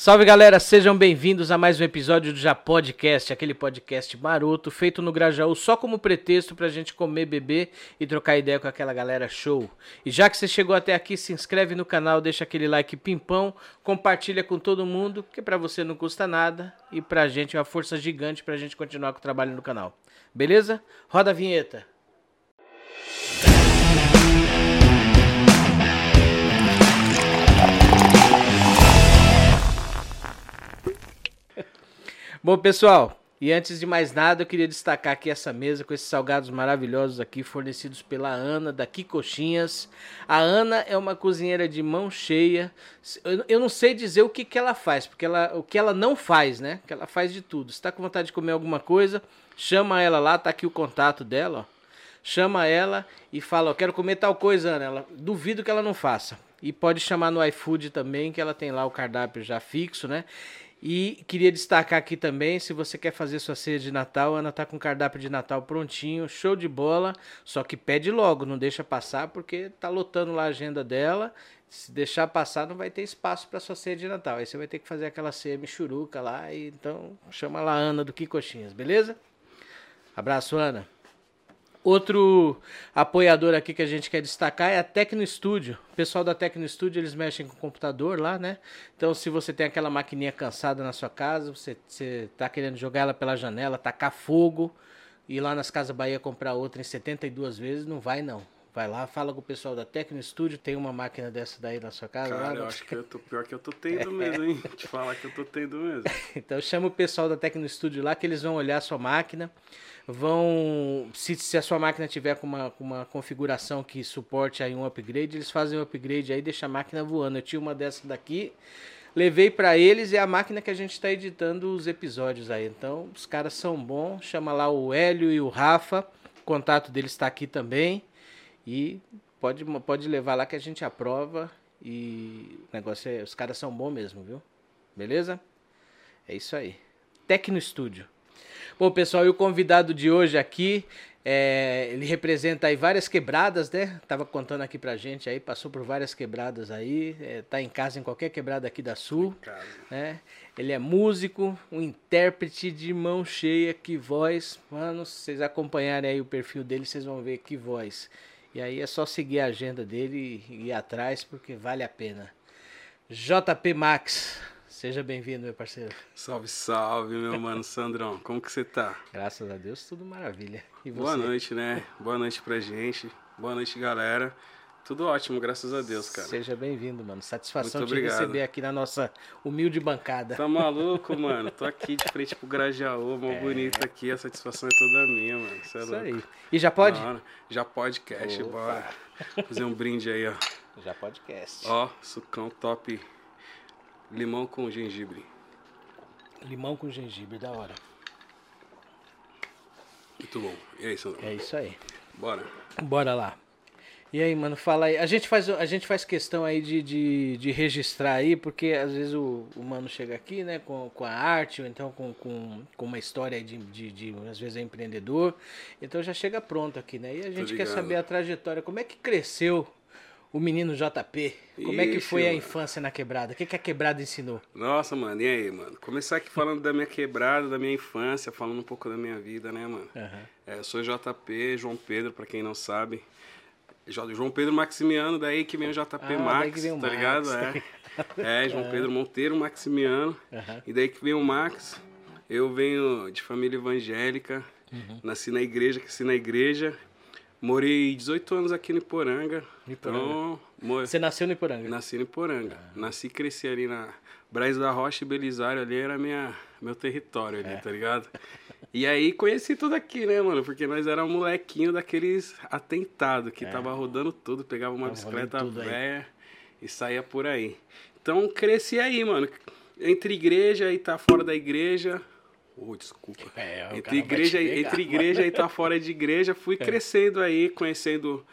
Salve galera, sejam bem-vindos a mais um episódio do Já Podcast, aquele podcast maroto feito no Grajaú só como pretexto pra gente comer, beber e trocar ideia com aquela galera show. E já que você chegou até aqui, se inscreve no canal, deixa aquele like pimpão, compartilha com todo mundo, que pra você não custa nada e pra gente é uma força gigante pra gente continuar com o trabalho no canal. Beleza? Roda a vinheta. Bom, pessoal, e antes de mais nada, eu queria destacar aqui essa mesa com esses salgados maravilhosos aqui, fornecidos pela Ana, daqui Coxinhas. A Ana é uma cozinheira de mão cheia. Eu, eu não sei dizer o que, que ela faz, porque ela, o que ela não faz, né? Que ela faz de tudo. Se tá com vontade de comer alguma coisa, chama ela lá, tá aqui o contato dela, ó. Chama ela e fala, ó, quero comer tal coisa, Ana. Ela, duvido que ela não faça. E pode chamar no iFood também, que ela tem lá o cardápio já fixo, né? E queria destacar aqui também, se você quer fazer sua ceia de Natal, Ana tá com o cardápio de Natal prontinho, show de bola. Só que pede logo, não deixa passar, porque tá lotando lá a agenda dela. Se deixar passar, não vai ter espaço para sua ceia de Natal. Aí você vai ter que fazer aquela ceia michuruca lá. E, então, chama lá a Ana do Que Coxinhas, beleza? Abraço, Ana. Outro apoiador aqui que a gente quer destacar é a Tecno Studio. O pessoal da Tecno Studio, eles mexem com o computador lá, né? Então, se você tem aquela maquininha cansada na sua casa, você, você tá querendo jogar ela pela janela, tacar fogo, ir lá nas Casas Bahia comprar outra em 72 vezes, não vai não. Vai lá, fala com o pessoal da Tecno Studio, tem uma máquina dessa daí na sua casa? Cara, lá, eu acho que eu tô pior que eu tô tendo mesmo, hein? Te falar que eu tô tendo mesmo. então chama o pessoal da Tecno Studio lá que eles vão olhar a sua máquina vão. Se, se a sua máquina tiver com uma, com uma configuração que suporte aí um upgrade, eles fazem um upgrade aí e deixam a máquina voando. Eu tinha uma dessa daqui, levei para eles e é a máquina que a gente está editando os episódios aí. Então, os caras são bons. Chama lá o Hélio e o Rafa. O contato deles está aqui também. E pode, pode levar lá que a gente aprova. E o negócio é. Os caras são bons mesmo, viu? Beleza? É isso aí. Tecno Studio. Bom, pessoal, e o convidado de hoje aqui, é, ele representa aí várias quebradas, né? Tava contando aqui pra gente aí, passou por várias quebradas aí, é, tá em casa em qualquer quebrada aqui da Sul, né? Ele é músico, um intérprete de mão cheia, que voz, mano, se vocês acompanharem aí o perfil dele, vocês vão ver que voz. E aí é só seguir a agenda dele e ir atrás, porque vale a pena. JP Max, Seja bem-vindo, meu parceiro. Salve, salve, meu mano Sandrão. Como que você tá? Graças a Deus, tudo maravilha. Boa noite, né? Boa noite pra gente. Boa noite, galera. Tudo ótimo, graças a Deus, cara. Seja bem-vindo, mano. Satisfação de receber aqui na nossa humilde bancada. Tá maluco, mano? Tô aqui de frente pro Grajaú, mó é... bonito aqui. A satisfação é toda minha, mano. Isso, é Isso aí. E já pode? Já pode, cash, Opa. bora. Fazer um brinde aí, ó. Já podcast. Ó, sucão top Limão com gengibre. Limão com gengibre, da hora. Muito bom. E aí, Sandro? É isso aí. Bora. Bora lá. E aí, mano, fala aí. A gente faz, a gente faz questão aí de, de, de registrar aí, porque às vezes o, o mano chega aqui, né, com, com a arte, ou então com, com, com uma história de, de, de, às vezes é empreendedor. Então já chega pronto aqui, né? E a gente quer saber a trajetória, como é que cresceu o menino JP. Como Ixi, é que foi a infância na quebrada? O que, que a quebrada ensinou? Nossa, mano, e aí, mano? Começar aqui falando da minha quebrada, da minha infância, falando um pouco da minha vida, né, mano? Uhum. É, eu sou JP, João Pedro, pra quem não sabe. João Pedro Maximiano, daí que vem o JP ah, Max, tá Max, ligado? É. é, João Pedro Monteiro Maximiano. Uhum. E daí que vem o Max. Eu venho de família evangélica, uhum. nasci na igreja, cresci na igreja. Morei 18 anos aqui no Iporanga. Iporanga. Então, Você nasceu no Iporanga? Nasci no Iporanga. Ah. Nasci e cresci ali na Braz da Rocha e Belisário, ali era minha, meu território ali, é. tá ligado? E aí conheci tudo aqui, né, mano? Porque nós era um molequinho daqueles atentados que é. tava rodando tudo, pegava uma tava bicicleta velha e saía por aí. Então cresci aí, mano. Entre igreja e tá fora da igreja, Oh, desculpa. É, entre igreja, pegar, entre igreja e tá fora de igreja, fui é. crescendo aí, conhecendo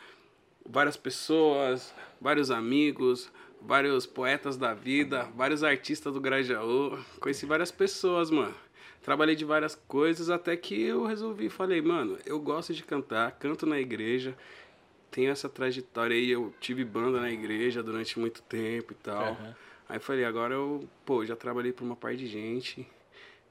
várias pessoas, vários amigos, vários poetas da vida, vários artistas do Grajaú. Conheci várias pessoas, mano. Trabalhei de várias coisas até que eu resolvi, falei, mano, eu gosto de cantar, canto na igreja, tenho essa trajetória aí, eu tive banda na igreja durante muito tempo e tal. Uhum. Aí falei, agora eu, pô, já trabalhei pra uma par de gente.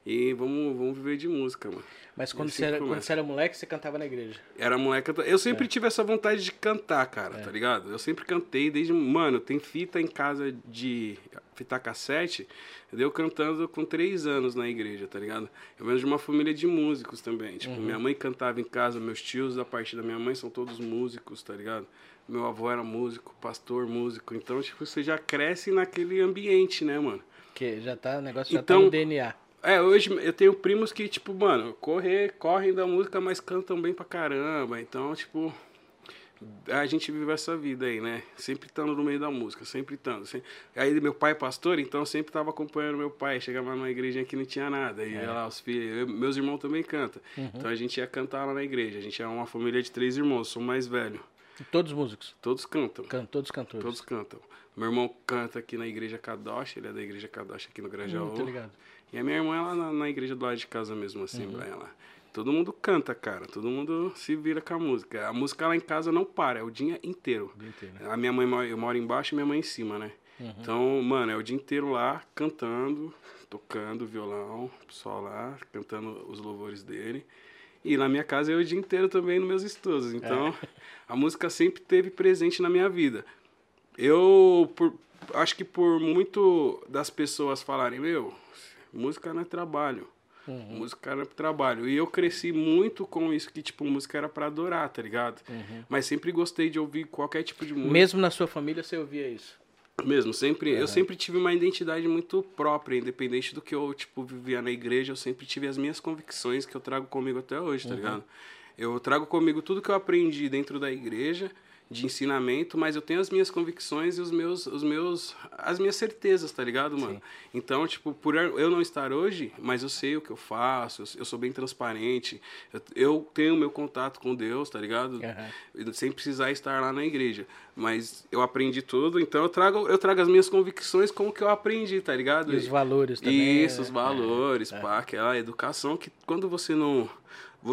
E vamos, vamos viver de música, mano. Mas quando, assim você era, quando você era moleque, você cantava na igreja. Era moleque. eu- sempre tive essa vontade de cantar, cara, É. tá ligado? Eu sempre cantei desde. Mano, tem fita em casa de fita cassete. Eu cantando com três anos na igreja, tá ligado? Eu venho de uma família de músicos também. Tipo, Uhum. minha mãe cantava em casa, meus tios, da parte da minha mãe, são todos músicos, tá ligado? Meu avô era músico, pastor, músico. Então, tipo, você já cresce naquele ambiente, né, mano? Que já tá, o negócio já Então- tá no DNA. É, hoje eu tenho primos que, tipo, mano, correr, correm da música, mas cantam bem pra caramba. Então, tipo, a gente vive essa vida aí, né? Sempre estando no meio da música, sempre estando. Sempre... Aí meu pai é pastor, então eu sempre tava acompanhando meu pai. Chegava numa igrejinha que não tinha nada. E ia lá os filhos. eu- meus irmãos também cantam. Então a gente ia cantar lá na igreja. A gente é uma família de três irmãos, sou o mais velho. Todos músicos. Todos cantam. Can, todos cantores. Todos cantam. Meu irmão canta aqui na igreja Kadosh, ele é da igreja Kadosh aqui no Grajaú. Hum, tô ligado. E a minha irmã, ela na, na igreja do lado de casa mesmo, Uhum. assim, Assembleia lá. Todo mundo canta, cara. Todo mundo se vira com a música. A música lá em casa não para, é o dia inteiro. O dia inteiro, né? A minha mãe, eu moro embaixo e minha mãe em cima, né? Uhum. Então, mano, é o dia inteiro lá, cantando, tocando violão, pessoal lá, cantando os louvores dele. E na minha casa é o dia inteiro também nos meus estudos. Então, É. a música sempre teve presente na minha vida. Eu por, acho que por muito das pessoas falarem, meu, música não é trabalho. Uhum. Música não é trabalho. E eu cresci muito com isso, que, tipo, música era pra adorar, tá ligado? Mas sempre gostei de ouvir qualquer tipo de música. Mesmo na sua família você ouvia isso. Mesmo, sempre, eu sempre tive uma identidade muito própria, independente do que eu, tipo, vivia na igreja, eu sempre tive as minhas convicções que eu trago comigo até hoje, tá ligado? Eu trago comigo tudo que eu aprendi dentro da igreja, de ensinamento, mas eu tenho as minhas convicções e os meus, os meus, as minhas certezas, tá ligado, mano? Então, tipo, por eu não estar hoje, mas eu sei o que eu faço, eu- eu sou bem transparente, eu, eu tenho meu contato com Deus, tá ligado? Aham. sem precisar estar lá na igreja. Mas eu aprendi tudo, então eu trago, eu trago as minhas convicções com o que eu aprendi, tá ligado? E os valores também. Isso, os é. valores, pá, aquela educação que quando você não.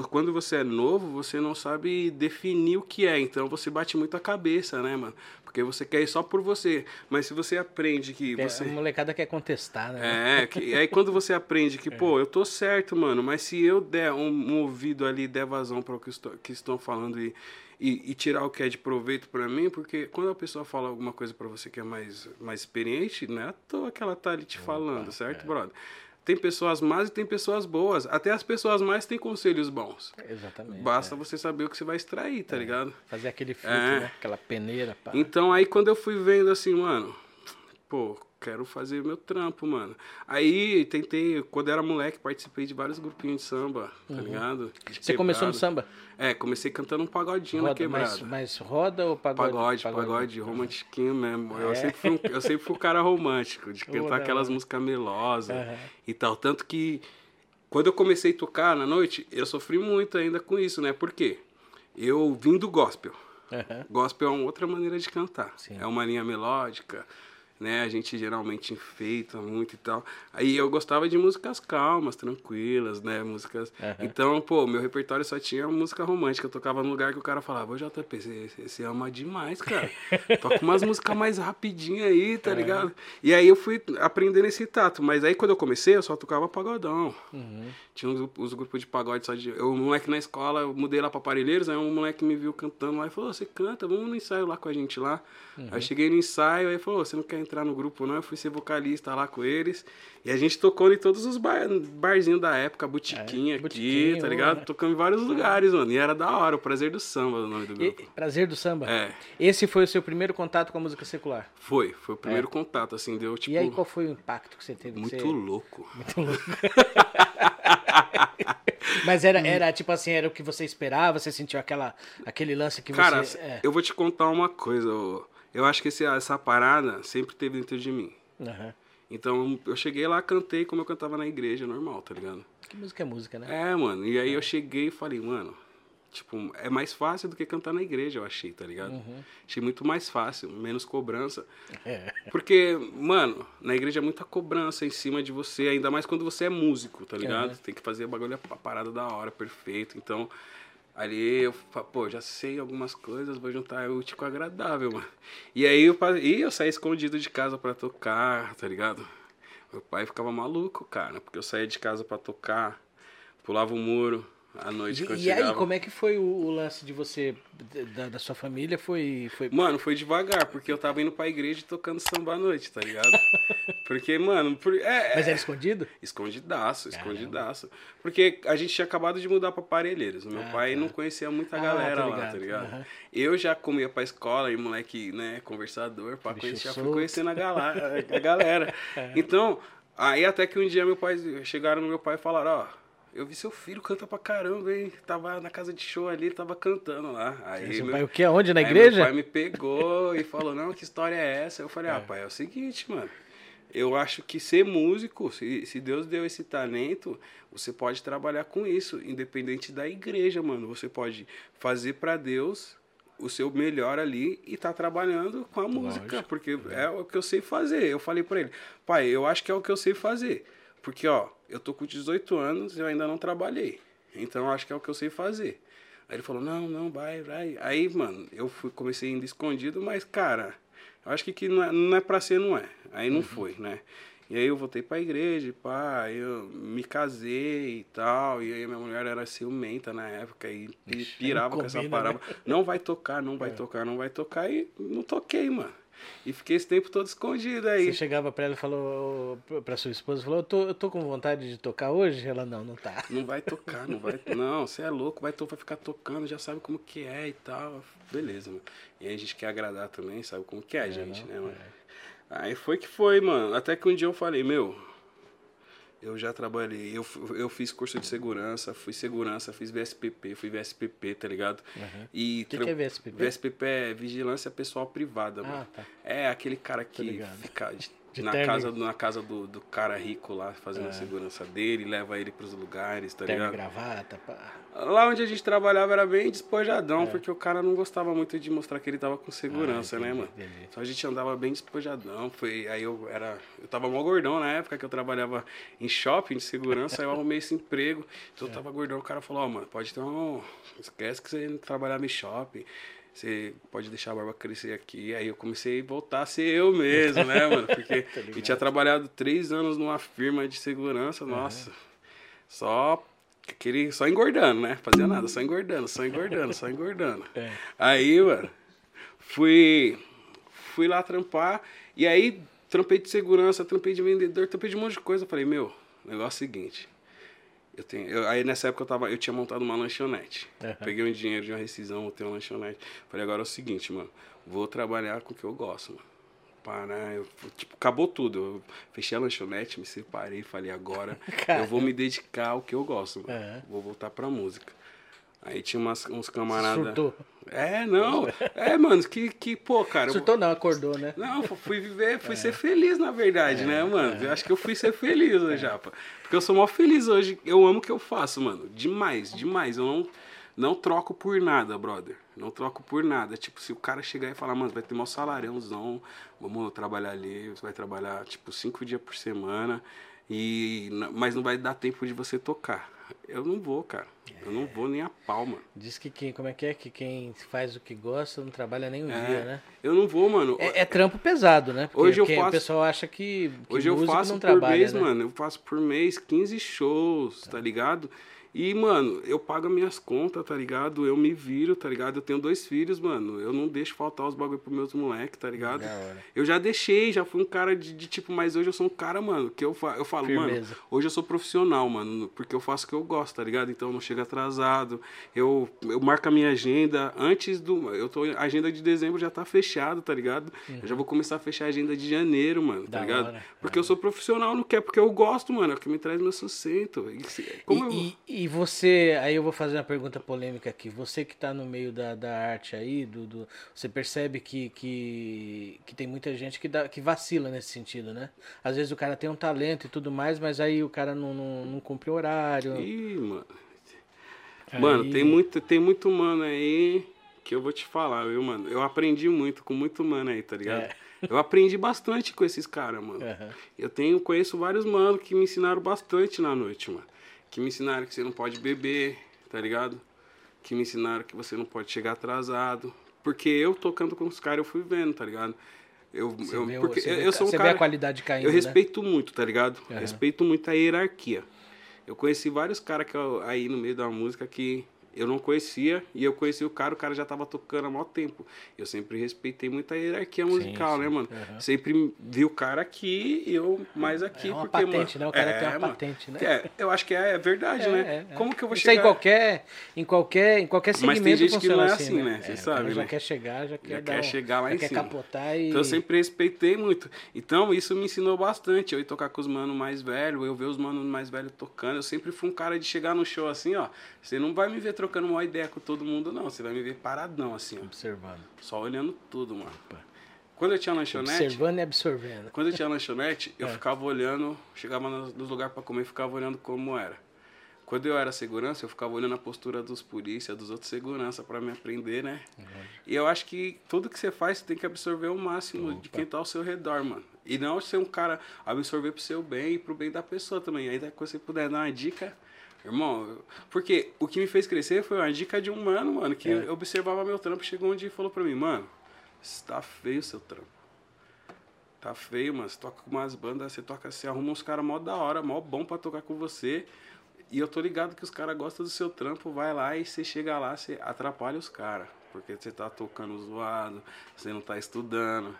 Quando você é novo, você não sabe definir o que é, então você bate muito a cabeça, né, mano? Porque você quer ir só por você. Mas se você aprende que Tem- você. A molecada quer contestar, né? É, que, aí quando você aprende que, pô, eu tô certo, mano, mas se eu der um, um ouvido ali, der vazão para o que, estou, que estão falando e, e, e tirar o que é de proveito pra mim, porque quando a pessoa fala alguma coisa pra você que é mais, mais experiente, não é à toa que ela tá ali te falando, certo, brother? Tem pessoas más e tem pessoas boas. Até as pessoas más têm conselhos bons. Exatamente. Basta você saber o que você vai extrair, tá ligado? Fazer aquele filtro, É. né? Aquela peneira, pá. Então aí quando eu fui vendo assim, mano, pô, quero fazer meu trampo, mano. Aí tentei, quando eu era moleque, participei de vários grupinhos de samba, tá ligado? De Uhum. Você começou no samba? É, comecei cantando um pagodinho na Roda, quebrada. mas, mas roda ou pagode? Pagode, pagode, romantiquinho mesmo. Eu, É? sempre fui um, eu sempre fui um cara romântico, de cantar aquelas músicas melosas Aham. e tal. Tanto que quando eu comecei a tocar na noite, eu sofri muito ainda com isso, né? Por quê? Eu vim do gospel. Aham. Gospel é uma outra maneira de cantar. Sim. É uma linha melódica, né? A gente geralmente enfeita muito e tal. Aí eu gostava de músicas calmas, tranquilas, né? Músicas. Aham. Então, pô, meu repertório só tinha música romântica. Eu tocava num lugar que o cara falava, ô JP, você- ama demais, cara. Toca umas músicas mais rapidinho aí, tá ligado? E aí eu fui aprendendo esse tato. Mas aí quando eu comecei, eu só tocava pagodão. Uhum. Tinha os, os grupos de pagode só de. Eu, um moleque na escola, eu mudei lá pra Parelheiros, aí um moleque me viu cantando lá e falou: Você canta, vamos no ensaio lá com a gente lá. Aí eu cheguei no ensaio, aí falou: Você não quer entrar no grupo, não? Eu fui ser vocalista lá com eles. E a gente tocou em todos os bar, barzinhos da época, Botiquinha É, aqui, tá ligado? né? Tocamos em vários lugares, mano. E era da hora, o prazer do samba o nome do E- grupo. prazer do samba? É. Esse foi o seu primeiro contato com a música secular. Foi, foi o primeiro contato, assim, deu tipo. É. e aí, qual foi o impacto que você teve? muito Você- louco. Mas era, era tipo assim, era o que você esperava? Você sentiu aquela, aquele lance que Cara, você. É. eu vou te contar uma coisa. ô. Eu acho que esse- essa parada sempre teve dentro de mim. Aham. Então eu cheguei lá, cantei como eu cantava na igreja, normal, tá ligado? Que música é música, né? É, mano. E aí eu cheguei e falei, mano, tipo, é mais fácil do que cantar na igreja, eu achei, tá ligado? Achei muito mais fácil, menos cobrança. É. Porque, mano, na igreja é muita cobrança em cima de você, ainda mais quando você é músico, tá ligado? Uhum. Tem que fazer bagulho, a parada da hora, perfeito. Então, Ali eu falo, pô, já sei algumas coisas, vou juntar o útil com agradável, mano. E aí eu, e eu saí escondido de casa pra tocar, tá ligado? Meu pai ficava maluco, cara, porque eu saía de casa pra tocar, pulava o muro à noite E, e aí, como é que foi o, o lance de você, da, da sua família? Foi. foi... Mano, foi devagar, porque eu tava indo pra igreja tocando samba à noite, tá ligado? Porque, mano, por... é, Mas era escondido? Escondidaço, escondidaço. Porque a gente tinha acabado de mudar pra Parelheiros. Meu Ah, pai tá. não conhecia muita Ah, galera tô lá, ligado, tá ligado? Eu já comia pra escola e moleque, né, conversador, pra Bicho conhecer, já fui conhecendo a galera. A galera. Então, aí até que um dia meu pai, chegaram no meu pai e falaram, ó, eu vi seu filho canta pra caramba, hein? Tava na casa de show ali, tava cantando lá. Aí Seu meu- pai, o quê? Onde? Na Aí igreja? Meu pai me pegou e falou, não, que história é essa? Eu falei, ah, pai, é o seguinte, mano. Eu acho que ser músico, se, se Deus deu esse talento, você pode trabalhar com isso, independente da igreja, mano. Você pode fazer pra Deus o seu melhor ali e tá trabalhando com a música, Lógico. porque é o que eu sei fazer. Eu falei pra ele, pai, eu acho que é o que eu sei fazer. Porque, ó, eu tô com 18 anos e eu ainda não trabalhei. Então, acho que é o que eu sei fazer. Aí ele falou, não, não, vai, vai. Aí, mano, eu fui, comecei indo escondido, mas, cara, eu acho que, que não, é, não é pra ser, não é. Aí não foi, né? E aí eu voltei pra igreja, pá, eu me casei e tal, e aí minha mulher era ciumenta na época e Ixi, pirava com essa parada. Não vai tocar, não vai tocar, não vai tocar, e não toquei, mano. E fiquei esse tempo todo escondido aí. Você chegava pra ela e falou, pra sua esposa, falou, eu tô, eu tô com vontade de tocar hoje? Ela, não, não tá. Não vai tocar, não vai. Não, você é louco, vai, to- vai ficar tocando, já sabe como que é e tal. Beleza, mano. E aí a gente quer agradar também, sabe como que é a gente, não? né, mano? Aí foi que foi, mano. Até que um dia eu falei, meu, eu já trabalhei, eu, eu fiz curso de segurança, fui segurança, fiz VSPP, fui VSPP, tá ligado? E O que, que é VSPP? VSPP é Vigilância Pessoal Privada, mano. Ah, tá. É aquele cara que fica de- De na, terno. casa, na casa do, do cara rico lá, fazendo a segurança dele, leva ele pros lugares, tá Terno ligado? gravata, pá. Lá onde a gente trabalhava era bem É. despojadão, porque o cara não gostava muito de mostrar que ele tava com segurança, Ah, né, entendi, mano? entendi. Então a gente andava bem despojadão. Foi, aí eu era. Eu tava mó gordão na época que eu trabalhava em shopping de segurança, aí eu arrumei esse emprego. Então É. eu tava gordão, o cara falou, ó, mano, pode ter um. Esquece que você trabalhava em shopping. Você pode deixar a barba crescer aqui. Aí eu comecei a voltar a ser eu mesmo, né, mano? Porque eu tinha trabalhado três anos numa firma de segurança, nossa. Só aquele, só engordando, né? Fazia nada, só engordando, só engordando, só engordando. É. Aí, mano, fui, fui lá trampar. E aí, trampei de segurança, trampei de vendedor, trampei de um monte de coisa. Eu falei, meu, negócio é o seguinte. Eu tenho, eu- aí nessa época eu, tava, eu tinha montado uma lanchonete. Aham. Peguei um dinheiro de uma rescisão, montei uma lanchonete. Falei, agora é o seguinte, mano. Vou trabalhar com o que eu gosto, mano. Para, eu, tipo, acabou tudo. Eu fechei a lanchonete, me separei, falei, agora eu vou me dedicar ao que eu gosto, mano. Aham. Vou voltar pra música. Aí tinha umas, uns camaradas. Surtou. É, não. É, mano, que, que pô, cara. Surtou não, acordou, né? não, fu- fui viver, É. fui ser feliz, na verdade, né, mano? Eu acho que eu fui ser feliz hoje, japa. Porque eu sou mó feliz hoje. Eu amo o que eu faço, mano. Demais, demais. Eu não, não troco por nada, brother. Não troco por nada. Tipo, se o cara chegar e falar, mano, vai ter mó salariãozão, vamos trabalhar ali, você vai trabalhar, tipo, cinco dias por semana, e, mas não vai dar tempo de você tocar. Eu não vou, cara. Eu não vou nem a pau, mano. Diz que quem, como é que é? Que quem faz o que gosta não trabalha nem um É, dia, né? Eu não vou, mano. É, é trampo pesado, né? Porque, Hoje eu faço- o pessoal acha que, que Hoje eu faço por trabalha, mês, né? mano. Eu faço por mês 15 shows, tá ligado? E, mano, eu pago as minhas contas, tá ligado? Eu me viro, tá ligado? Eu tenho dois filhos, mano. Eu não deixo faltar os bagulho pros meus moleques, tá ligado? Eu já deixei, já fui um cara de, de tipo, mas hoje eu sou um cara, mano, que eu, fa eu falo, Firmeza. mano, hoje eu sou profissional, mano, porque eu faço o que eu gosto, tá ligado? Então eu não chego atrasado, eu, eu marco a minha agenda antes do. Eu tô. A agenda de dezembro já tá fechada, tá ligado? Eu já vou começar a fechar a agenda de janeiro, mano, tá Da ligado? hora. Porque eu sou profissional, não quer, porque eu gosto, mano, é o que me traz meu sustento. E como eu- E, e, e você, aí eu vou fazer uma pergunta polêmica aqui. Você que está no meio da, da arte aí, do, do- você percebe que, que, que tem muita gente que, dá, que vacila nesse sentido, né? Às vezes o cara tem um talento e tudo mais, mas aí o cara não, não, não cumpre o horário. Ih, mano. Aí- Mano, tem muito, tem muito mano aí que eu vou te falar, viu, mano? Eu aprendi muito com muito mano aí, tá ligado? É. Eu aprendi bastante com esses caras, mano. Aham. Eu tenho, conheço vários mano que me ensinaram bastante na noite, mano. Que me ensinaram que você não pode beber, tá ligado? que me ensinaram que você não pode chegar atrasado. Porque eu tocando com os caras, eu fui vendo, tá ligado? Eu, Você eu, vê porque você eu, vê- eu sou um cara. a qualidade caindo, eu né? respeito muito, tá ligado? Aham. Respeito muito a hierarquia. Eu conheci vários caras aí no meio da música que eu não conhecia e eu conheci o cara, o cara já tava tocando há mó tempo. Eu sempre respeitei muito a hierarquia musical, sim. né, mano? Aham. Sempre vi o cara aqui e eu mais aqui. É uma porque, patente, mano, né? O cara é, tem uma mano. patente, né? É, eu acho que é, é verdade, É, né? é, é. Como que eu vou Isso chegar... aí em qualquer, em qualquer, em qualquer Mas tem segmento gente que não é assim, assim, né? Você É, o sabe, cara já né? quer chegar, já quer, Já quer um- chegar lá já em quer cima. capotar e... Então eu sempre respeitei muito. Então isso me ensinou bastante. Eu ir tocar com os manos mais velhos, eu ver os manos mais velhos tocando. Eu sempre fui um cara de chegar no show assim, ó. Você não vai me ver trocando uma ideia com todo mundo, não. Você vai me ver paradão, assim, ó. Observando. Só olhando tudo, mano. Quando eu tinha lanchonete. Observando e absorvendo. Quando eu tinha lanchonete, eu É. ficava olhando, chegava nos, lugares pra comer, ficava olhando como era. Quando eu era segurança, eu ficava olhando a postura dos polícia, dos outros segurança pra me aprender, né? E eu acho que tudo que você faz, você tem que absorver o máximo de quem tá ao seu redor, mano. E não ser um cara absorver pro seu bem e pro bem da pessoa também. Aí daí, quando você puder dar uma dica, irmão, porque o que me fez crescer foi uma dica de um mano, mano, que É. observava meu trampo, chegou um dia e falou pra mim, mano, está feio o seu trampo. Tá feio, mano. Você toca com umas bandas, você toca, você arruma uns caras mó da hora, mó bom pra tocar com você. E eu tô ligado que os caras gostam do seu trampo, vai lá e você chega lá, você atrapalha os caras. Porque você tá tocando zoado, você não tá estudando.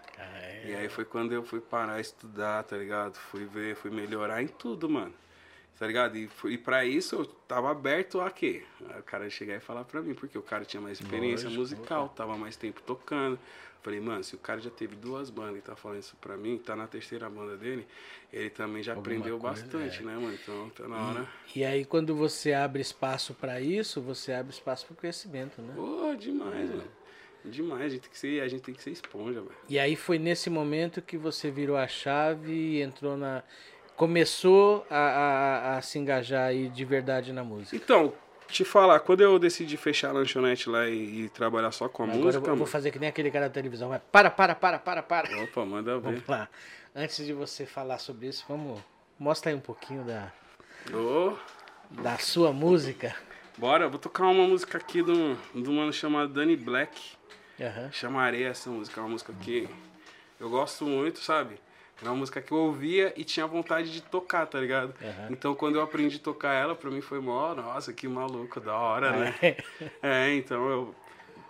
E aí foi quando eu fui parar estudar, tá ligado? Fui ver, fui melhorar em tudo, mano. Tá ligado? E, e pra isso eu tava aberto a quê? O cara chegar e falar pra mim, porque o cara tinha mais experiência Lógico, musical, tava mais tempo tocando. Falei, mano, se o cara já teve duas bandas e tá falando isso pra mim, tá na terceira banda dele, ele também já Alguma aprendeu coisa, bastante, é. né, mano? Então tá na hora. E aí quando você abre espaço pra isso, você abre espaço pro conhecimento, né? Pô, demais, mano. Demais, a gente tem que ser, a gente tem que ser esponja, velho. E aí foi nesse momento que você virou a chave e entrou na. Começou a, a- a se engajar aí de verdade na música. Então, te falar, quando eu decidi fechar a lanchonete lá e, e trabalhar só com a Agora música, eu vou fazer que nem aquele cara da televisão. Vai, para, para, para, para, para. Opa, manda ver. Vamos lá. Antes de você falar sobre isso, vamos. Mostra aí um pouquinho da, Ô, da sua música. bora, vou tocar uma música aqui do, do mano chamado Danny Black. Aham. Chamarei essa música, é uma música que eu gosto muito, sabe? Era uma música que eu ouvia e tinha vontade de tocar, tá ligado? Aham. Então quando eu aprendi a tocar ela, pra mim foi mó, nossa, que maluco, da hora, né? É, então eu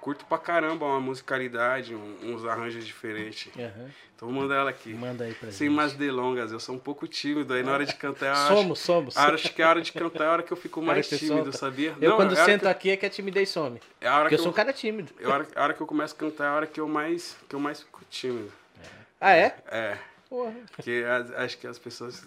curto pra caramba uma musicalidade, um- uns arranjos diferentes. Aham. Então vou mandar ela aqui. Manda aí pra Sem gente. mais delongas, eu sou um pouco tímido, aí na hora de cantar eu acho- Somos, somos. Acho que a hora de cantar é a hora que eu fico mais tímido, sabia? Eu Não, quando é sento que- aqui é que a timidez some. É a hora Porque que eu sou um eu, cara tímido. é a hora, a hora que eu começo a cantar é a hora que eu mais, que eu mais fico tímido. Ah, é? É, Porra. porque as- acho que as pessoas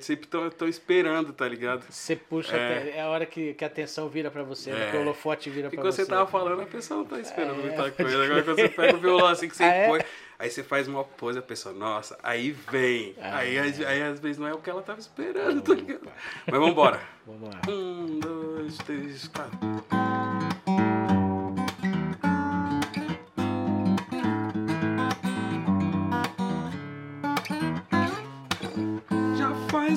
sempre estão esperando, tá ligado? Você puxa, É. até- é a hora que, que a atenção vira pra você, né? É. que o holofote vira Porque pra quando você. você tava falando, a pessoa não tá esperando É, muita coisa. Agora quando você pega o violão assim que você Ah, é? põe, aí você faz uma pose, a pessoa, nossa, aí vem. Ah. Aí, aí às vezes não é o que ela tava esperando, tá ligado? Mas vambora. Vamos lá. Um, dois, três, quatro.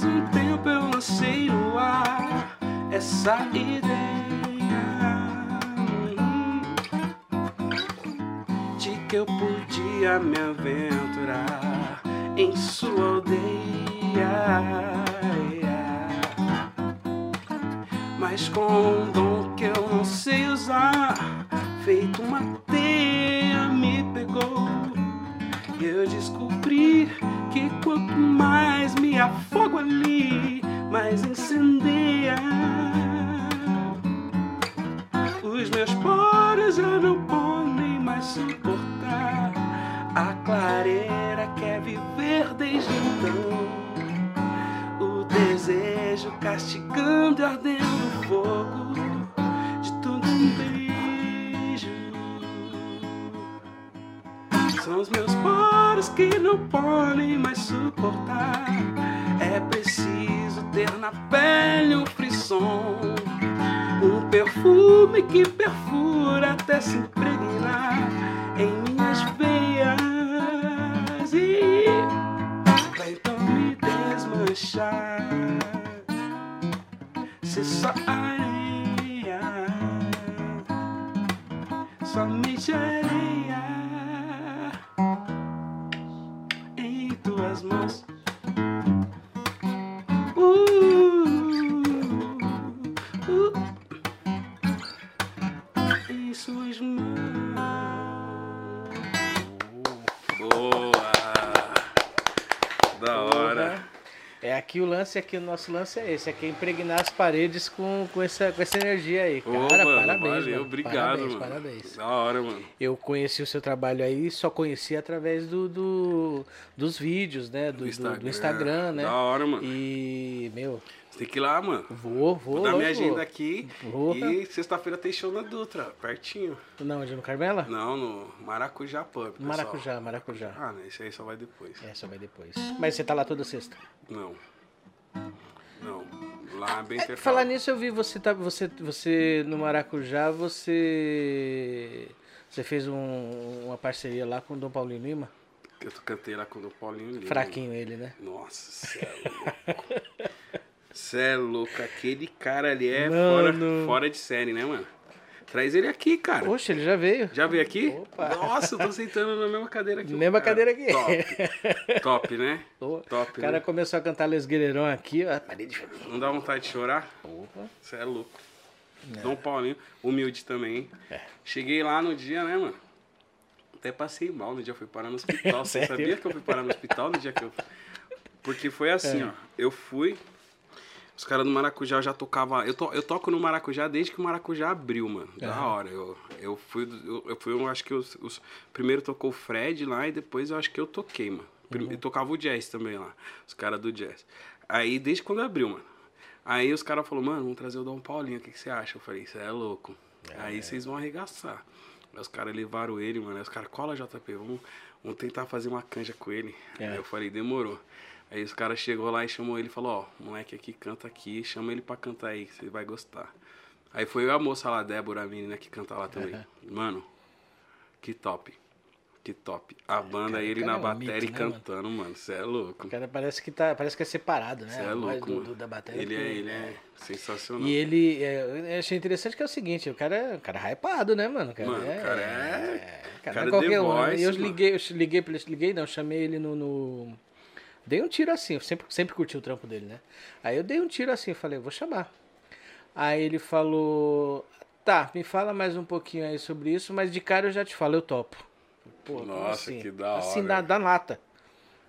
Um tempo eu lancei no ar essa ideia de que eu podia me aventurar em sua aldeia. Mas com um dom que eu não sei usar, feito uma teia me pegou. Eu descobri que quanto mais me afogo ali, mais incendeia. Os meus poros já não podem mais suportar. A clareira quer viver desde então. O desejo castigando e ardendo fogo São os meus poros que não podem mais suportar. É preciso ter na pele um frisson, um perfume que perfura até se impregnar em minhas veias e vai então me desmanchar. Se só areia mãos. Aqui o lance, aqui o nosso lance é esse, aqui é impregnar as paredes com, com, essa, com essa energia aí. Cara, Ô, mano, parabéns, valeu, mano. obrigado, parabéns, mano. Parabéns. Da hora, mano. Eu conheci o seu trabalho aí, só conheci através do, do- dos vídeos, né? Do, do- do Instagram, né? Da hora, mano. E, meu, Você tem que ir lá, mano. vou, vou. Vou dar minha lógico. agenda aqui. Porra. E sexta-feira tem show na Dutra, pertinho. Não, onde no Carmela? Não, no Maracujá Pub. pessoal. Maracujá, Maracujá. Ah, né? Esse aí só vai depois. É, só vai depois. Mas você tá lá toda sexta. Não. Não. Lá é bem É, falar nisso, eu vi você, tá, você, você no Maracujá, você. Você fez um- uma parceria lá com o Dom Paulinho Lima? Eu cantei lá com o Paulinho Lima. Fraquinho ele, né? Nossa, cê é louco. Cê é louco. Aquele cara ali é Mano. fora, fora de série, né, mano? Traz ele aqui, cara. Poxa, ele já veio. Já veio aqui? Opa. Nossa, eu tô sentando na mesma cadeira aqui. Mesma cara. cadeira aqui. Top. Top, né? Top, o cara né? começou a cantar Les Guerreirão aqui, ó. Parede. Não dá vontade de chorar? Opa. Você é louco. Dom Paulinho, humilde também. hein? É. Cheguei lá no dia, né, mano? Até passei mal no dia, fui parar no hospital. Você sabia que eu fui parar no hospital no dia que eu. Porque foi assim, É. ó. Eu fui. Os caras do Maracujá já tocavam. Eu, to, eu toco no Maracujá desde que o Maracujá abriu, mano. Da Aham. hora. Eu, eu fui. Eu, eu fui, eu acho que os, os- Primeiro tocou o Fred lá e depois eu acho que eu toquei, mano. Uhum. E tocava o jazz também lá. Os caras do jazz. Aí desde quando abriu, mano. Aí os caras falaram, mano, vamos trazer o Dom Paulinho, o que, que você acha? Eu falei, isso é louco. Aí vocês vão arregaçar. Aí os caras levaram ele, mano. Aí os caras, cola JP, vamos, vamos tentar fazer uma canja com ele. É. Aí eu falei, demorou. Aí os caras chegou lá e chamou ele e falou, ó, moleque aqui canta aqui, chama ele pra cantar aí, que você vai gostar. Aí foi a moça lá, Débora, a menina que canta lá também. Mano, que top. Que top. A banda, cara, ele na é um bateria e né, cantando, mano. Você é louco. O cara parece que, tá, parece que é separado, né? Você é louco, do- do- da bateria. ele, é, ele é sensacional. E ele, é, eu achei interessante que é o seguinte, o cara, é- o cara é hypado, né, mano? O cara Mano, é, cara é- o cara cara é The qualquer um. né? Eu mano. liguei, eu liguei, pra ele- liguei, não, chamei ele no, no- Dei um tiro assim, eu sempre, sempre curti o trampo dele, né? Aí eu dei um tiro assim, falei, vou chamar. Aí ele falou, tá, me fala mais um pouquinho aí sobre isso, mas de cara eu já te falo, eu topo. Pô, Nossa, assim? que da Assim, hora. da, da lata.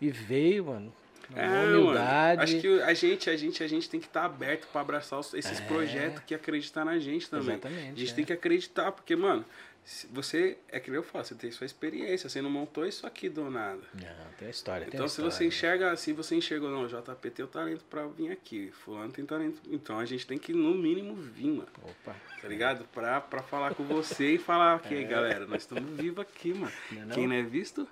E veio, mano. É, na mano. humildade. Acho que a gente, a gente, a gente tem que estar aberto pra abraçar esses É. projetos que acreditam na gente também. Exatamente, A gente é. tem que acreditar, porque, mano, você, é que eu falo, você tem sua experiência, você não montou isso aqui do nada. Não, tem a história. tem Então, a se história. você enxerga, se você enxergou, não, o JP tem o talento pra vir aqui, fulano tem talento. Então, a gente tem que, no mínimo, vir, mano. Opa. Tá ligado? Pra, pra falar com você e falar, ok, galera, nós estamos vivos aqui, mano. Não é não? Quem não é visto,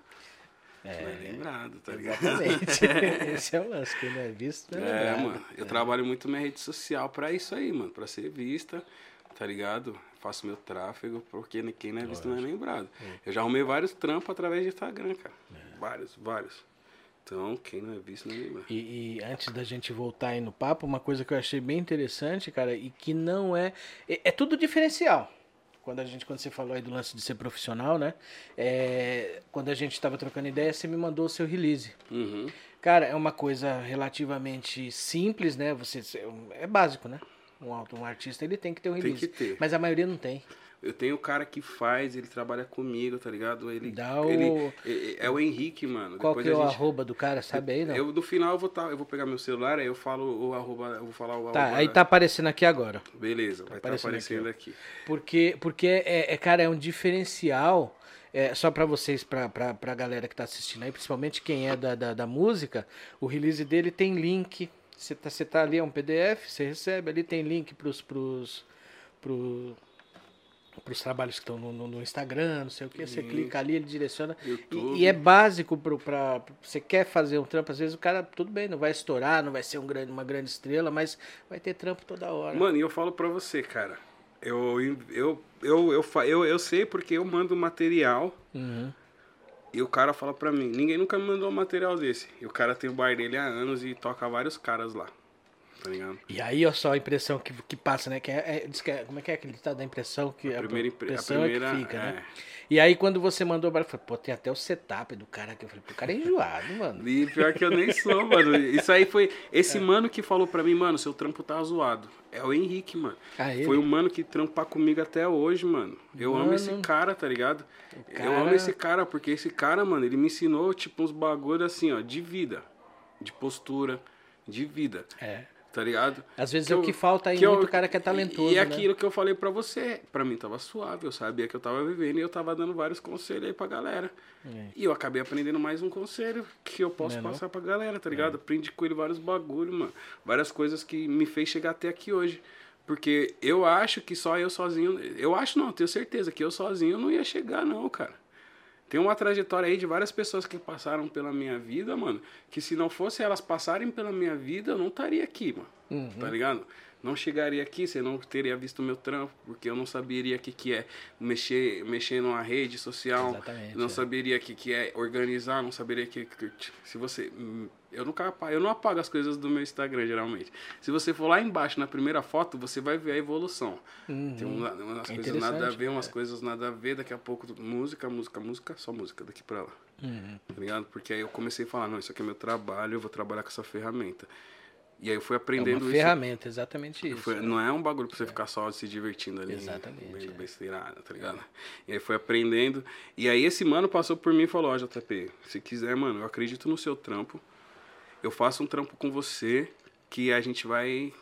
É, não é lembrado, tá ligado? Exatamente. Esse é o lance, quem não é visto não é, É, lembrado. mano. Eu trabalho muito minha rede social pra isso aí, mano. Pra ser vista, tá ligado? Faço meu tráfego, porque quem não é visto não é lembrado. Eu já arrumei vários trampos através de Instagram, cara. Vários, vários. Então, quem não é visto não é lembrado. E, e antes da gente voltar aí no papo, uma coisa que eu achei bem interessante, cara, e que não é. É, é tudo diferencial. Quando a gente, quando você falou aí do lance de ser profissional, né? É, quando a gente estava trocando ideia, você me mandou o seu release. Uhum. Cara, é uma coisa relativamente simples, né? Você é básico, né? Um, um artista ele tem que ter um Tem release. que ter. Mas a maioria não tem. Eu tenho o cara que faz, ele trabalha comigo, tá ligado? Ele, Dá o- ele é, é o Henrique, mano. Qual Depois que é o gente- arroba do cara, sabe aí, não? Eu, no final eu vou, tá, eu vou pegar meu celular, aí eu falo o arroba, eu vou falar o Tá, arroba. aí tá aparecendo aqui agora. Beleza, vai estar aparecendo aparecendo aqui, aqui. Porque, porque é, é, cara, é um diferencial. É, só pra vocês, pra, pra, pra galera que tá assistindo aí, principalmente quem é da, da, da música, o release dele tem link. Você tá, você tá ali, é um PDF, você recebe, ali tem link pros, pros, pro, pros trabalhos que estão no, no- no Instagram, não sei o que. Você clica ali, ele direciona. E, e é básico pro, pra. Você quer fazer um trampo, às vezes o cara, tudo bem, não vai estourar, não vai ser um grande, uma grande estrela, mas vai ter trampo toda hora. Mano, e eu falo pra você, cara. Eu, eu, eu, eu, eu, eu sei porque eu mando material Uhum. E o cara fala pra mim, ninguém nunca me mandou um material desse. E o cara tem o bar dele há anos e toca vários caras lá. Tá ligado? E aí, ó, só a impressão que, que passa, né? Que é, é, que é- como é que é aquele ditado da impressão? Que A primeira impre- a impressão primeira, é que fica, né? é. E aí, quando você mandou para eu falei, pô, tem até o setup do cara aqui. Eu falei, pô, o cara é enjoado, mano. E pior que eu nem sou, mano. Isso aí foi. É. Esse mano que falou pra mim, mano, seu trampo tá zoado. É o Henrique, mano. Ah? Foi um mano que trampa comigo até hoje, mano. Eu amo Mano. esse cara, tá ligado? cara- Eu amo esse cara, porque esse cara, mano, ele me ensinou, tipo, uns bagulho assim, ó, de vida. De postura, de vida. É. Tá ligado? Às vezes Que é o eu- que falta aí que eu- muito cara que é talentoso, E, e né? aquilo que eu falei pra você, pra mim tava suave, eu sabia que eu tava vivendo e eu tava dando vários conselhos aí pra galera. E eu acabei aprendendo mais um conselho que eu posso Não é não? passar pra galera, tá ligado? Aprendi com ele vários bagulho, mano. Várias coisas que me fez chegar até aqui hoje. Porque eu acho que só eu sozinho. Eu acho não, eu tenho certeza que eu sozinho não ia chegar, não, cara. Tem uma trajetória aí de várias pessoas que passaram pela minha vida, mano. Que se não fosse elas passarem pela minha vida, eu não estaria aqui, mano. Uhum. Tá ligado? Não chegaria aqui, você não teria visto o meu trampo, porque eu não saberia o que, que é mexer, mexer numa rede social. Exatamente, não é. saberia o que, que é organizar, não saberia que, que- se você. hum, Eu nunca eu não apago as coisas do meu Instagram, geralmente. Se você for lá embaixo na primeira foto, você vai ver a evolução. Tem uma- umas É coisas nada a ver, umas coisas nada a ver, daqui a pouco música, música, música, só música daqui pra lá. Uhum. Tá ligado? Porque aí eu comecei a falar, não, isso aqui é meu trabalho, eu vou trabalhar com essa ferramenta. E aí eu fui É aprendendo uma isso. ferramenta, exatamente isso. Foi- não é um bagulho pra você ficar só se divertindo ali. Exatamente, é. besteirada, tá ligado? E aí foi aprendendo. E aí esse mano passou por mim e falou, ó, JP, se quiser, mano, eu acredito no seu trampo. Eu faço um trampo com você que a gente vai.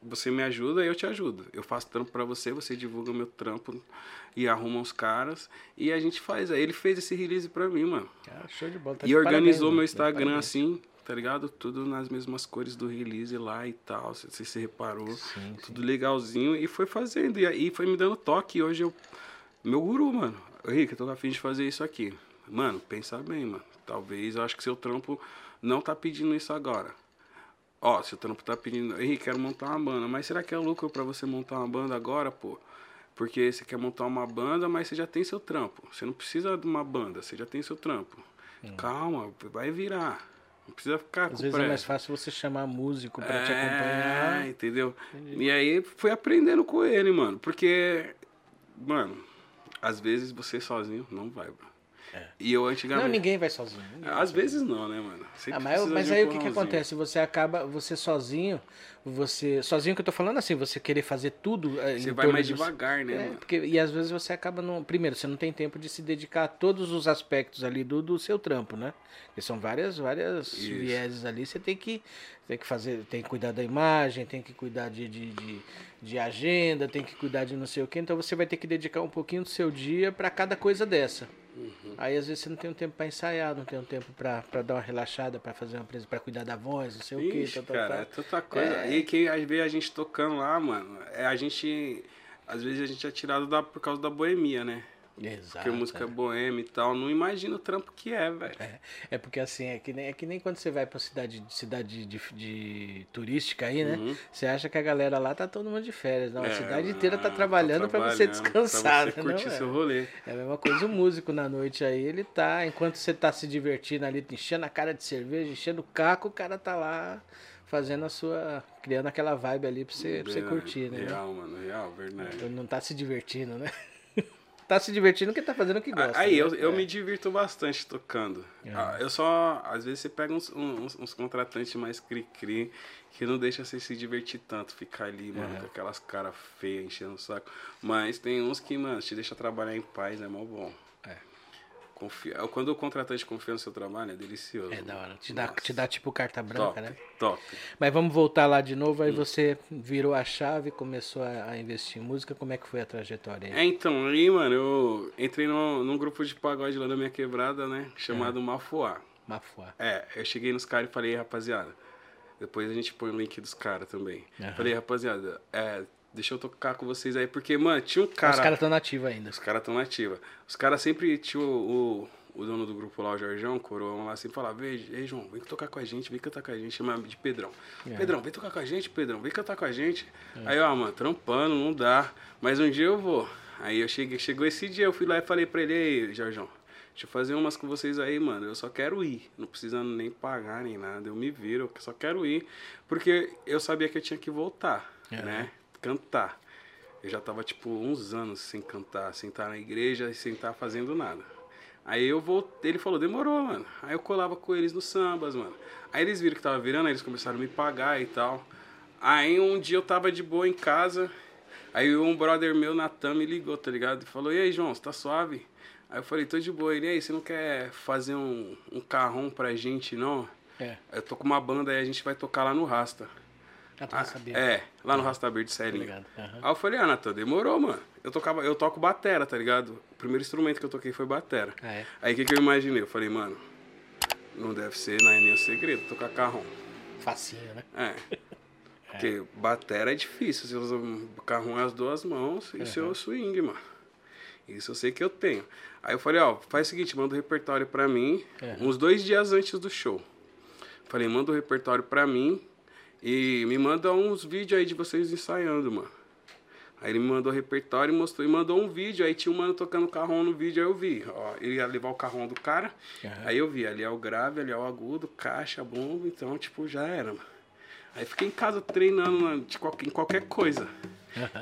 Você me ajuda e eu te ajudo. Eu faço trampo pra você, você divulga o meu trampo e arruma os caras. E a gente faz. Aí ele fez esse release pra mim, mano. Ah, show de bola. tá E de organizou parabéns, meu. Instagram assim, tá ligado? Tudo nas mesmas cores do release lá e tal. Se você se reparou. Sim, tudo legalzinho. E foi fazendo. E aí foi me dando toque. E hoje eu. Meu guru, mano. Rick, eu tô afim de fazer isso aqui. Mano, pensa bem, mano. Talvez eu acho que seu trampo não tá pedindo isso agora. Ó, seu trampo tá pedindo. Henrique, quero montar uma banda. Mas será que é lucro pra você montar uma banda agora, pô? Porque você quer montar uma banda, mas você já tem seu trampo. Você não precisa de uma banda, você já tem seu trampo. Calma, vai virar. Não precisa ficar Às com vezes é mais fácil você chamar músico pra te É, acompanhar. entendeu? E aí fui aprendendo com ele, mano. Porque, mano, às vezes você sozinho não vai, bro. E eu antigamente. Não, ninguém vai sozinho. ninguém vai Às vezes não, né, mano? Ah, mas, mas de um aí o que, que acontece? Você acaba, você sozinho, você. Sozinho que eu tô falando assim, você querer fazer tudo. eh, Você vai mais do- devagar, né, É, porque, e às vezes você acaba não. Primeiro, você não tem tempo de se dedicar a todos os aspectos ali do, do seu trampo, né? Porque são várias, várias Isso. vieses ali. Você tem que, tem que fazer, tem que cuidar da imagem, tem que cuidar de, de, de, de agenda, tem que cuidar de não sei o quê. Então você vai ter que dedicar um pouquinho do seu dia para cada coisa dessa. Uhum. Aí às vezes você não tem um tempo para ensaiar, não tem um tempo para dar uma relaxada, para fazer uma presa, para cuidar da voz, não sei o. Ixi, tal, tal, cara, tal. é tanta coisa. É. E que às vezes a gente tocando lá, mano, é a gente. Às vezes a gente é tirado da, por causa da boemia, né? Exato. Porque música é boêmia e tal. Não imagina o trampo que é, velho. É, é porque assim, é que nem, é que nem quando você vai pra cidade, cidade de, de turística aí, né? Uhum. Você acha que a galera lá tá todo mundo de férias. Não, a É, cidade inteira tá não, trabalhando pra você trabalhando, descansar, Pra você né? curtir Não, é. seu rolê. É a mesma coisa o músico na noite aí, ele tá, enquanto você tá se divertindo ali, enchendo a cara de cerveja, enchendo o caco, o cara tá lá fazendo a sua. criando aquela vibe ali pra você, pra você Verdade. curtir, né? Real, mano, real, verdade. Então não tá se divertindo, né? Tá se divertindo porque tá fazendo o que gosta. Aí né? eu, eu É. me divirto bastante tocando. Ah, Eu só. Às vezes você pega uns, uns, uns contratantes mais cri-cri que não deixa você se divertir tanto, ficar ali, mano, com aquelas caras feias, enchendo o saco. Mas tem uns que, mano, te deixa trabalhar em paz, é mó bom. É. Confia... Quando o contratante confia no seu trabalho, é delicioso. É da hora. Te Nossa. dá, te dá tipo carta branca, top, né? top. Mas vamos voltar lá de novo. Aí Hum. você virou a chave, começou a, investir em música. Como é que foi a trajetória aí? É, então, aí, mano, eu entrei num, num grupo de pagode lá da minha quebrada, né? Chamado Mafuá. Mafuá. É, eu cheguei nos caras e falei, "Ei, rapaziada, depois a gente põe o link dos caras também. Aham. Falei, rapaziada, é, deixa eu tocar com vocês aí, porque, mano, tinha um cara. Os caras estão nativos ainda. Os caras tão nativa. Os caras sempre tinham o, o, o dono do grupo lá, o Jorjão, o Coroão lá, sempre falava, ei, João, vem tocar com a gente, vem cantar com a gente, chama de Pedrão. É. Pedrão, vem tocar com a gente, Pedrão, vem cantar com a gente. Aí, ó, mano, trampando, não dá, mas um dia eu vou. Aí eu cheguei, chegou esse dia, eu fui lá e falei pra ele, ei, Jorjão, Deixa eu fazer umas com vocês aí, mano. Eu só quero ir. Não precisando nem pagar nem nada. Eu me viro, eu só quero ir. Porque eu sabia que eu tinha que voltar, É. né? Cantar. Eu já tava, tipo, uns anos sem cantar, sem estar na igreja e sem estar fazendo nada. Aí eu voltei, ele falou, demorou, mano. Aí eu colava com eles nos sambas, mano. Aí eles viram que tava virando, aí eles começaram a me pagar e tal. Aí um dia eu tava de boa em casa, aí um brother meu, Natan, me ligou, tá ligado? E falou, e aí, João, você tá suave? Aí eu falei, tô de boa. Ele, e aí, você não quer fazer um, um carrão pra gente, não? É. Eu tô com uma banda aí, a gente vai tocar lá no Rasta. Ah, tu não sabia. É, lá no Rasta Verde Tá ligado. Aham. Aí eu falei, ah, Natan, demorou, mano. Eu, tocava, eu toco batera, tá ligado? O primeiro instrumento que eu toquei foi batera. Ah, é. Aí o que, que eu imaginei? Eu falei, mano, não deve ser, não é nem o segredo, tocar carrão. Facinho, né? É. Porque batera é difícil, você usa carrão é as duas mãos e seu swing, mano. Isso eu sei que eu tenho. Aí eu falei, ó, faz o seguinte, manda o repertório pra mim, Uhum. uns dois dias antes do show. Falei, manda o repertório pra mim e me manda uns vídeos aí de vocês ensaiando, mano. Aí ele me mandou o repertório e mostrou, e mandou um vídeo, aí tinha um mano tocando carrão no vídeo, aí eu vi, ó, ele ia levar o carrão do cara, Aham. aí eu vi, ali é o grave, ali é o agudo, caixa, bomba, então, tipo, já era, mano. Aí fiquei em casa treinando mano, qualquer, em qualquer coisa.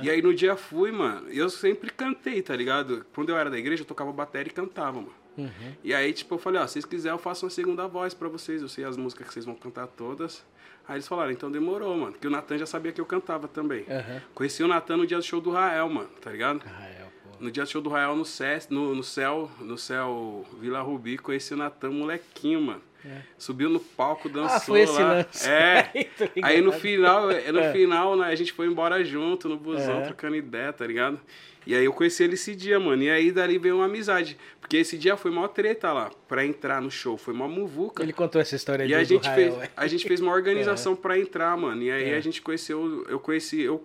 E aí no dia fui, mano, eu sempre cantei, tá ligado? Quando eu era da igreja, eu tocava bateria e cantava, mano. Uhum. E aí, tipo, eu falei, ó, se vocês quiserem, eu faço uma segunda voz pra vocês. Eu sei as músicas que vocês vão cantar todas. Aí eles falaram, então demorou, mano. Porque o Natan já sabia que eu cantava também. Aham. Conheci o Natan no dia do show do Rael, mano, tá ligado? Ah, é, pô. No dia do show do Rael no, Cés, no, no céu, no céu Vila Rubi, conheci o Natan molequinho, mano. Subiu no palco, dançou É. Ah, foi esse lá. lance. É. Aí no final, é, no É. final, né, a gente foi embora junto no busão, É. trocando ideia, tá ligado? E aí eu conheci ele esse dia, mano. E aí dali veio uma amizade. Porque esse dia foi mó treta lá, pra entrar no show. Foi mó muvuca. Ele contou essa história E a gente, Rael, fez, é. a gente fez uma organização pra entrar, mano. E aí É. a gente conheceu, eu conheci, eu,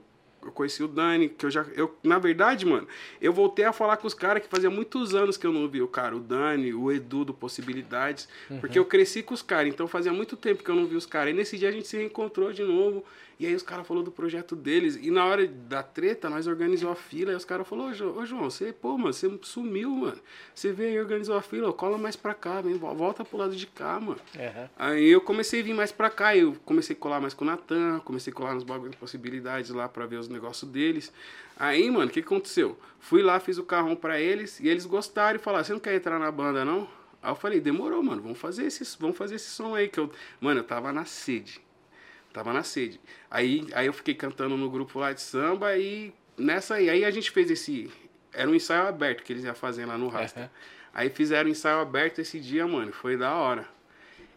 eu conheci o Dani, que eu já. Eu, na verdade, mano, eu voltei a falar com os caras que fazia muitos anos que eu não via o cara, o Dani, o Edu do Possibilidades. Uhum. Porque eu cresci com os caras, então fazia muito tempo que eu não vi os caras. E nesse dia a gente se reencontrou de novo. E aí os caras falaram do projeto deles. E na hora da treta, nós organizou a fila. E os caras falaram, ô, Jo- ô João, você, pô, mano, você sumiu, mano. Você veio e organizou a fila, cola mais pra cá, vem, volta pro lado de cá, mano. Aham. Aí eu comecei a vir mais pra cá, eu comecei a colar mais com o Natan, comecei a colar nos bagulho de possibilidades lá pra ver os negócios deles. Aí, mano, o que que aconteceu? Fui lá, fiz o carrão pra eles e eles gostaram e falaram: "Você não quer entrar na banda não?" Aí eu falei: "Demorou, mano, vamos fazer esse, vamos fazer esse som aí que eu, mano, eu tava na sede. Tava na sede. Aí, aí eu fiquei cantando no grupo lá de samba e nessa aí, aí a gente fez esse era um ensaio aberto que eles iam fazer lá no Rasta. Aham. Aí fizeram ensaio aberto esse dia, mano. Foi da hora.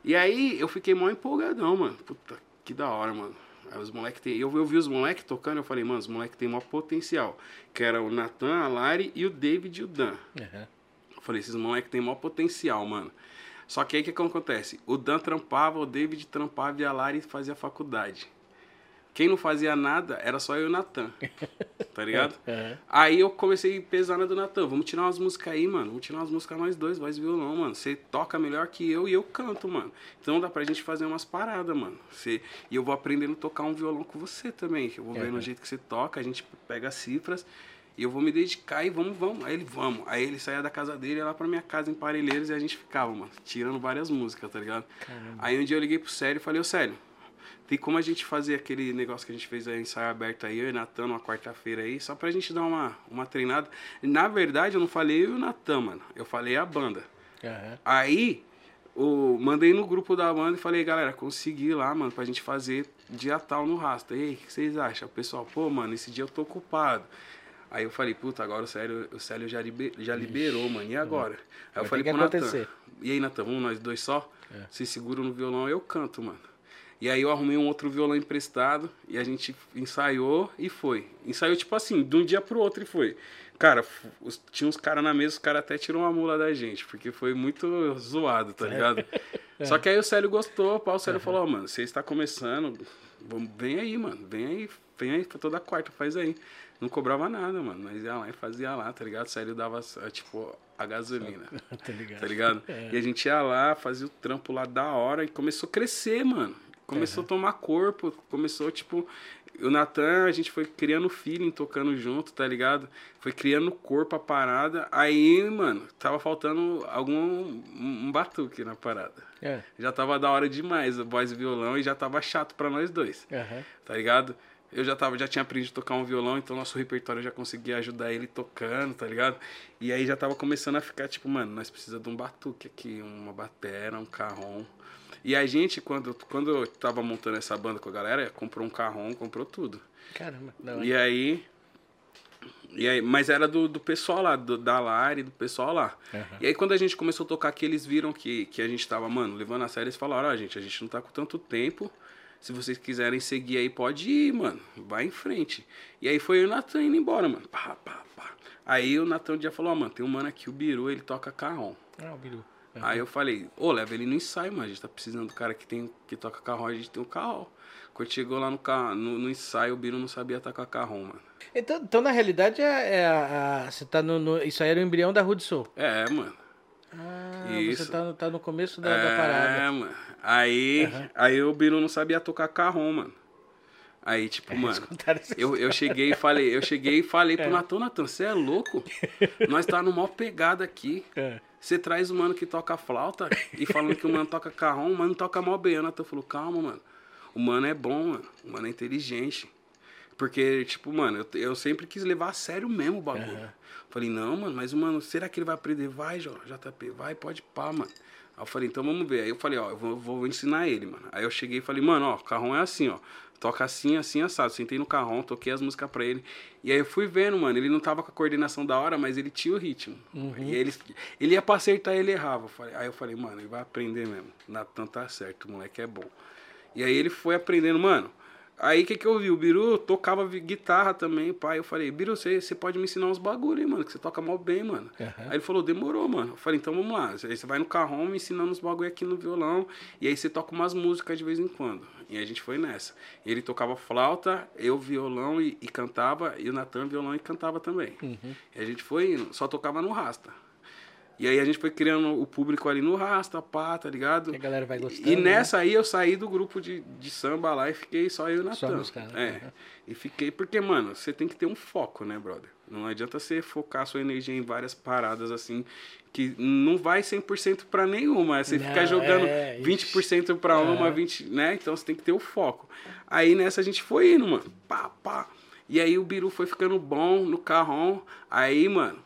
E aí eu fiquei mó empolgadão, mano. Puta, que da hora, mano. Aí os moleques tem. Eu, eu vi os moleques tocando, eu falei, mano, os moleques tem maior potencial. Que era o Natan, a Lari e o David e o Dan. Aham. Eu falei, esses moleques tem maior potencial, mano. Só que aí o que, que acontece? O Dan trampava, o David trampava e a Lari fazia faculdade. Quem não fazia nada era só eu e o Natan. Tá ligado? Aham. Aí eu comecei a pesar na do Natan. Vamos tirar umas músicas aí, mano. Vamos tirar umas músicas nós dois, voz e violão, mano. Você toca melhor que eu e eu canto, mano. Então dá pra gente fazer umas paradas, mano. Você... E eu vou aprendendo a tocar um violão com você também. que Eu vou vendo Uhum. o jeito que você toca, a gente pega as cifras. E eu vou me dedicar e vamos, vamos. Aí ele, vamos. Aí ele saía da casa dele, ia lá pra minha casa em Parelheiros e a gente ficava, mano, tirando várias músicas, tá ligado? Aí um dia eu liguei pro Célio e falei, ô Célio, tem como a gente fazer aquele negócio que a gente fez aí, ensaio aberto aí, eu e Natan, uma quarta-feira aí, só pra gente dar uma, uma treinada. Na verdade, eu não falei eu e o Natan, mano. Eu falei a banda. Aham. Aí, o, mandei no grupo da banda e falei, galera, consegui lá, mano, pra gente fazer dia tal no Rasta. E aí, o que vocês acham? O pessoal, pô, mano, esse dia eu tô ocupado. Aí eu falei, puta, agora o Célio, o Célio já, libe- já liberou, mano. E agora? Aí eu falei pro Natan. E aí, Natan, vamos nós dois só? É. Se segura no violão, eu canto, mano. E aí eu arrumei um outro violão emprestado e a gente ensaiou e foi. Ensaiou tipo assim, de um dia pro outro e foi. Cara, os- tinha uns caras na mesa, os caras até tirou uma mula da gente, porque foi muito zoado, tá ligado? Só que aí o Célio gostou, o Célio falou, ó, mano, você está começando, vem aí, mano, vem aí, vem aí, toda quarta, faz aí. Não cobrava nada, mano, nós ia lá e fazia lá, tá ligado? O Célio dava, tipo, a gasolina Tá ligado? tá ligado? É. E a gente ia lá, fazia o trampo lá da hora e começou a crescer, mano. Começou uhum. a tomar corpo, começou, tipo, o Natan, a gente foi criando feeling, tocando junto, tá ligado? Foi criando corpo a parada. Aí, mano, tava faltando algum um batuque na parada. É. Já tava da hora demais, voz e violão, e já tava chato para nós dois. Uhum. Tá ligado? Eu já tava, já tinha aprendido a tocar um violão, então nosso repertório já conseguia ajudar ele tocando, tá ligado? E aí já tava começando a ficar tipo, mano, nós precisamos de um batuque aqui, uma batera, um carrom. E a gente, quando, quando eu tava montando essa banda com a galera, comprou um carrão, comprou tudo. Caramba, não. E aí. E aí, mas era do, do pessoal lá, do, da Lari, do pessoal lá. Uhum. E aí quando a gente começou a tocar que eles viram que, que a gente tava, mano, levando a sério, eles falaram, ó, oh, gente, a gente não tá com tanto tempo. Se vocês quiserem seguir aí, pode ir, mano. Vai em frente. E aí foi o Natan indo embora, mano. Pá, pá, pá. Aí o Natan um dia falou, ó, oh, mano, tem um mano aqui, o Biru, ele toca carrão. Ah, o Biru. Uhum. Aí eu falei, ô, oh, leva ele no ensaio, mano. A gente tá precisando do cara que, tem, que toca carro, a gente tem um carro. Quando chegou lá no, carro, no, no ensaio, o Biro não sabia tocar carro, mano. Então, então na realidade, é, é a, a, você tá no, no, Isso aí era o embrião da Rude Soul. É, mano. Ah, Isso. você tá, tá no começo da, é, da parada. É, mano. Aí, uhum. aí o Biro não sabia tocar carro, mano. Aí, tipo, mano, eu, eu cheguei e falei, eu cheguei e falei pro é. Natan, Natan, você é louco? Nós tá no maior pegada aqui. É. Você traz o mano que toca flauta e falando que o mano toca carrão, o mano toca mó bem. O Natan falou, calma, mano. O mano é bom, mano. O mano é inteligente. Porque, tipo, mano, eu, eu sempre quis levar a sério mesmo o bagulho. Uhum. Falei, não, mano, mas o mano, será que ele vai aprender? Vai, JP, vai, pode pá, mano. Aí eu falei, então vamos ver. Aí eu falei, ó, eu vou, vou ensinar ele, mano. Aí eu cheguei e falei, mano, ó, carrão é assim, ó toca assim, assim, assado. Sentei no carrão, toquei as músicas pra ele. E aí eu fui vendo, mano, ele não tava com a coordenação da hora, mas ele tinha o ritmo. Uhum. E ele, ele ia pra acertar, ele errava. Aí eu falei, mano, ele vai aprender mesmo. Natan tá certo, o moleque é bom. E aí ele foi aprendendo, mano. Aí o que, que eu vi? O Biru tocava guitarra também, pai. Eu falei, Biru, você, você pode me ensinar uns bagulho aí, mano, que você toca mal bem, mano. Uhum. Aí ele falou, demorou, mano. Eu falei, então vamos lá. Aí você vai no carrão me ensinando uns bagulho aqui no violão. E aí você toca umas músicas de vez em quando. E a gente foi nessa. Ele tocava flauta, eu violão e, e cantava, e o Natan violão e cantava também. Uhum. E a gente foi indo, só tocava no rasta. E aí a gente foi criando o público ali no rasta, pá, tá ligado? E a galera vai gostando. E nessa né? aí eu saí do grupo de, de samba lá e fiquei só eu Natan. Só caras. É. Uhum. E fiquei, porque, mano, você tem que ter um foco, né, brother? Não adianta você focar sua energia em várias paradas assim, que não vai 100% para nenhuma. Você não, ficar jogando é, 20% para uma, 20, né? Então você tem que ter o foco. Aí nessa a gente foi indo, mano. Pá, pá. E aí o Biru foi ficando bom no carrão. Aí, mano,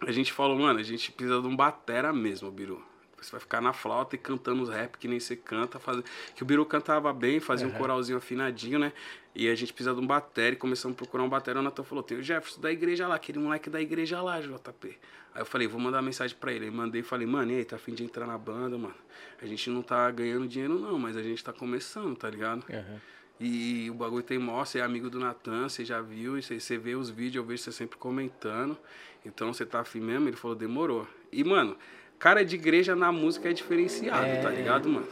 a gente falou, mano, a gente precisa de um batera mesmo, Biru. Você vai ficar na flauta e cantando os rap que nem você canta. Faz... Que o Biru cantava bem, fazia uhum. um coralzinho afinadinho, né? E a gente precisa de um batera e começamos a procurar um batera. O Natan falou, tem o Jefferson da igreja lá, aquele moleque da igreja lá, JP. Aí eu falei, vou mandar uma mensagem pra ele. Aí mandei e falei, mano, e aí, tá afim de entrar na banda, mano? A gente não tá ganhando dinheiro não, mas a gente tá começando, tá ligado? Uhum. E o bagulho tem mó, você é amigo do Natan, você já viu, você, você vê os vídeos, eu vejo você sempre comentando. Então você tá afim mesmo? Ele falou, demorou. E, mano, cara de igreja na música é diferenciado, é... tá ligado, mano?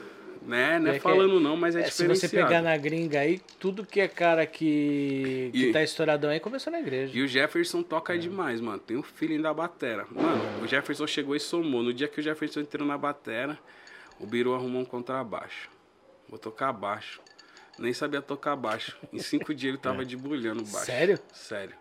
Né? Não é, é falando não, mas é, é diferenciado. Se você pegar na gringa aí, tudo que é cara que, que e, tá estouradão aí começou na igreja. E o Jefferson toca é. demais, mano. Tem o feeling da batera. Mano, o Jefferson chegou e somou. No dia que o Jefferson entrou na batera, o Biru arrumou um contrabaixo. Vou tocar baixo. Nem sabia tocar baixo. Em cinco dias ele tava é. debulhando baixo. Sério? Sério.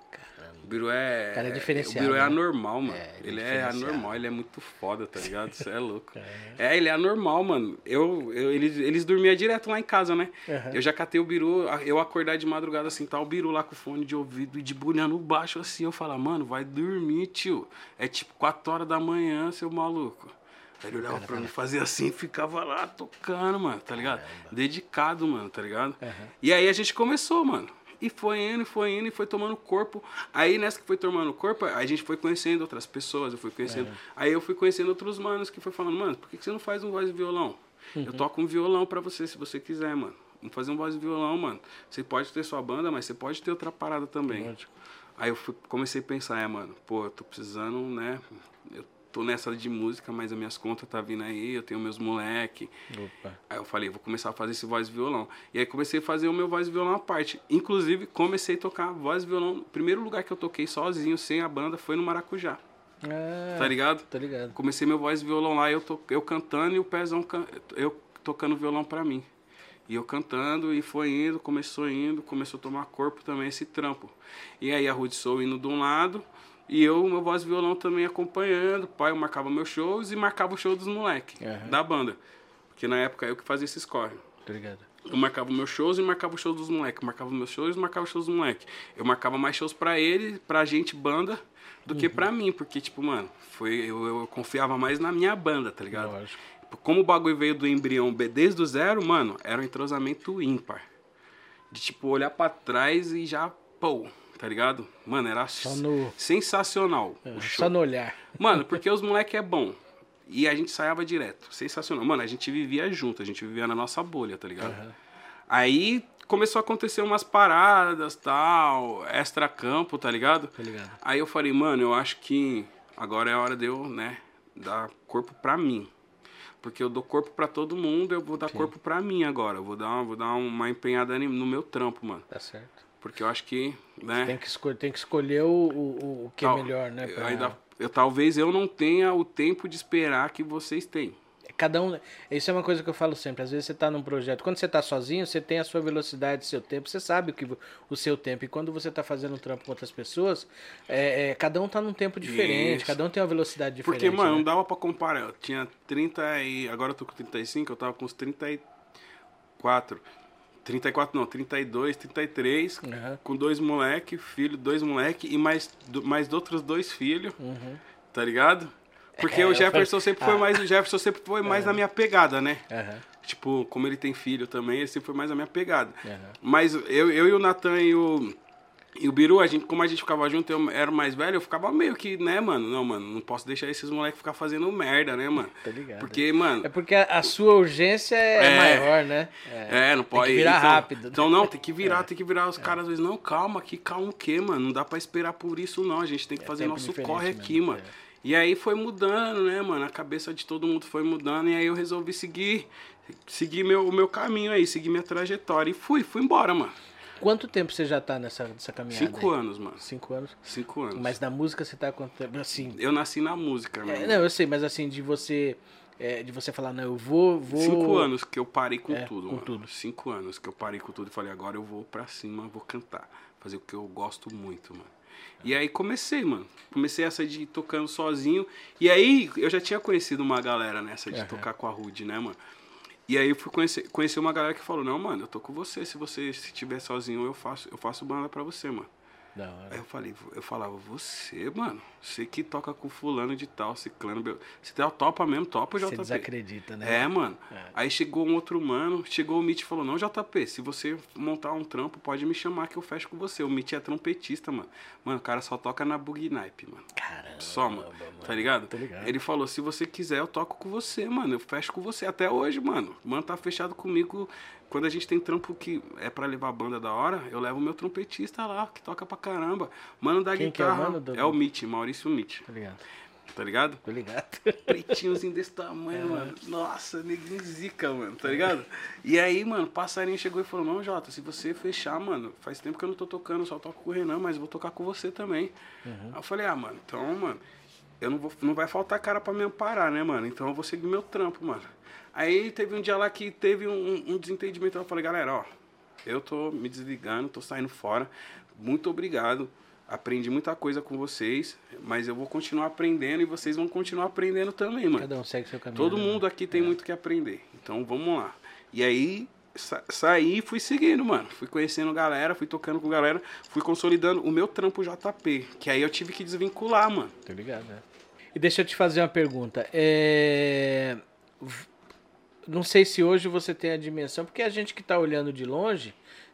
O Biru é. Cara, é diferenciado. O Biru é né? anormal, mano. É, ele, é, é anormal, ele é muito foda, tá ligado? Você é louco. É. é. ele é anormal, mano. Eu, eu, eles, eles dormiam direto lá em casa, né? Uhum. Eu já catei o Biru, eu acordar de madrugada assim, tá o Biru lá com o fone de ouvido e debulhando baixo assim. Eu falo, mano, vai dormir, tio. É tipo 4 horas da manhã, seu maluco. Ele olhava pra mim, fazia assim e ficava lá tocando, mano, tá ligado? Caramba. Dedicado, mano, tá ligado? Uhum. E aí a gente começou, mano. E foi indo, foi indo, e foi tomando corpo. Aí nessa que foi tomando corpo, a gente foi conhecendo outras pessoas, eu fui conhecendo. É. Aí eu fui conhecendo outros manos que foi falando, mano, por que você não faz um voz e violão? Uhum. Eu toco um violão pra você, se você quiser, mano. Vamos fazer um voz e violão, mano. Você pode ter sua banda, mas você pode ter outra parada também. Lógico. Aí eu fui, comecei a pensar, é, mano, pô, eu tô precisando, né? Eu tô nessa de música, mas as minhas contas tá vindo aí, eu tenho meus moleque. Opa. Aí eu falei, vou começar a fazer esse voz e violão. E aí comecei a fazer o meu voz e violão à parte. Inclusive, comecei a tocar voz e violão. O primeiro lugar que eu toquei sozinho, sem a banda, foi no Maracujá. Ah, tá ligado? Tá ligado. Comecei meu voz e violão lá, eu, to, eu cantando e o Pezão eu tocando violão pra mim. E eu cantando e foi indo, começou indo, começou a tomar corpo também esse trampo. E aí a Rude Soul indo de um lado e eu, meu voz e violão também acompanhando. Pai, eu marcava meus shows e marcava o show dos moleques Aham. da banda. Porque na época eu que fazia esses corre. Obrigado. Eu marcava meus shows e marcava os shows dos moleques. Marcava meus shows e marcava os shows dos moleques. Eu marcava mais shows pra ele, pra gente, banda, do que pra mim. Porque, tipo, mano, foi, eu, eu confiava mais na minha banda, tá ligado? Lógico. Como o bagulho veio do embrião B desde o zero, mano, era um entrosamento ímpar. De, tipo, olhar pra trás e já, pô, tá ligado? Mano, era no- sensacional É, o show. Só no olhar. Mano, porque os moleque é bom. E a gente saiava direto. Sensacional. Mano, a gente vivia junto, a gente vivia na nossa bolha, tá ligado? Aham. Aí começou a acontecer umas paradas, tal, extra campo, tá ligado? Tá ligado. Aí eu falei, mano, eu acho que agora é a hora de eu, né, dar corpo pra mim. Porque eu dou corpo pra todo mundo, eu vou dar corpo pra mim agora. Eu vou dar, uma- vou dar uma empenhada no meu trampo, mano. Tá certo. Porque eu acho que, né... Tem que, escolher, tem que escolher o, o, o que tal- é melhor, né? pra- ainda, eu, talvez eu não tenha o tempo de esperar que vocês têm. Cada um. Isso é uma coisa que eu falo sempre. Às vezes você está num projeto. Quando você está sozinho, você tem a sua velocidade, seu tempo. Você sabe o, que, o seu tempo. E quando você está fazendo um trampo com outras pessoas, é, é, cada um está num tempo diferente. Isso. Cada um tem uma velocidade diferente. Porque, mano, né? não dava pra comparar. Eu tinha 30 e. Agora eu tô com 35, eu tava com uns 34. 34 não, 32, 33. Aham. Com dois moleque, filho, dois moleque e mais, do- mais outros dois filhos. Uhum. Tá ligado? Porque É, o Jefferson falei- sempre foi Ah. mais. O Jefferson sempre foi mais na minha pegada, né? Aham. Tipo, como ele tem filho também, ele sempre foi mais na minha pegada. Mas eu, eu e o Natan e o, e o Biru, a gente, como a gente ficava junto, eu era mais velho, eu ficava meio que, né, mano? Não, mano, não posso deixar esses moleques ficar fazendo merda, né, mano? Tá ligado. Porque, mano. É porque a, a sua urgência é, É. maior, né? É, não pode. Tem que virar então, rápido. né? Então, não, tem que virar, tem que virar. Os caras às vezes, não, calma aqui, calma o quê, mano? Não dá pra esperar por isso, não. A gente tem que fazer É tempo nosso corre mesmo, aqui, mano. é. E aí foi mudando, né, mano? A cabeça de todo mundo foi mudando. E aí eu resolvi seguir, seguir meu, o meu caminho aí, seguir minha trajetória. E fui, fui embora, mano. Quanto tempo você já tá nessa, nessa caminhada? Cinco aí? anos, mano. Cinco anos. Cinco anos. Mas na música você tá há quanto tempo? Assim. Eu nasci na música, é, mano. não, eu sei, mas assim, de você. é, de você falar, não, eu vou. vou... Cinco anos que eu parei com É, tudo, com mano. tudo. Cinco anos que eu parei com tudo e falei, agora eu vou pra cima, vou cantar. Fazer o que eu gosto muito, mano. E aí comecei, mano. Comecei essa de tocando sozinho. E aí eu já tinha conhecido uma galera nessa de Aham. tocar com a Rude, né, mano? E aí eu fui conhecer, conhecer uma galera que falou, não, mano, eu tô com você. Se você estiver sozinho, eu faço, eu faço banda pra você, mano. Aí eu falei, eu falava, você, mano, você que toca com fulano de tal, ciclano, bel- você tá- topa mesmo, topa o Você JP. desacredita, né? É, mano. É. Aí chegou um outro mano, chegou o Mitch e falou, não, JP, se você montar um trampo, pode me chamar que eu fecho com você. O Mitch é trompetista, mano. Mano, o cara só toca na Bug Nipe, mano. Caramba. Só, mano. Tá ligado? Tô ligado. Ele falou, se você quiser, eu toco com você, mano. Eu fecho com você. Até hoje, mano. O mano tá fechado comigo. Quando a gente tem trampo que é pra levar a banda da hora, eu levo o meu trompetista lá, que toca pra caramba. Mano da Quem que é o guitarra. mano do- É o Mitch, Maurício Mitch. Tô ligado. Tá ligado? Tô ligado. pretinhozinho desse tamanho, mano. Nossa, neguinho zica, mano, tá ligado? E aí, mano, o passarinho chegou e falou, não, Jota, se você fechar, mano, faz tempo que eu não tô tocando, só toco com o Renan, mas vou tocar com você também. Aí eu falei, ah, mano, então, mano, eu não vou. Não vai faltar cara pra me amparar, né, mano? Então eu vou seguir meu trampo, mano. Aí teve um dia lá que teve um, um desentendimento. Eu falei, galera, ó, eu tô me desligando, tô saindo fora. Muito obrigado. Aprendi muita coisa com vocês, mas eu vou continuar aprendendo e vocês vão continuar aprendendo também, mano. Cada um segue seu caminho. Todo né? mundo aqui tem muito que aprender. Então vamos lá. E aí sa saí e fui seguindo, mano. Fui conhecendo galera, fui tocando com galera, fui consolidando o meu trampo JP. Que aí eu tive que desvincular, mano. Tô ligado, né? E deixa eu te fazer uma pergunta. É... Não sei se hoje você tem a dimensão, porque a gente que tá olhando de longe,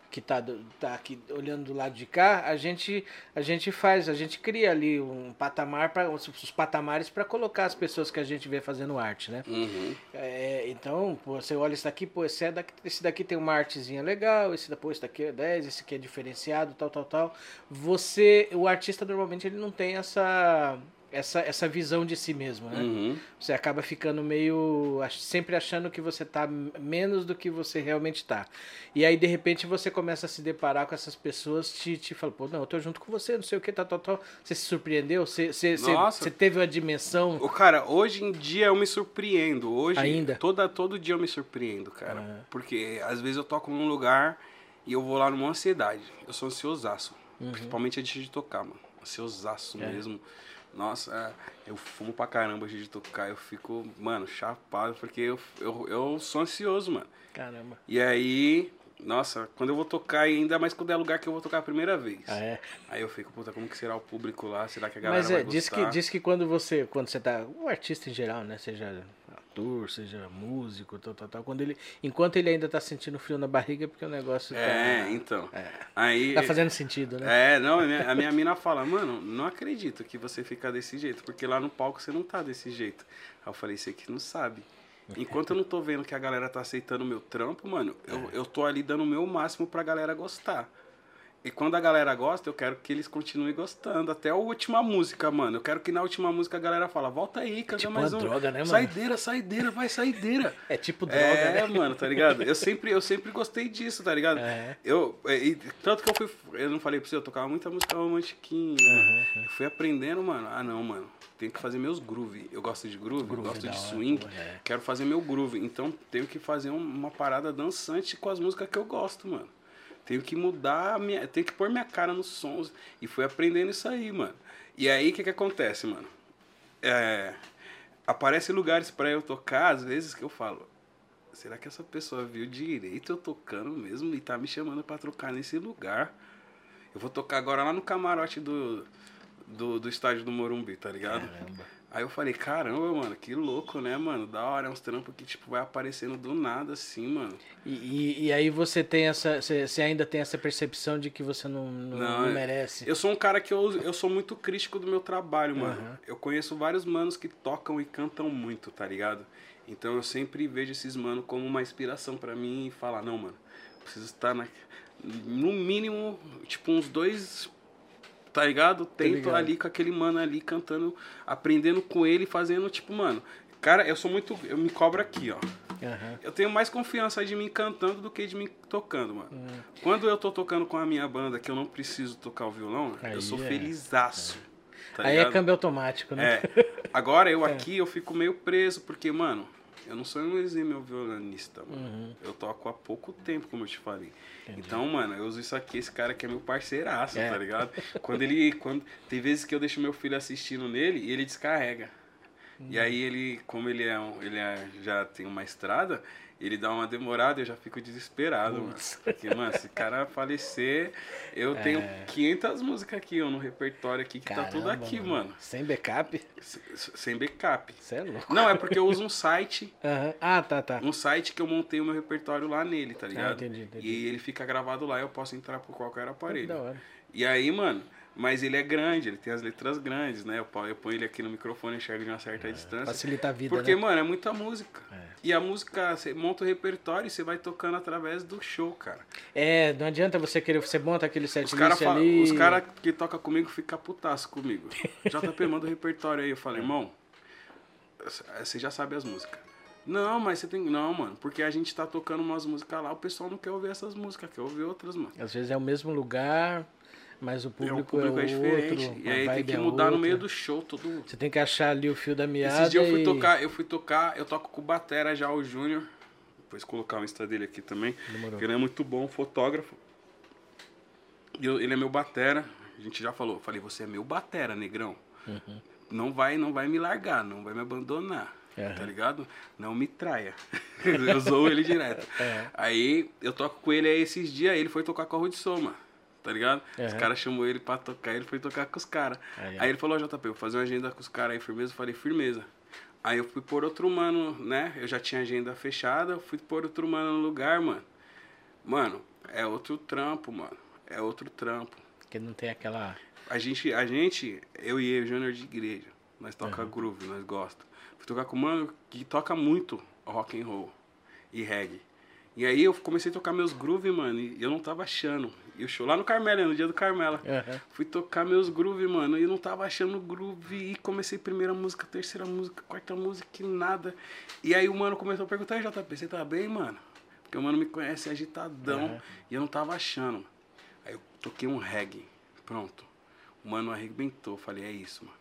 que tá, do- tá aqui olhando do lado de cá, a gente, a gente faz, a gente cria ali um patamar para os patamares para colocar as pessoas que a gente vê fazendo arte, né? Uhum. É, então, pô, você olha esse daqui, pô, esse, é daqui, esse daqui tem uma artezinha legal, esse, pô, esse daqui é 10, esse aqui é diferenciado, tal, tal, tal. Você, o artista normalmente ele não tem essa essa, essa visão de si mesmo, né? Uhum. Você acaba ficando meio. sempre achando que você tá menos do que você realmente tá. E aí, de repente, você começa a se deparar com essas pessoas te, te falam, pô, não, eu tô junto com você, não sei o que, tal, tal, tal. Você se surpreendeu? Você, você, Nossa. você teve uma dimensão. O cara, hoje em dia eu me surpreendo. Hoje, Ainda? Toda, todo dia eu me surpreendo, cara. Porque às vezes eu toco num lugar e eu vou lá numa ansiedade. Eu sou ansiosaço. Principalmente antes de tocar, mano. Ansiosaço É. mesmo. Nossa, é, eu fumo pra caramba de tocar. Eu fico, mano, chapado, porque eu, eu, eu sou ansioso, mano. Caramba. E aí, nossa, quando eu vou tocar, ainda mais quando é lugar que eu vou tocar a primeira vez. Ah, é? Aí eu fico, puta, como que será o público lá? Será que a galera Mas vai é, diz que, gostar? diz que quando você, quando você tá, um artista em geral, né, seja ator, seja músico, tal, tal, tal, quando ele, enquanto ele ainda tá sentindo frio na barriga, é porque o negócio É, tá, então. Aí, tá fazendo sentido, né? É, não, a minha, a minha mina fala, mano, não acredito que você fica desse jeito, porque lá no palco você não tá desse jeito. Aí eu falei, você que não sabe. Enquanto eu não tô vendo que a galera tá aceitando o meu trampo, mano, eu, eu tô ali dando o meu máximo pra galera gostar. E quando a galera gosta, eu quero que eles continuem gostando. Até a última música, mano. Eu quero que na última música a galera fala, volta aí, canta Tipo mais uma um. droga, né, mano? Saideira, saideira, vai, saideira. É tipo droga, É, né? mano, tá ligado? Eu sempre, eu sempre gostei disso, tá ligado? É. Eu, é, e tanto que eu fui, eu não falei pra você, eu tocava muita música romantiquinha, mano. Eu fui aprendendo, mano. Ah, não, mano. Tenho que fazer meus groove. Eu gosto de groove, Groove gosto da de hora, swing. pô, é. Quero fazer meu groove. Então tenho que fazer um- uma parada dançante com as músicas que eu gosto, mano. Tenho que mudar, minha, tenho que pôr minha cara nos sons. E fui aprendendo isso aí, mano. E aí, o que que acontece, mano? É, aparecem lugares pra eu tocar, às vezes, que eu falo... Será que essa pessoa viu direito eu tocando mesmo e tá me chamando pra trocar nesse lugar? Eu vou tocar agora lá no camarote do, do, do estádio do Morumbi, tá ligado? Caramba. Aí eu falei, caramba, mano, que louco, né, mano? Da hora, é uns trampos que, tipo, vai aparecendo do nada, assim, mano. E, e, e aí você tem essa, você, ainda tem essa percepção de que você não, não, Não, não é- merece. Eu sou um cara que eu, eu sou muito crítico do meu trabalho, mano. Aham. Eu conheço vários manos que tocam e cantam muito, tá ligado? Então eu sempre vejo esses manos como uma inspiração pra mim e falar, não, mano, preciso estar na, no mínimo, tipo, uns dois, tá ligado? Tento ligado. ali com aquele mano ali cantando, aprendendo com ele, fazendo, tipo, mano. Cara, eu sou muito. Eu me cobro aqui, ó. Aham. Eu tenho mais confiança de mim cantando do que de mim tocando, mano. Quando eu tô tocando com a minha banda, que eu não preciso tocar o violão, Aí eu sou é. felizaço. Tá aí é ligado? câmbio automático, né? É. Agora eu aqui eu fico meio preso, porque, mano, eu não sou um exímio violonista, mano. Uhum. Eu toco há pouco tempo, como eu te falei. Então, mano, eu uso isso aqui, esse cara que é meu parceiraço, É. tá ligado? Quando ele. Quando, tem vezes que eu deixo meu filho assistindo nele e ele descarrega. Uhum. E aí ele, como ele é, um- ele é, já tem uma estrada, ele dá uma demorada e eu já fico desesperado, mano. Porque, mano, se o cara falecer, eu tenho 500 músicas aqui, ó, no repertório aqui, que tá tudo É. Caramba, aqui, mano. Sem backup? Sem backup. Você é louco. Não, é porque eu uso um site, Aham. Ah, tá, tá. um site que eu montei o meu repertório lá nele, tá ligado? Ah, entendi, entendi. E ele fica gravado lá, eu posso entrar por qualquer Que aparelho. da hora. E aí, mano, mas ele é grande, ele tem as letras grandes, né? Eu ponho, eu ponho ele aqui no microfone, enxergo de uma certa distância. Facilita a vida, Porque, né? mano, é muita música. É. E a música, você monta o repertório e você vai tocando através do show, cara. É, não adianta você querer, você monta aquele Os setlist caras ali. os cara que tocam comigo ficam putaço comigo. JP, manda o repertório aí. Eu falei, irmão, você já sabe as músicas. Não, mas você tem. Não, mano, porque a gente tá tocando umas músicas lá, o pessoal não quer ouvir essas músicas, quer ouvir outras, mano. Às vezes é o mesmo lugar, mas o É, público, o público é, diferente. outro. e aí tem que é mudar no meio do show todo. Você tem que achar ali o fio da meada Esses dias eu fui e- tocar, eu fui tocar, eu toco com o Batera já, o Júnior. Depois colocar o Insta dele aqui também. Demorou. Ele é muito bom, fotógrafo. E eu- ele é meu batera. A gente já falou. Eu falei, você é meu batera, negrão. Uhum. Não vai, não vai me largar, não vai me abandonar. Aham. Tá ligado? Não me traia. eu zoo ele direto. É. Aí eu toco com ele aí esses dias, ele foi tocar com a Rude Soma. Tá ligado? Os Aham. caras chamou ele pra tocar, ele foi tocar com os caras. Aí. Aí ele falou, JP, vou fazer uma agenda com os caras aí, firmeza? Eu falei, firmeza. Aí eu fui pôr outro mano, né? Eu já tinha agenda fechada, eu fui pôr outro mano no lugar, mano. Mano, é outro trampo, mano. É outro trampo. Que não tem aquela. A gente, a gente, eu e ele, Júnior de igreja, nós toca groove, nós gosta. Fui tocar com um mano que toca muito rock and roll e reggae. E aí eu comecei a tocar meus groove, mano, e eu não tava achando. E o show lá no Carmela, no dia do Carmela. Aham. Fui tocar meus groove, mano. E eu não tava achando groove. E comecei primeira música, terceira música, quarta música, e nada. E aí o mano começou a perguntar, "E, JP, você tá bem, mano? Porque o mano me conhece agitadão. Aham. E eu não tava achando. Aí eu toquei um reggae. Pronto. O mano arrebentou. Falei, é isso, mano.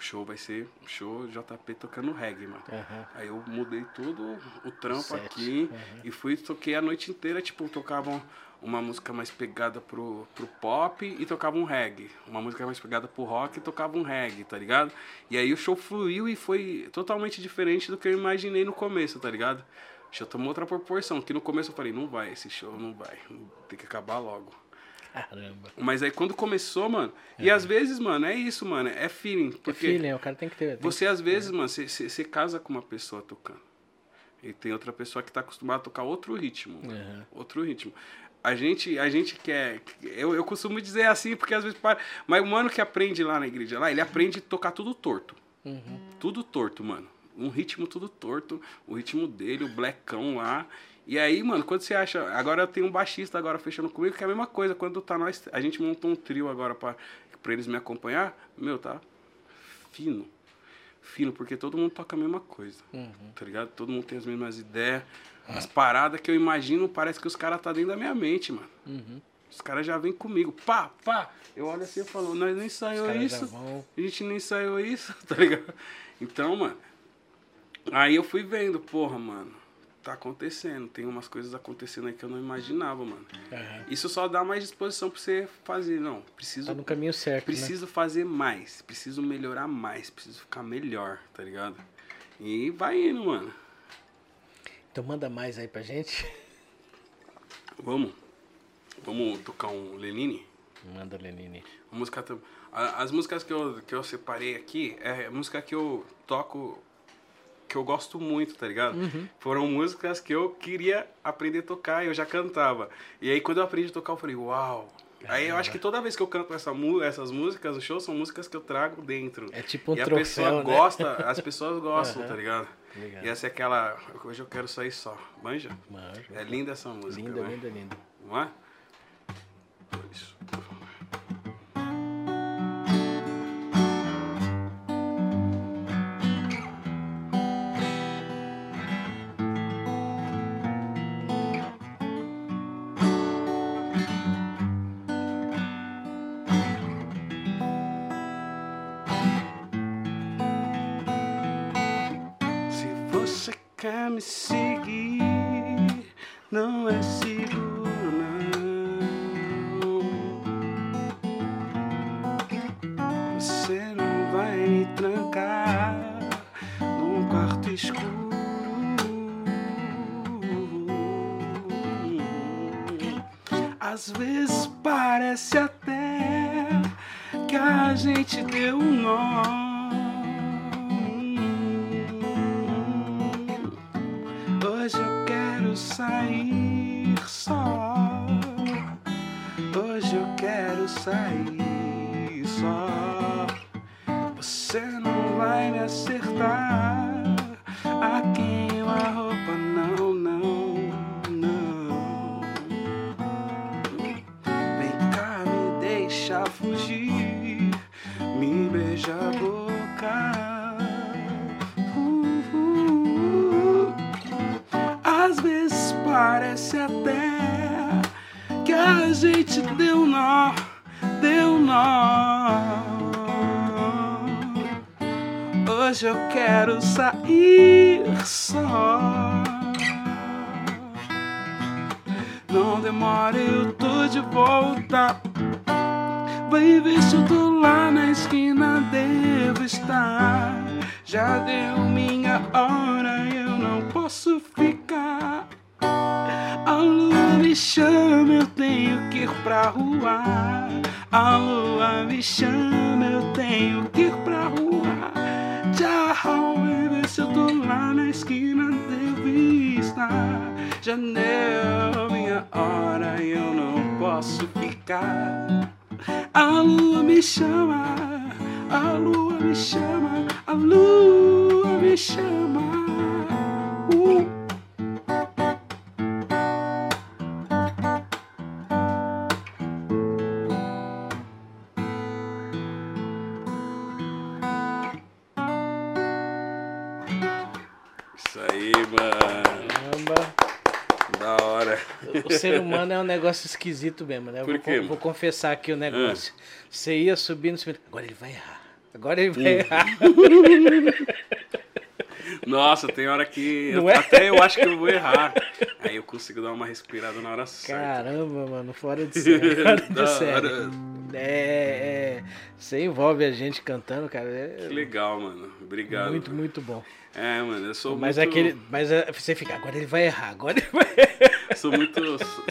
O show vai ser um show JP tocando reggae, mano. Aham. Aí eu mudei tudo o trampo Set. aqui Uhum. e fui toquei a noite inteira, tipo, tocavam uma música mais pegada pro, pro pop e tocava um reggae. Uma música mais pegada pro rock e tocava um reggae, tá ligado? E aí o show fluiu e foi totalmente diferente do que eu imaginei no começo, tá ligado? O show tomou outra proporção, que no começo eu falei, não vai, esse show não vai, tem que acabar logo. Caramba. Mas aí quando começou, mano, e às vezes, mano, é isso, mano, é feeling. É Porque feeling, o cara tem que ter. tem você, às vezes, mano, você- casa com uma pessoa tocando. E tem outra pessoa que tá acostumada a tocar outro ritmo. Aham. Outro ritmo. A gente, a gente quer. Eu, eu costumo dizer assim, porque às vezes. para- Mas o mano que aprende lá na igreja, lá, ele aprende a tocar tudo torto. Uhum. Tudo torto, mano. Um ritmo tudo torto. O ritmo dele, o blackão lá. E aí, mano, quando você acha. Agora tem um baixista agora fechando comigo, que é a mesma coisa. Quando tá nós. A gente montou um trio agora pra, pra eles me acompanhar. Meu, tá fino. Fino, porque todo mundo toca a mesma coisa. Uhum. Tá ligado? Todo mundo tem as mesmas ideias. As paradas que eu imagino, parece que os caras tá dentro da minha mente, mano. Uhum. Os caras já vêm comigo. Pá, pá. Eu olho assim e falo, nós nem ensaiou isso. vão. A gente nem ensaiou isso, tá ligado? Então, mano. Aí eu fui vendo, porra, mano. Tá acontecendo. Tem umas coisas acontecendo aí que eu não imaginava, mano. Aham. Isso só dá mais disposição pra você fazer. Não, preciso Tá no caminho certo, né? Preciso fazer mais, preciso melhorar mais, preciso ficar melhor, tá ligado? E vai indo, mano. Então manda mais aí pra gente. Vamos. Vamos tocar um Lenine? Manda, Lenine. A música a- As músicas que eu, que eu separei aqui é música que eu toco que eu gosto muito, tá ligado? Foram músicas que eu queria aprender a tocar e eu já cantava. E aí quando eu aprendi a tocar, eu falei, uau! Aí eu acho que toda vez que eu canto essa, essas músicas no show, são músicas que eu trago dentro. É tipo um e a troféu, pessoa né? gosta, as pessoas gostam, Aham. tá ligado? Legal. E essa é aquela. Hoje eu quero sair só. Manja? Manjo. É linda essa música. Linda, né? linda, linda. Não é? Isso. Negócio esquisito mesmo, né? Por vou, quê, vou mano? confessar aqui o negócio. Você ia subindo, subindo. Agora ele vai errar. Agora ele Hum. vai errar. Nossa, tem hora que eu- é? até eu acho que eu vou errar. Aí eu consigo dar uma respirada na hora certa. Caramba, mano, fora de série. Fora de série. hora. É, é. Você envolve a gente cantando, cara. Que É legal, mano. Obrigado. muito, muito bom. É, mano, eu sou Mas muito... aquele. Mas é, você fica, agora ele vai errar, agora ele vai errar. Sou muito,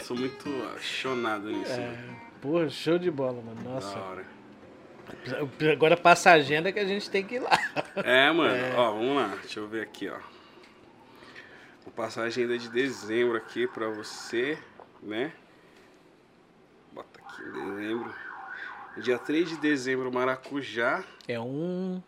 sou, muito chonado nisso. É, mano. pô, show de bola, mano. Da Nossa. hora. Agora passa a agenda que a gente tem que ir lá. É, mano, ó, vamos lá. Deixa eu ver aqui, ó. Vou passar a agenda de dezembro aqui pra você, né? Bota aqui em dezembro. Dia 3 de dezembro, Maracujá, É um.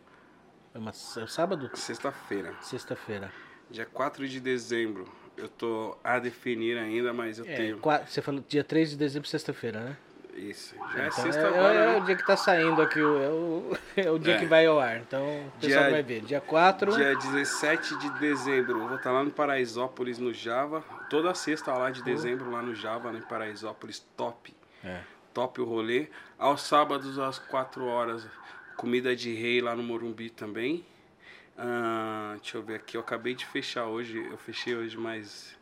É, uma, é um sábado? sexta-feira. Sexta-feira. Dia 4 de dezembro, eu tô a definir ainda, mas eu É, tenho. qua- você falou dia 3 de dezembro, sexta-feira, né? Isso. Já é Então, sexta é, agora, é né? o dia que tá saindo aqui, é o, é o dia É. que vai ao ar. Então o pessoal Dia- vai ver. Dia 4. Dia 17 de dezembro, eu vou estar lá no Paraisópolis, no Java. Toda sexta lá de dezembro, lá no Java, no Paraisópolis, top. É. Top o rolê. Aos sábados, às 4 horas, comida de rei lá no Morumbi também. Ah, deixa eu ver aqui, eu acabei de fechar hoje. Eu fechei hoje mais,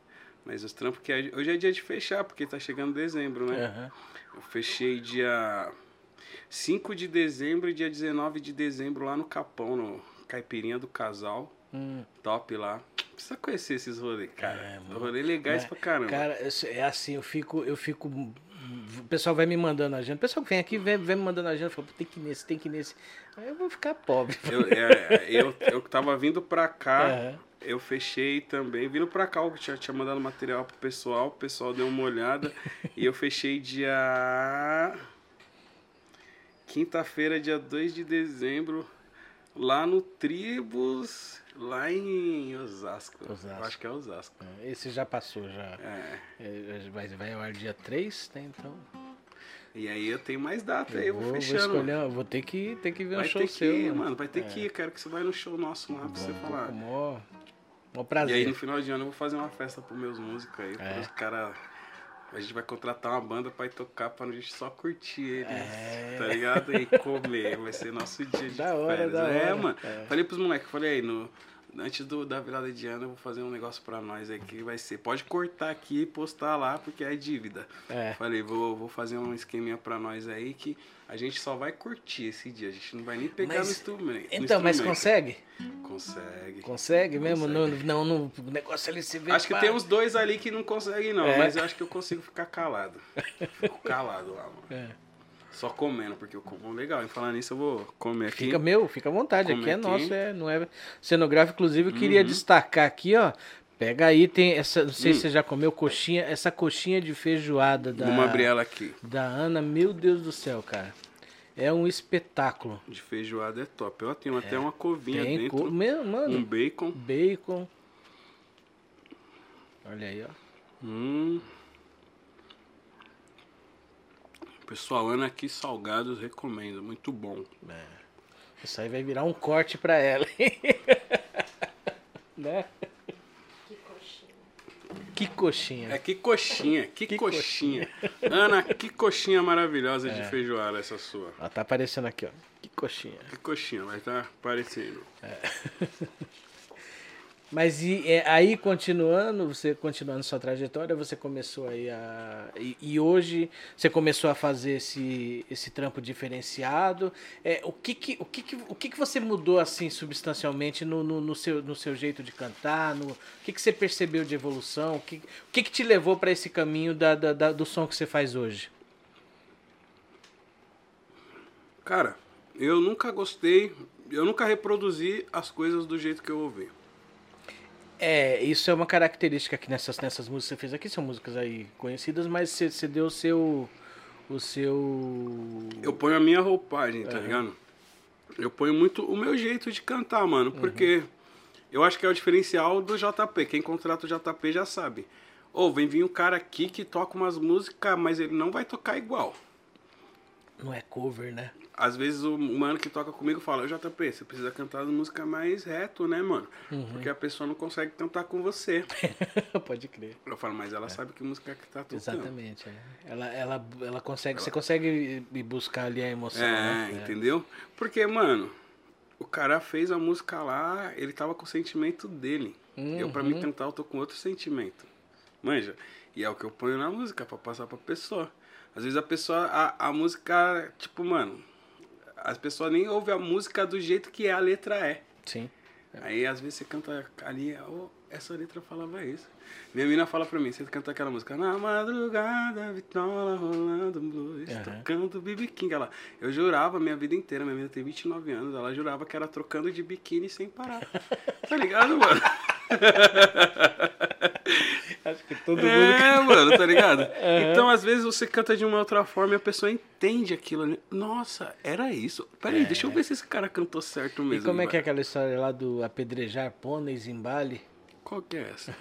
mais os trampos, porque hoje é dia de fechar, porque tá chegando dezembro, né? Aham. Eu fechei dia 5 de dezembro e dia 19 de dezembro lá no Capão, no Caipirinha do Casal. Hum, Top lá. Precisa conhecer esses rolês, cara. É, mano. rolês legais Mas, pra caramba. Cara, é assim, eu fico, eu fico. O pessoal vai me mandando agenda. O pessoal que vem aqui vem, vem me mandando agenda. Fala, "Pô, tem que ir nesse, tem que ir nesse. Aí eu vou ficar pobre. Eu, é, eu, eu tava vindo pra cá, Aham. eu fechei também. Vindo pra cá, eu tinha, tinha mandado material pro pessoal, o pessoal deu uma olhada. e eu fechei dia. Quinta-feira, dia 2 de dezembro, lá no Tribus, lá em Osasco. Osasco. Eu acho que é Osasco. Esse já passou, já. É. É, Vai, vai ao ar dia 3, né? Então. E aí eu tenho mais data aí, eu vou, vou, vou fechando. escolher, eu vou ter que, ter que ver um Vai show ter que seu. ir, né? mano. Vai ter que ir. Quero que você vai no show nosso lá pra você falar. com mó E prazer. aí no final de ano eu vou fazer uma festa pros meus músicos aí. É. Para os caras. A gente vai contratar uma banda pra ir tocar pra gente só curtir eles. É. Tá ligado? E comer. Vai ser nosso dia de Da hora, férias. da é, hora. mano. É. Falei pros moleques, falei aí, no, antes do, da virada de ano eu vou fazer um negócio pra nós aí que vai ser. Pode cortar aqui e postar lá, porque é dívida. É. Falei, vou, vou fazer um esqueminha pra nós aí que a gente só vai curtir esse dia. A gente não vai nem pegar Mas- no instrumento. no Então, mas instrumento. consegue? Consegue. Consegue mesmo? Consegue. Não, não, no negócio ali se vê. Acho que tem uns dois ali que não conseguem, não, É. mas eu acho que eu consigo ficar calado. Fico calado lá, mano. É. Só comendo, porque eu como legal. E falando nisso, eu vou comer aqui. Fica meu, fica à vontade. Aqui é aqui. nosso, é, não é cenográfico. Inclusive, eu queria Uhum. destacar aqui, ó. Pega aí, tem essa. Não sei Hum. se você já comeu coxinha, essa coxinha de feijoada da, Vamos abrir ela aqui. da Ana. Meu Deus do céu, cara. É um espetáculo. De feijoada é top. Eu tenho até uma covinha Tem dentro. co... Meu, mano, Um bacon. bacon. Olha aí, ó. Hum. Pessoal, Ana aqui salgados, recomendo. Muito bom. Isso aí vai virar um corte pra ela. né? Que coxinha. É que coxinha, que, Que coxinha. Ana, que coxinha maravilhosa É. de feijoada essa sua. Ó, tá aparecendo aqui, ó. Que coxinha. Que coxinha, vai estar aparecendo. Mas e, é, aí, continuando, você continuando sua trajetória, você começou aí a. E, e hoje você começou a fazer esse, esse trampo diferenciado. É, o que que, o que, que, o que, que você mudou assim substancialmente no, no, no seu, no seu jeito de cantar? No, o que, que você percebeu de evolução? O que, o que, que te levou para esse caminho da, da, da- do som que você faz hoje? Cara, eu nunca gostei, eu nunca reproduzi as coisas do jeito que eu ouvi. É, isso é uma característica que nessas, nessas músicas que você fez aqui, são músicas aí conhecidas, mas você, você deu o seu. O seu. Eu ponho a minha roupagem, tá Aham. ligado? Eu ponho muito o meu jeito de cantar, mano, porque eu acho que é o diferencial do JP. Quem contrata o JP já sabe. Ou vem vir um cara aqui que toca umas músicas, mas ele não vai tocar igual. Não é cover, né? Às vezes o mano que toca comigo fala, JP, você precisa cantar música mais reto, né, mano? Uhum. Porque a pessoa não consegue cantar com você. Pode crer. Eu falo, mas ela sabe que música que tá tocando. Exatamente. é. Ela, ela, ela consegue. Você consegue buscar ali a emoção. É, né? entendeu? Porque, mano, o cara fez a música lá, ele tava com o sentimento dele. Eu, pra mim Uhum. cantar, eu tô com outro sentimento. Manja? E é o que eu ponho na música, pra passar pra pessoa. Às vezes a pessoa, a, a música, tipo, mano, as pessoas nem ouvem a música do jeito que a letra é. Sim. Aí às vezes você canta ali, oh, essa letra falava isso. Minha mina fala pra mim, você canta aquela música, na madrugada, vitola rolando blues, Aham. tocando BB King. Ela, eu jurava minha vida inteira, minha mina tem 29 anos, ela jurava que era trocando de biquíni sem parar. tá ligado, mano? Acho que todo mundo. É, mano, tá ligado? Então, às vezes, você canta de uma outra forma e a pessoa entende aquilo ali. Nossa, era isso. Peraí, deixa eu ver se esse cara cantou certo É. E mesmo. como é que é aquela história lá do apedrejar pôneis em Bali? Qual que é essa?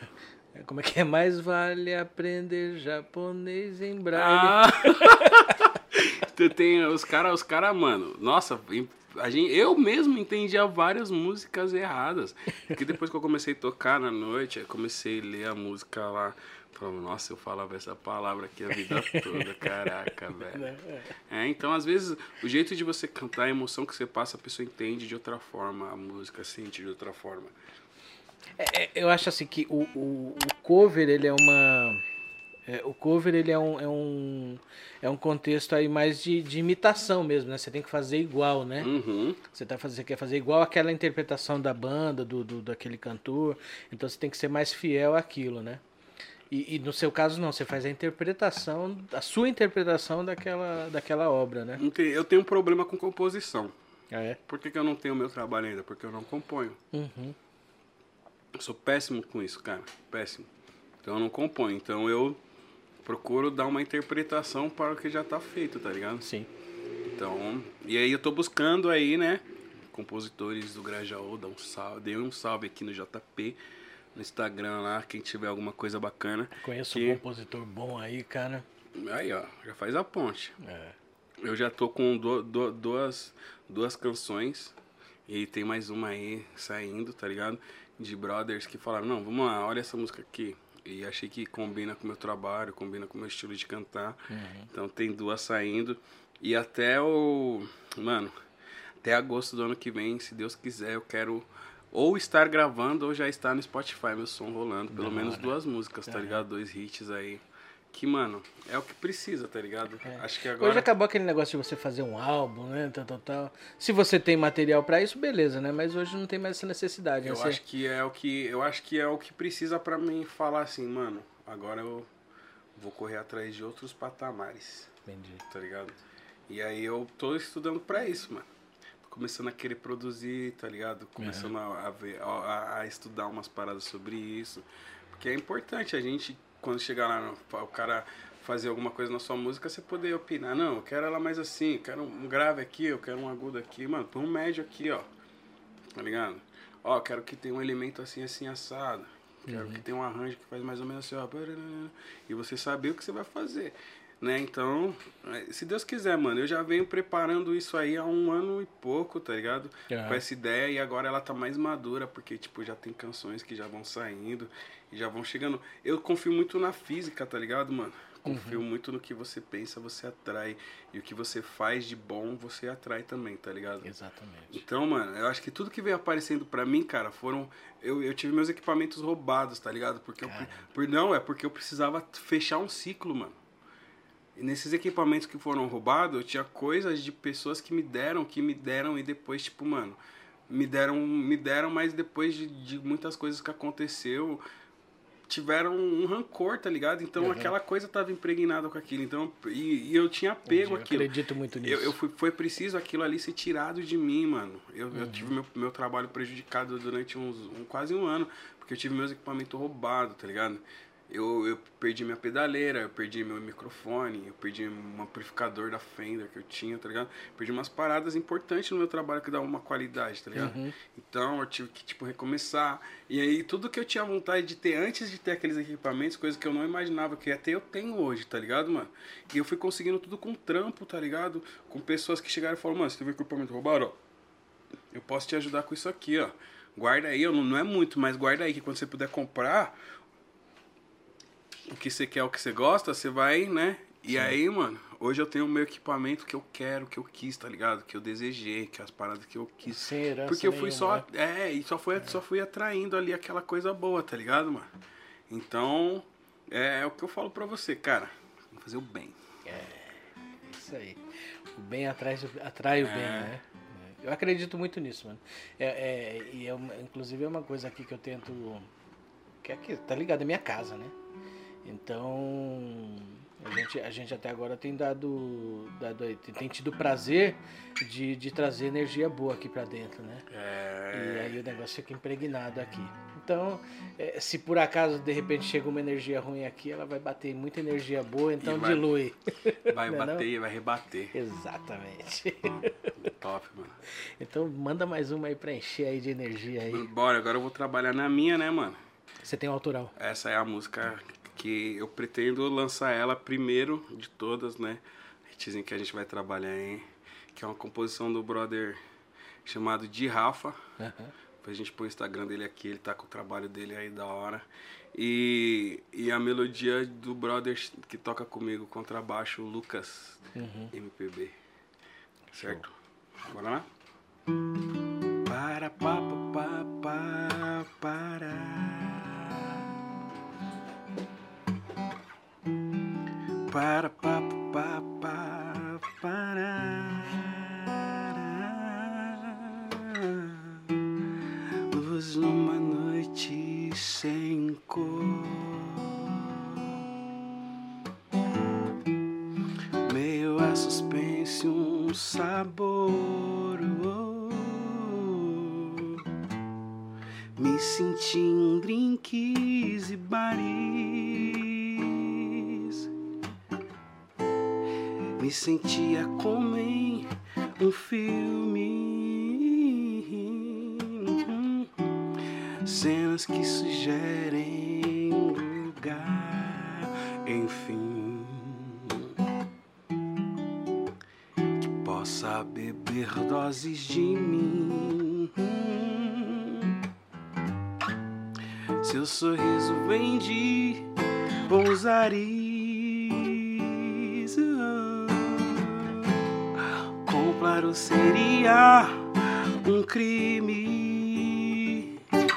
É, Como é que é? Mais vale aprender japonês em braille. Ah! Tu tem os caras, os cara, mano, nossa, a gente, eu mesmo entendia várias músicas erradas. Porque depois que eu comecei a tocar na noite, eu comecei a ler a música lá. Falava, nossa, eu falava essa palavra aqui a vida toda, caraca, velho. É, então às vezes o jeito de você cantar, a emoção que você passa, a pessoa entende de outra forma, a música sente de outra forma. É, é, eu acho assim que o, o, o cover ele é uma é, o cover ele é um, é um é um contexto aí mais de, de imitação mesmo, né? Você tem que fazer igual, né? Uhum. Você tá fazendo, você quer fazer igual aquela interpretação da banda, do, do daquele cantor. Então você tem que ser mais fiel àquilo, né? E, e no seu caso não, você faz a interpretação, a sua interpretação daquela, daquela obra, né? Eu tenho um problema com composição. Ah, é? Por que, que eu não tenho meu trabalho ainda? Porque eu não componho. Uhum. Eu sou péssimo com isso, cara. Péssimo. Então eu não componho. Então eu procuro dar uma interpretação para o que já tá feito, tá ligado? Sim. Então, e aí eu tô buscando aí, né? Compositores do Grajaú, dá um salve, dei um salve aqui no JP, no Instagram lá, quem tiver alguma coisa bacana. Conheço Que- um compositor bom aí, cara. Aí, ó, já faz a ponte. É. Eu já tô com du- du- duas, duas canções e tem mais uma aí saindo, tá ligado? De brothers que falaram, não, vamos lá, olha essa música aqui. E achei que combina com o meu trabalho, combina com o meu estilo de cantar. Então tem duas saindo. E até o. Mano, até agosto do ano que vem, se Deus quiser, eu quero ou estar gravando ou já estar no Spotify, meu som rolando. Pelo Da menos duas músicas, tá Aham. ligado? Dois hits aí. Que, mano, é o que precisa, tá ligado? É. Acho que agora. Hoje acabou aquele negócio de você fazer um álbum, né? Tal, tal, tal. Se você tem material pra isso, beleza, né? Mas hoje não tem mais essa necessidade. né? Eu Você- acho que é o que eu acho que é o que precisa pra mim falar assim, mano. Agora eu vou correr atrás de outros patamares, Entendi. tá ligado? E aí eu tô estudando pra isso, mano. Tô começando a querer produzir, tá ligado? Começando a, a ver, a, a estudar umas paradas sobre isso, porque é importante a gente quando chegar lá, o cara fazer alguma coisa na sua música, você poder opinar, não, eu quero ela mais assim, eu quero um grave aqui, eu quero um agudo aqui, mano, põe um médio aqui, ó. Tá ligado? Ó, eu quero que tenha um elemento assim, assim, assado. Quero que tenha um arranjo que faz mais ou menos assim, ó. E você saber o que você vai fazer. Né? Então, é, se Deus quiser, mano, eu já venho preparando isso aí há um ano e pouco, tá ligado? Aham. Com essa ideia e agora ela tá mais madura, porque, tipo, já tem canções que já vão saindo e já vão chegando. Eu confio muito na física, tá ligado, mano? Confio muito no que você pensa, você atrai. E o que você faz de bom, você atrai também, tá ligado? Exatamente. Então, mano, eu acho que tudo que veio aparecendo pra mim, cara, foram. Eu, eu tive meus equipamentos roubados, tá ligado? Porque eu. Por, não, é porque eu precisava fechar um ciclo, mano. E nesses equipamentos que foram roubados, eu tinha coisas de pessoas que me deram, que me deram e depois, tipo, mano, me deram, me deram, mas depois de, de muitas coisas que aconteceu, tiveram um rancor, tá ligado? Então Uhum. aquela coisa tava impregnada com aquilo. Então, e, e eu tinha apego Eu àquilo. acredito muito nisso. Eu, eu fui, foi preciso aquilo ali ser tirado de mim, mano. Eu, Uhum. eu tive meu, meu trabalho prejudicado durante uns um, quase um ano, porque eu tive meus equipamentos roubados, tá ligado? Eu, eu perdi minha pedaleira, eu perdi meu microfone, eu perdi um amplificador da Fender que eu tinha, tá ligado? Perdi umas paradas importantes no meu trabalho que dava uma qualidade, tá ligado? Uhum. Então eu tive que, tipo, recomeçar. E aí tudo que eu tinha vontade de ter antes de ter aqueles equipamentos, coisas que eu não imaginava que ia ter, eu tenho hoje, tá ligado, mano? E eu fui conseguindo tudo com trampo, tá ligado? Com pessoas que chegaram e falaram, mano, você teve equipamento roubado, ó. Eu posso te ajudar com isso aqui, ó. Guarda aí, ó, não, não é muito, mas guarda aí que quando você puder comprar, o que você quer, o que você gosta, você vai, né? E Sim. aí, mano, hoje eu tenho o meu equipamento que eu quero, que eu quis, tá ligado? Que eu desejei, que as paradas que eu quis. Sem Porque eu fui só. Né? É, e só, foi, é. só fui atraindo ali aquela coisa boa, tá ligado, mano? Então, é, é o que eu falo pra você, cara. Vamos fazer o bem. É, isso aí. O bem atrai, atrai o é. bem, né? Eu acredito muito nisso, mano. É, é, e é inclusive é uma coisa aqui que eu tento. Que é aqui, tá ligado? É minha casa, né? Então, a gente, a gente até agora tem dado, dado tem tido prazer de, de trazer energia boa aqui para dentro, né? É... E aí o negócio fica impregnado aqui. Então, é, se por acaso de repente chega uma energia ruim aqui, ela vai bater muita energia boa, então vai, dilui. Vai bater e vai rebater. Exatamente. Top, mano. Então manda mais uma aí pra encher aí de energia aí. Bora, agora eu vou trabalhar na minha, né, mano? Você tem um autoral. Essa é a música que eu pretendo lançar ela primeiro de todas, né? Hitzinho que a gente vai trabalhar em, que é uma composição do brother chamado de Rafa. Uhum. A gente põe o Instagram dele aqui, ele tá com o trabalho dele aí da hora. E, e a melodia do brother que toca comigo, contrabaixo, Lucas uhum. MPB. Certo? Show. Bora lá? Para, pa, pa, pa, para. Para pa pa pa para. Luz numa noite sem cor. Meio a suspense um sabor. Me senti em drinks e bares me sentia como em um filme. Cenas que sugerem lugar, enfim. Que possa beber doses de mim. Seu sorriso vem de bons claro seria um crime.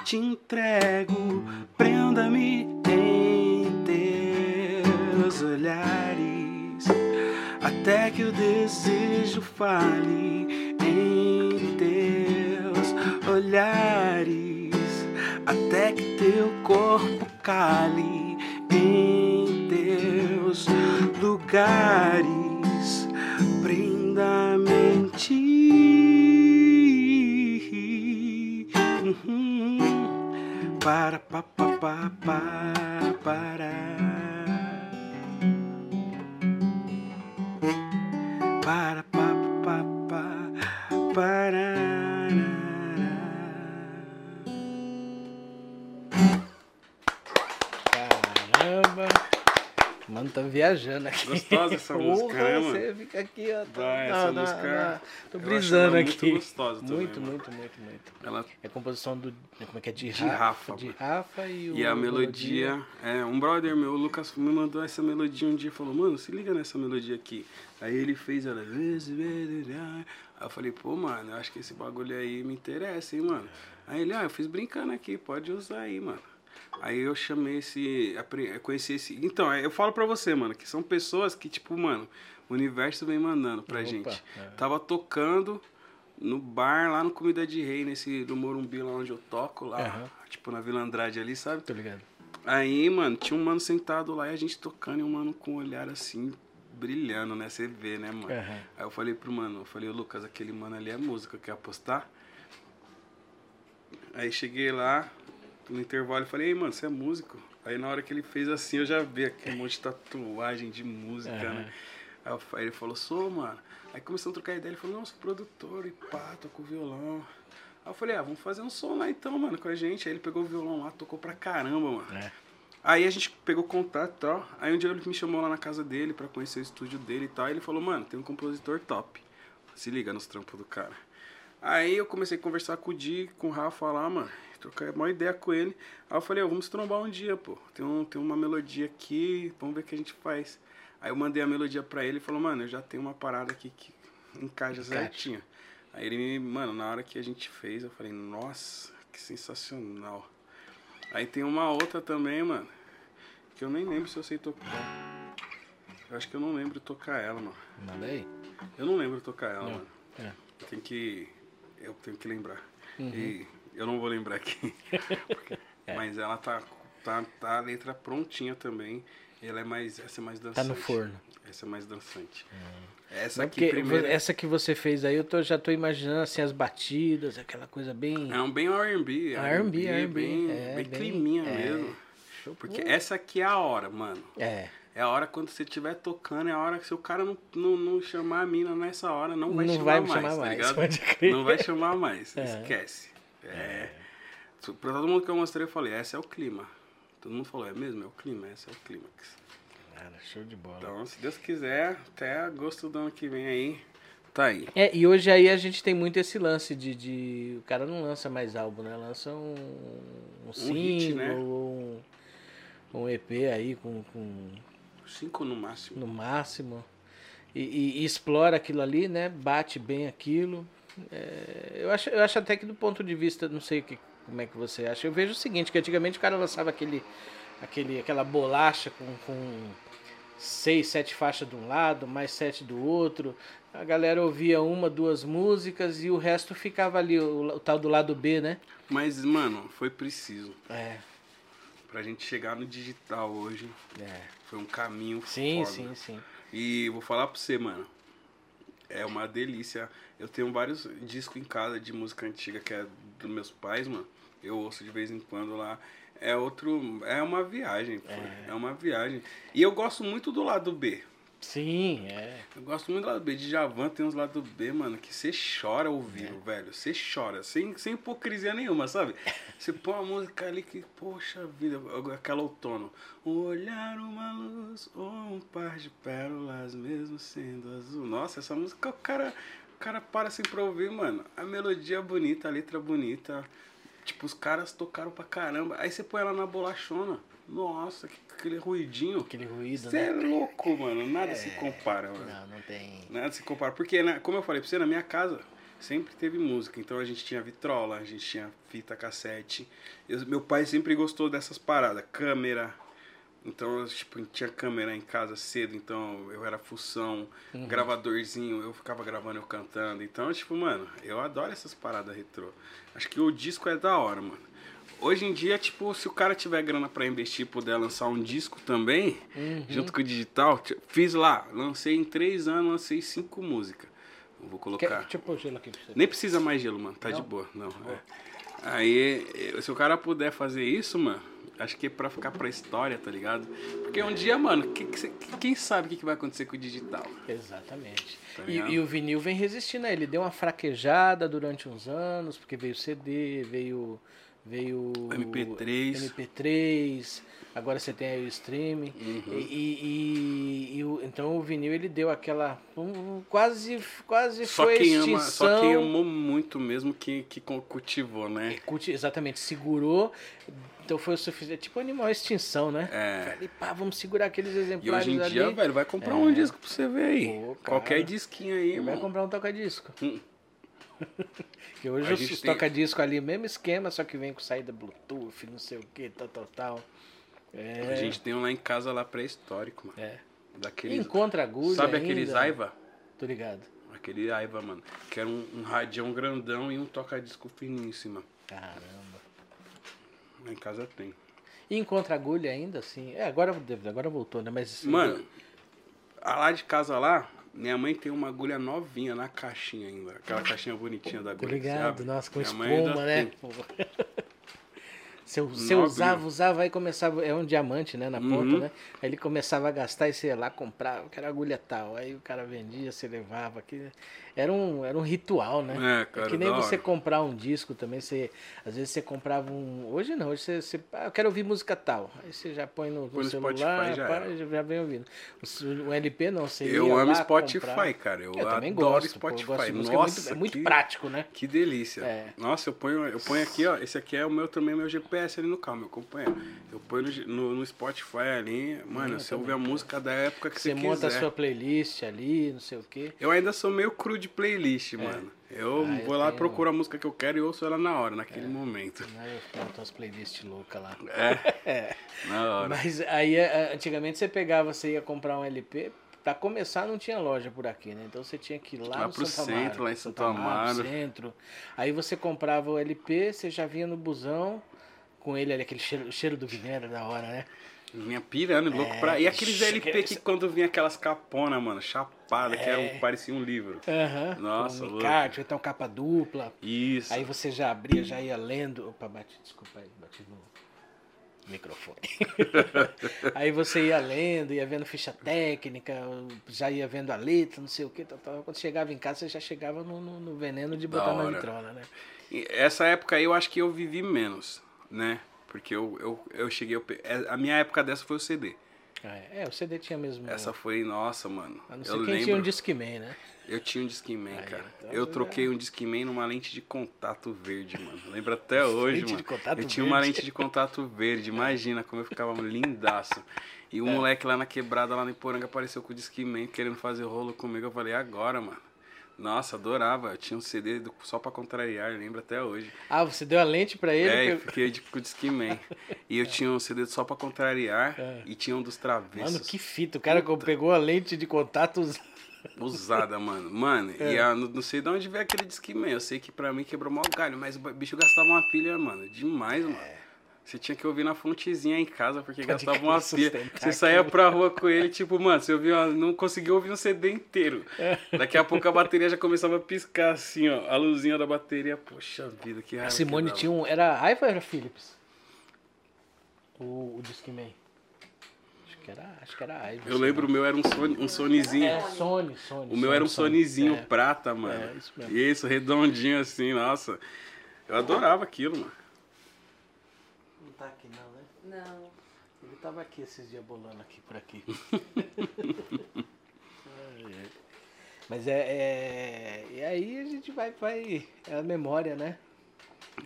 Te entrego, prenda-me em teus olhares, até que o desejo fale em teus olhares, até que teu corpo cale em teus lugares. Prenda-me para pa pa pa pa para. Para Mano, tá viajando aqui. Gostosa essa música, né, mano? Você fica aqui, ó. Tá, essa música. Não, não. Tô brisando aqui. Muito gostosa também. Muito, muito, muito, muito. Ela... É a composição do. Como é que é? De, de Rafa. De Rafa e o. E a melodia. É, um brother meu, o Lucas, me mandou essa melodia um dia e falou, mano, se liga nessa melodia aqui. Aí ele fez ela. Aí eu falei, pô, mano, eu acho que esse bagulho aí me interessa, hein, mano. Aí ele, ah, eu fiz brincando aqui, pode usar aí, mano. Aí eu chamei esse. Conheci esse. Então, é, eu falo pra você, mano, que são pessoas que, tipo, mano, o universo vem mandando pra Opa, gente. É. Tava tocando no bar lá no Comida de Rei, nesse do Morumbi lá onde eu toco, lá, uhum. tipo na Vila Andrade ali, sabe? Tô ligado. Aí, mano, tinha um mano sentado lá e a gente tocando e um mano com um olhar assim, brilhando, né? Você vê, né, mano? Uhum. Aí eu falei pro mano, eu falei, Lucas, aquele mano ali é música, quer apostar? Aí cheguei lá, no intervalo, eu falei, ei, mano, você é músico? Aí na hora que ele fez assim, eu já vi aquele monte de tatuagem de música, né? Aí ele falou, sou, mano. Aí começamos a trocar ideia, ele falou, não, sou produtor e pá, toco violão. Aí eu falei, ah, vamos fazer um som lá então, mano, com a gente. Aí ele pegou o violão lá, tocou pra caramba, mano. É. Aí a gente pegou contato e tal. Aí um dia ele me chamou lá na casa dele pra conhecer o estúdio dele e tal. E ele falou, mano, tem um compositor top. Se liga nos trampos do cara. Aí eu comecei a conversar com o Di, com o Rafa lá, mano. Trocar uma ideia com ele. Aí eu falei, ó, vamos trombar um dia, pô. Tem, um, tem uma melodia aqui, vamos ver o que a gente faz. Aí eu mandei a melodia pra ele e falou, mano, eu já tenho uma parada aqui que encaixa Encaixa. certinho. Aí ele me, mano, na hora que a gente fez, eu falei, nossa, que sensacional. Aí tem uma outra também, mano, que eu nem lembro se eu sei tocar. Eu acho que eu não lembro tocar ela, mano. Manda aí. Eu não lembro tocar ela, Não. mano. É. Eu tenho que. Eu tenho que lembrar. Uhum. E eu não vou lembrar aqui. É. Mas ela tá, tá, tá a letra prontinha também. Ela é mais. Essa é mais dançante. Tá no forno. Essa é mais dançante. Essa Não, aqui primeiro. essa que você fez aí, eu tô- já tô imaginando assim as batidas, aquela coisa bem. É um bem R&B. R&B, R&B, Bem, é, bem bem- climinha é. mesmo. Show. Porque essa aqui é a hora, mano. É. É a hora quando você estiver tocando, é a hora que se o cara não, não, não chamar a mina nessa hora, não vai Não chamar vai mais, chamar tá mais, ligado? Não vai chamar mais, É. esquece. É. Pra todo mundo que eu mostrei, eu falei, esse é o clima. Todo mundo falou, é mesmo? É o clima, esse é o clímax. Cara, show de bola. Então, se Deus quiser, até agosto do ano que vem aí, tá aí. É, e hoje aí a gente tem muito esse lance de, de- O cara não lança mais álbum, né? Lança um, um single hit, né? um, um EP aí com, com Cinco no máximo. no máximo. E, e- e explora aquilo ali, né? Bate bem aquilo. É, eu, acho, eu acho até que do ponto de vista, não sei que, como é que você acha. Eu vejo o seguinte, que antigamente o cara lançava aquele, aquele, aquela bolacha com, com seis, sete faixas de um lado, mais sete do outro. A galera ouvia uma, duas músicas e o resto ficava ali, o, o tal do lado B, né? Mas, mano, foi preciso. É, Pra gente chegar no digital hoje, é. foi um caminho Sim, foda. sim, sim. E vou falar pra você, mano. É uma delícia. Eu tenho vários discos em casa de música antiga que é dos meus pais, mano. Eu ouço de vez em quando lá. É outro. É uma viagem, pô. É. uma viagem. E eu gosto muito do lado B. Sim, é. Eu gosto muito do lado B. De Javan tem uns lado B, mano, que você chora ouvindo, velho. Você chora, sem, sem hipocrisia nenhuma, sabe? Você põe uma música ali que, poxa vida, aquela outono. Um olhar, uma luz, ou um par de pérolas, mesmo sendo azul. Nossa, essa música o cara, o cara para assim pra ouvir, mano. A melodia é bonita, a letra é bonita. Tipo, os caras tocaram pra caramba. Aí você põe ela na bolachona. Nossa, que, aquele ruidinho. Aquele ruído, Você né? é louco, mano. Nada se compara, mano. Não, não tem. Nada se compara. Porque, né, como eu falei pra você, na minha casa sempre teve música. Então a gente tinha vitrola, a gente tinha fita cassete. Eu- meu pai sempre gostou dessas paradas. Câmera. Então, tipo, tinha câmera em casa cedo, então eu era função, gravadorzinho, eu ficava gravando, eu cantando. Então, tipo, mano, eu adoro essas paradas retrô. Acho que o disco é da hora, mano. Hoje em dia, tipo, se o cara tiver grana pra investir e puder lançar um disco também, junto com o digital, fiz lá, lancei em três anos, lancei cinco músicas. Eu vou Quer, colocar. deixa eu pôr gelo aqui pra você. Nem precisa mais gelo, mano. Tá de Não? boa. Não. é. Aí, eh, se o cara puder fazer isso, mano, acho que é pra ficar pra história, tá ligado? Porque um dia, mano, que- que quem sabe o que, que vai acontecer com o digital? Exatamente. Tá e, e o vinil vem resistindo a ele. Deu uma fraquejada durante uns anos, porque veio CD, veio. Veio. MP3. MP3. Agora você tem aí o streaming. Uhum. E, e- e- e então o vinil ele deu aquela. um- quase quase Só foi quem, ama, extinção. só quem amou muito mesmo que, que cultivou, né? Culti- Exatamente, segurou. Então foi o suficiente. Tipo animal extinção, né? É. Falei, pá, vamos segurar aqueles E exemplares hoje em dia, ali. velho, vai comprar um disco pra você ver aí. Pô. Qualquer disquinho aí, Vai mano. comprar um toca-disco. Hum. que hoje os tem- toca-disco ali, mesmo esquema, só que vem com saída Bluetooth, não sei o que, tal, tal, tal. É. A gente tem um lá em casa lá pré-histórico, mano. é. Daqueles, Encontra agulha. sabe ainda. aqueles Aiva? Tô ligado. Aquele Aiva, mano. Que era um, um radião grandão e um toca-disco finíssimo. Caramba. Lá em casa tem. E encontra agulha ainda, assim. É, agora, agora voltou, né? Mas. Mano, a lá de casa lá, minha mãe tem uma agulha novinha na caixinha ainda. Aquela caixinha bonitinha da agulha. sabe? nossa, com Minha espuma, né? tem. Pô. Você, você usava, usava, aí começava. É um diamante, né? Na ponta, uhum. né? Aí ele começava a gastar e você ia lá comprar, eu quero agulha tal. Aí o cara vendia, você levava. Aqui. Era, um, era um ritual, né? É, cara, é que nem você comprar um disco também. Você, às vezes você comprava um. Hoje não, hoje você. você ah, eu quero ouvir música tal. Aí você já põe no, no celular, Spotify, já, pá, já, vem ouvindo. O, o, LP não, você Eu amo Spotify, comprar. cara. Eu, eu também gosto, Spotify. Pô, gosto Nossa, é muito, é muito que, prático, né? Que delícia. É. Nossa, eu ponho, eu ponho aqui, ó. Esse aqui é o meu também, meu GPS ali no carro, meu companheiro. Eu ponho no, no, Spotify ali, mano, você ouve a música da época que você, você quiser. Você monta a sua playlist ali, não sei o quê. Eu ainda sou meio cru de playlist, é. mano. Eu ah, vou eu lá, tenho... procuro a música que eu quero e ouço ela na hora, naquele é. momento. Eu monto umas playlists loucas lá. É? é. Na hora. Mas aí, é, antigamente você pegava, você ia comprar um LP, Pra começar, não tinha loja por aqui, né? Então você tinha que ir lá, lá no pro Santa centro, Amaro, lá em Santo Amaro. Centro. Aí você comprava o LP, você já vinha no busão com ele ali, aquele cheiro, cheiro do vinhedo da hora, né? Vinha pirando, é, louco pra. E aqueles LP que quando vinha aquelas caponas, mano, chapada, é. que era um, parecia um livro. Aham. Nossa, um encarte, então capa dupla. Isso. Aí você já abria, já ia lendo. Opa, bati, desculpa aí, bati no microfone. aí você ia lendo, ia vendo ficha técnica, já ia vendo a letra, não sei o que. Quando chegava em casa, você já chegava no, no, no veneno de botar na vitrola, né? E essa época aí eu acho que eu vivi menos, né? Porque eu, eu, eu cheguei. Eu, é, a minha época dessa foi o CD. Ah, é, o CD tinha mesmo. Essa foi, nossa, mano. A não ser eu quem lembro, tinha um Discman, né? Eu tinha um Discman, cara. Então eu troquei um Discman numa lente de contato verde, mano. Lembro até hoje, lente mano. De contato eu verde. tinha uma lente de contato verde. Imagina como eu ficava lindaço. E o é. moleque lá na quebrada, lá no Iporanga, apareceu com o Discman querendo fazer rolo comigo. Eu falei, agora, mano. Nossa, adorava. Eu tinha um CD do, só pra contrariar, lembro até hoje. Ah, você deu a lente pra ele? É, eu fiquei de, com o Discman. e eu tinha um CD só pra contrariar é. e tinha um dos travessos. Mano, que fita. O cara Puta. pegou a lente de contato usada, mano. Mano, é. e a, não, sei de onde veio aquele Discman. Eu sei que pra mim quebrou mal galho, mas o bicho gastava uma pilha, mano. Demais, mano. Você tinha que ouvir na fontezinha em casa, porque Pode gastava uma pilha. Você saía pra rua com ele, tipo, mano, você ouvia, não conseguia ouvir um CD inteiro. É. Daqui a pouco a bateria já começava a piscar assim, ó. A luzinha da bateria. Poxa vida, que raiva. A Simone tinha um. Era iPhone ou era Philips? O, o Discman. Acho que era, acho que era iPhone. Eu lembro, o meu era um, Sony, um Sonyzinho. É, Sony, Sony. O meu Sony, era um Sonyzinho é. prata, mano. É, isso mesmo. Isso, redondinho assim, nossa. Eu adorava aquilo, mano tá aqui não, né? Não. Ele tava aqui esses dias bolando aqui por aqui. Mas é, é, E aí a gente vai, vai. É a memória, né?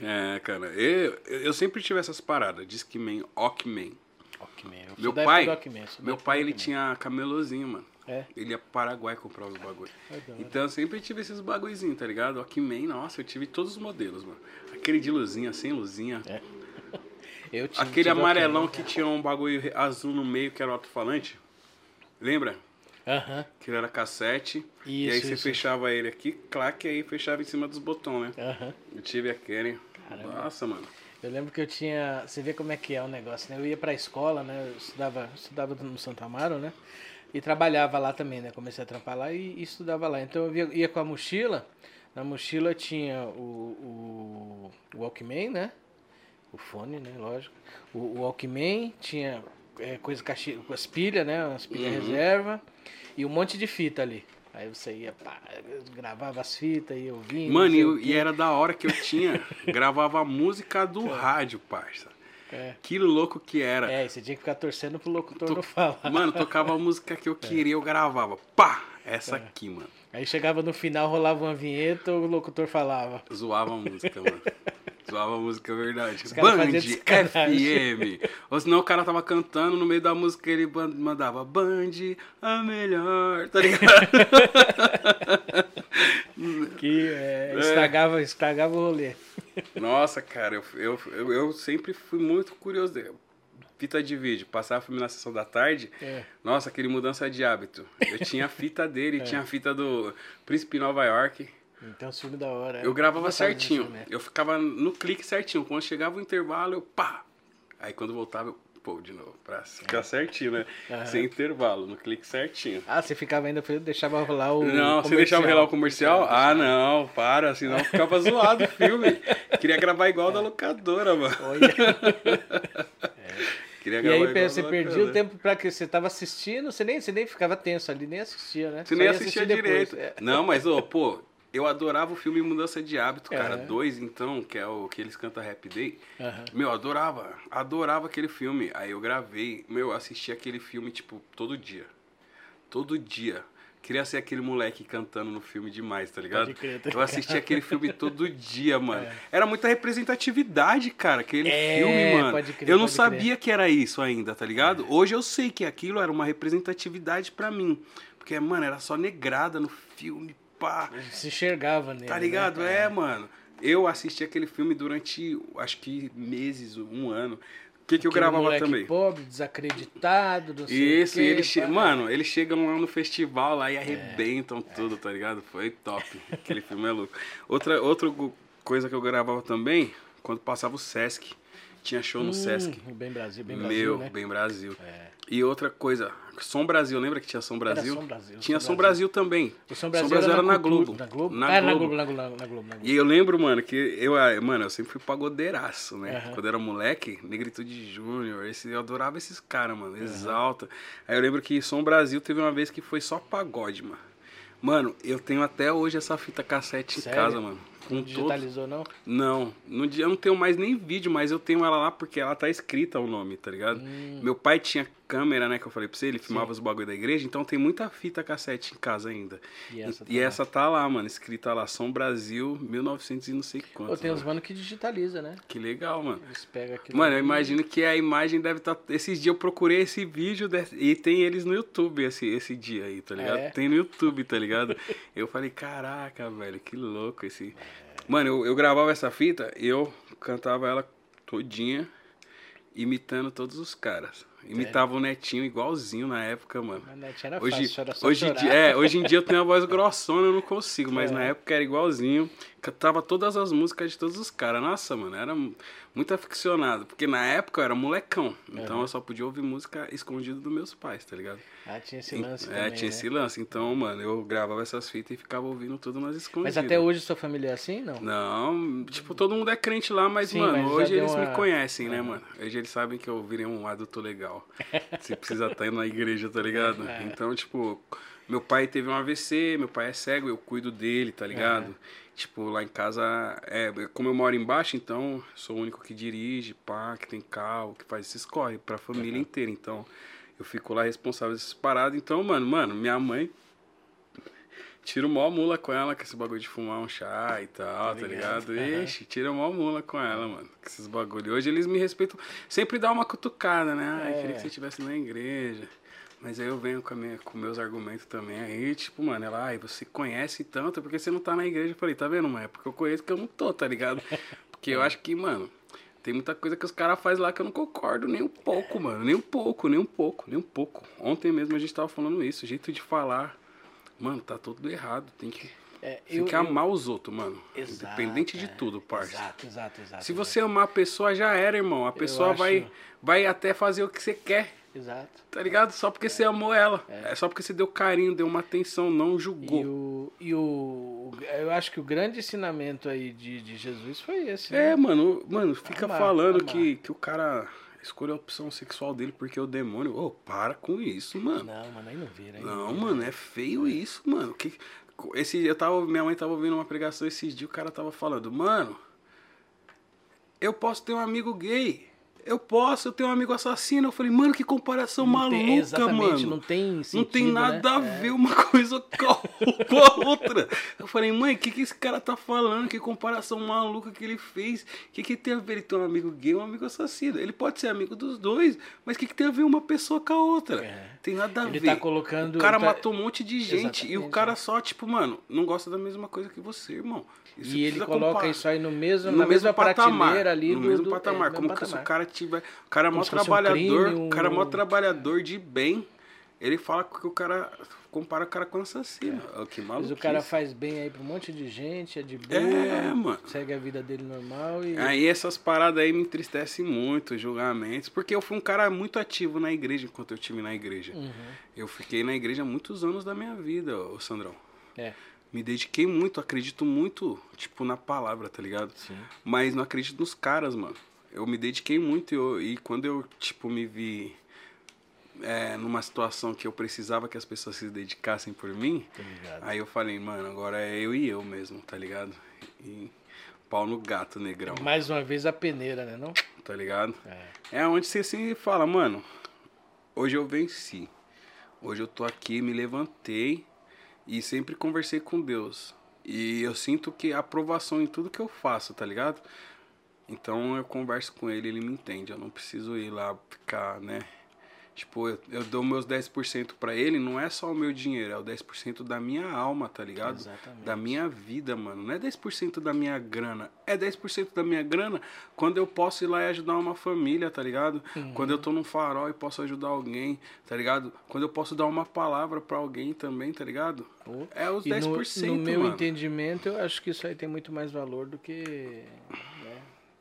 É, cara. Eu, eu sempre tive essas paradas. Discman, Walkman. Walkman. Meu pai, meu pai ele tinha camelozinho, mano. É. Ele ia pro Paraguai comprar os bagulhos. Então eu sempre tive esses bagulhozinhos, tá ligado? Walkman, nossa, eu tive todos os modelos, mano. Aquele de luzinha, sem luzinha. É. Eu tinha, Aquele amarelão que tinha um bagulho azul no meio que era o alto-falante. Lembra? Aham. Que ele era cassete. Isso, e aí você isso. fechava ele aqui, claque, aí fechava em cima dos botões, né? Aham. Eu tive aquele. Caramba. Nossa, mano. Eu lembro que eu tinha. Você vê como é que é o negócio, né? Eu ia pra escola, né? Eu estudava, estudava no Santo Amaro, né? E trabalhava lá também, né? Comecei a trampar lá e, e estudava lá. Então eu ia, ia, com a mochila. Na mochila tinha o, o, o Walkman, né? O fone, né? Lógico. O, o Walkman tinha é, coisa com as pilhas, né? As pilhas uhum. reserva e um monte de fita ali. Aí você ia, pá, gravava as fitas e ouvindo. Mano, e, e, era da hora que eu tinha, gravava a música do é. rádio, parça. É. Que louco que era. É, você tinha que ficar torcendo pro locutor to... não falar. Mano, tocava a música que eu é. queria, eu gravava. Pá! Essa é. aqui, mano. Aí chegava no final, rolava uma vinheta, o locutor falava. Zoava a música, mano. Zoava a música, é verdade. Band FM. Ou senão o cara tava cantando, no meio da música ele mandava Band, a melhor, tá ligado? que é, estragava, é. estragava o rolê. Nossa, cara, eu, eu, eu, eu sempre fui muito curioso. Fita de vídeo, passava filme na sessão da tarde. É. Nossa, aquele mudança de hábito. Eu tinha a fita dele, é. tinha a fita do Príncipe Nova York. Então, filme da hora. Eu gravava certinho. Eu ficava no clique certinho. Quando chegava o intervalo, eu pá. Aí quando voltava, eu pô de novo, pra ficar certinho, né? Sem intervalo, no clique certinho. Ah, você ficava ainda, deixava rolar o. Não, você deixava rolar o comercial? Ah, não, para, senão ficava zoado o filme. Queria gravar igual da locadora, mano. Olha. Queria e aí você perdia o tempo para que você estava assistindo, você nem, você nem ficava tenso ali, nem assistia, né? Você Só nem assistia direito. É. Não, mas, ô, pô, eu adorava o filme Mudança de Hábito, cara. É. Dois, então, que é o que eles cantam Happy Day. Uhum. Meu, adorava. Adorava aquele filme. Aí eu gravei. Meu, assisti aquele filme, tipo, todo dia. Todo dia. Queria ser aquele moleque cantando no filme demais, tá ligado? Crer, tá eu assistia aquele filme todo dia, mano. É. Era muita representatividade, cara, aquele é, filme, mano. Crer, eu não sabia crer. que era isso ainda, tá ligado? É. Hoje eu sei que aquilo era uma representatividade para mim. Porque, mano, era só negrada no filme, pá. Se enxergava nele. Tá né, ligado? Né? É, mano. Eu assisti aquele filme durante, acho que meses, um ano que, que eu gravava também? pobre, desacreditado, não sei Isso, o quê, e ele che... mano, eles chegam lá no festival lá e arrebentam é, tudo, é. tá ligado? Foi top. Aquele filme é louco. Outra, outra coisa que eu gravava também, quando passava o Sesc. Tinha show no hum, Sesc. Bem Brasil, bem Brasil. Meu, né? bem Brasil. É. E outra coisa, Som Brasil, lembra que tinha Som Brasil? Som Brasil tinha Som Brasil, Brasil também. O Som Brasil, Som Brasil era, era, na, Globo. Na Globo? Na, é, Globo. Na, Globo, na, Globo, na, Globo, E eu lembro, mano, que eu, ah, mano, eu sempre fui pagodeiraço, né? Uhum. Quando eu era moleque, Negritude Júnior, esse, eu adorava esses caras, mano, Exalta. Uhum. Aí eu lembro que Som Brasil teve uma vez que foi só pagode, mano. Mano, eu tenho até hoje essa fita cassete Sério? em casa, mano. Não digitalizou, não? Não. No dia eu não tenho mais nem vídeo, mas eu tenho ela lá porque ela tá escrita o nome, tá ligado? Hum. Meu pai tinha câmera, né, que eu falei pra você, ele filmava Sim. os bagulho da igreja, então tem muita fita cassete em casa ainda. E essa, e, tá, e essa tá lá, mano, escrita lá, São Brasil, 1900 e não sei quanto. Pô, tem uns mano que digitaliza, né? Que legal, mano. Eles pegam. Mano, eu imagino que a imagem deve estar. Tá... Esses dias eu procurei esse vídeo de... e tem eles no YouTube esse, esse dia aí, tá ligado? É. Tem no YouTube, tá ligado? eu falei, caraca, velho, que louco esse. Mano, eu, eu gravava essa fita e eu cantava ela todinha, imitando todos os caras. Imitava o Netinho igualzinho na época, mano. Mas Netinho era hoje, fácil, era só hoje, dia, é, hoje em dia eu tenho a voz grossona, eu não consigo, mas é. na época era igualzinho. Cantava todas as músicas de todos os caras. Nossa, mano, era muito aficionado. Porque na época eu era molecão. Então uhum. eu só podia ouvir música escondida dos meus pais, tá ligado? Ah, tinha esse lance. É, também, tinha né? esse lance. Então, mano, eu gravava essas fitas e ficava ouvindo tudo nas escondidas. Mas até hoje sua família é assim, não? Não, tipo, todo mundo é crente lá, mas, Sim, mano, mas hoje eles uma... me conhecem, né, mano? Hoje eles sabem que eu virei um adulto legal. Você precisa estar indo na igreja, tá ligado? É. Então, tipo, meu pai teve um AVC, meu pai é cego, eu cuido dele, tá ligado? É. Tipo, lá em casa, é, como eu moro embaixo, então sou o único que dirige, pá, que tem carro, que faz esses corre pra família uhum. inteira. Então, eu fico lá responsável dessas paradas. Então, mano, mano, minha mãe tira mó mula com ela com esse bagulho de fumar um chá e tal, tá ligado? Uhum. Ixi, tira mó mula com ela, mano, com esses bagulho. Hoje eles me respeitam, sempre dá uma cutucada, né? Ai, é. queria que você estivesse na igreja. Mas aí eu venho com, minha, com meus argumentos também. Aí, tipo, mano, ela, ai, você conhece tanto, porque você não tá na igreja? Eu falei, tá vendo, mãe? É porque eu conheço que eu não tô, tá ligado? Porque eu acho que, mano, tem muita coisa que os caras fazem lá que eu não concordo nem um pouco, mano. Nem um pouco, nem um pouco, nem um pouco. Ontem mesmo a gente tava falando isso, o jeito de falar. Mano, tá tudo errado. Tem que. É, eu, tem que amar eu... os outros, mano. Exato, Independente de é, tudo, parça. Exato, exato, exato. Se você amar a pessoa, já era, irmão. A pessoa acho... vai, vai até fazer o que você quer. Exato. Tá ligado? Só porque é. você amou ela. É. é. só porque você deu carinho, deu uma atenção, não julgou. E o, e o. Eu acho que o grande ensinamento aí de, de Jesus foi esse. Né? É, mano, mano, fica amar, falando amar. Que, que o cara escolhe a opção sexual dele porque é o demônio. Ô, oh, para com isso, mano. Não, mano, aí não vira. Aí não, não vira. mano, é feio isso, mano. Que, esse, eu tava, minha mãe tava ouvindo uma pregação esses dias, o cara tava falando, mano, eu posso ter um amigo gay eu posso, eu tenho um amigo assassino. Eu falei, mano, que comparação não maluca, tem, exatamente, mano. Não tem sentido, Não tem nada né? a ver uma coisa com a outra. Eu falei, mãe, o que, que esse cara tá falando? Que comparação maluca que ele fez? O que, que tem a ver ele ter um amigo gay ou um amigo assassino? Ele pode ser amigo dos dois, mas o que, que tem a ver uma pessoa com a outra? É. Tem nada a ele ver. Tá colocando, o cara tá... matou um monte de gente exatamente, e o cara só, tipo, mano, não gosta da mesma coisa que você, irmão. Isso e ele coloca comparar. isso aí no mesmo, no na mesma patamar, ali no do, mesmo do, patamar. É, como patamar. se o cara O cara é mó trabalhador. Um crime, um... Cara é mó trabalhador de bem. Ele fala que o cara compara o cara com assassino. É. Que maluco. Mas o cara faz bem aí pra um monte de gente, é de boa, é, mano. segue a vida dele normal e. Aí essas paradas aí me entristecem muito, julgamentos, porque eu fui um cara muito ativo na igreja enquanto eu tive na igreja. Uhum. Eu fiquei na igreja muitos anos da minha vida, ô Sandrão. É. Me dediquei muito, acredito muito, tipo, na palavra, tá ligado? Sim. Mas não acredito nos caras, mano. Eu me dediquei muito e, eu, e quando eu, tipo, me vi é, numa situação que eu precisava que as pessoas se dedicassem por mim, aí eu falei, mano, agora é eu e eu mesmo, tá ligado? E pau no gato, negrão. Mais uma vez a peneira, né, não? Tá ligado? É, é onde você assim fala, mano, hoje eu venci. Hoje eu tô aqui, me levantei e sempre conversei com Deus. E eu sinto que a aprovação em tudo que eu faço, tá ligado? Então eu converso com ele, ele me entende. Eu não preciso ir lá ficar, né? Tipo, eu, eu dou meus 10% para ele, não é só o meu dinheiro, é o 10% da minha alma, tá ligado? Exatamente. Da minha vida, mano. Não é 10% da minha grana. É 10% da minha grana quando eu posso ir lá e ajudar uma família, tá ligado? Uhum. Quando eu tô num farol e posso ajudar alguém, tá ligado? Quando eu posso dar uma palavra para alguém também, tá ligado? Pô. É os E 10%, no, no meu mano. entendimento, eu acho que isso aí tem muito mais valor do que.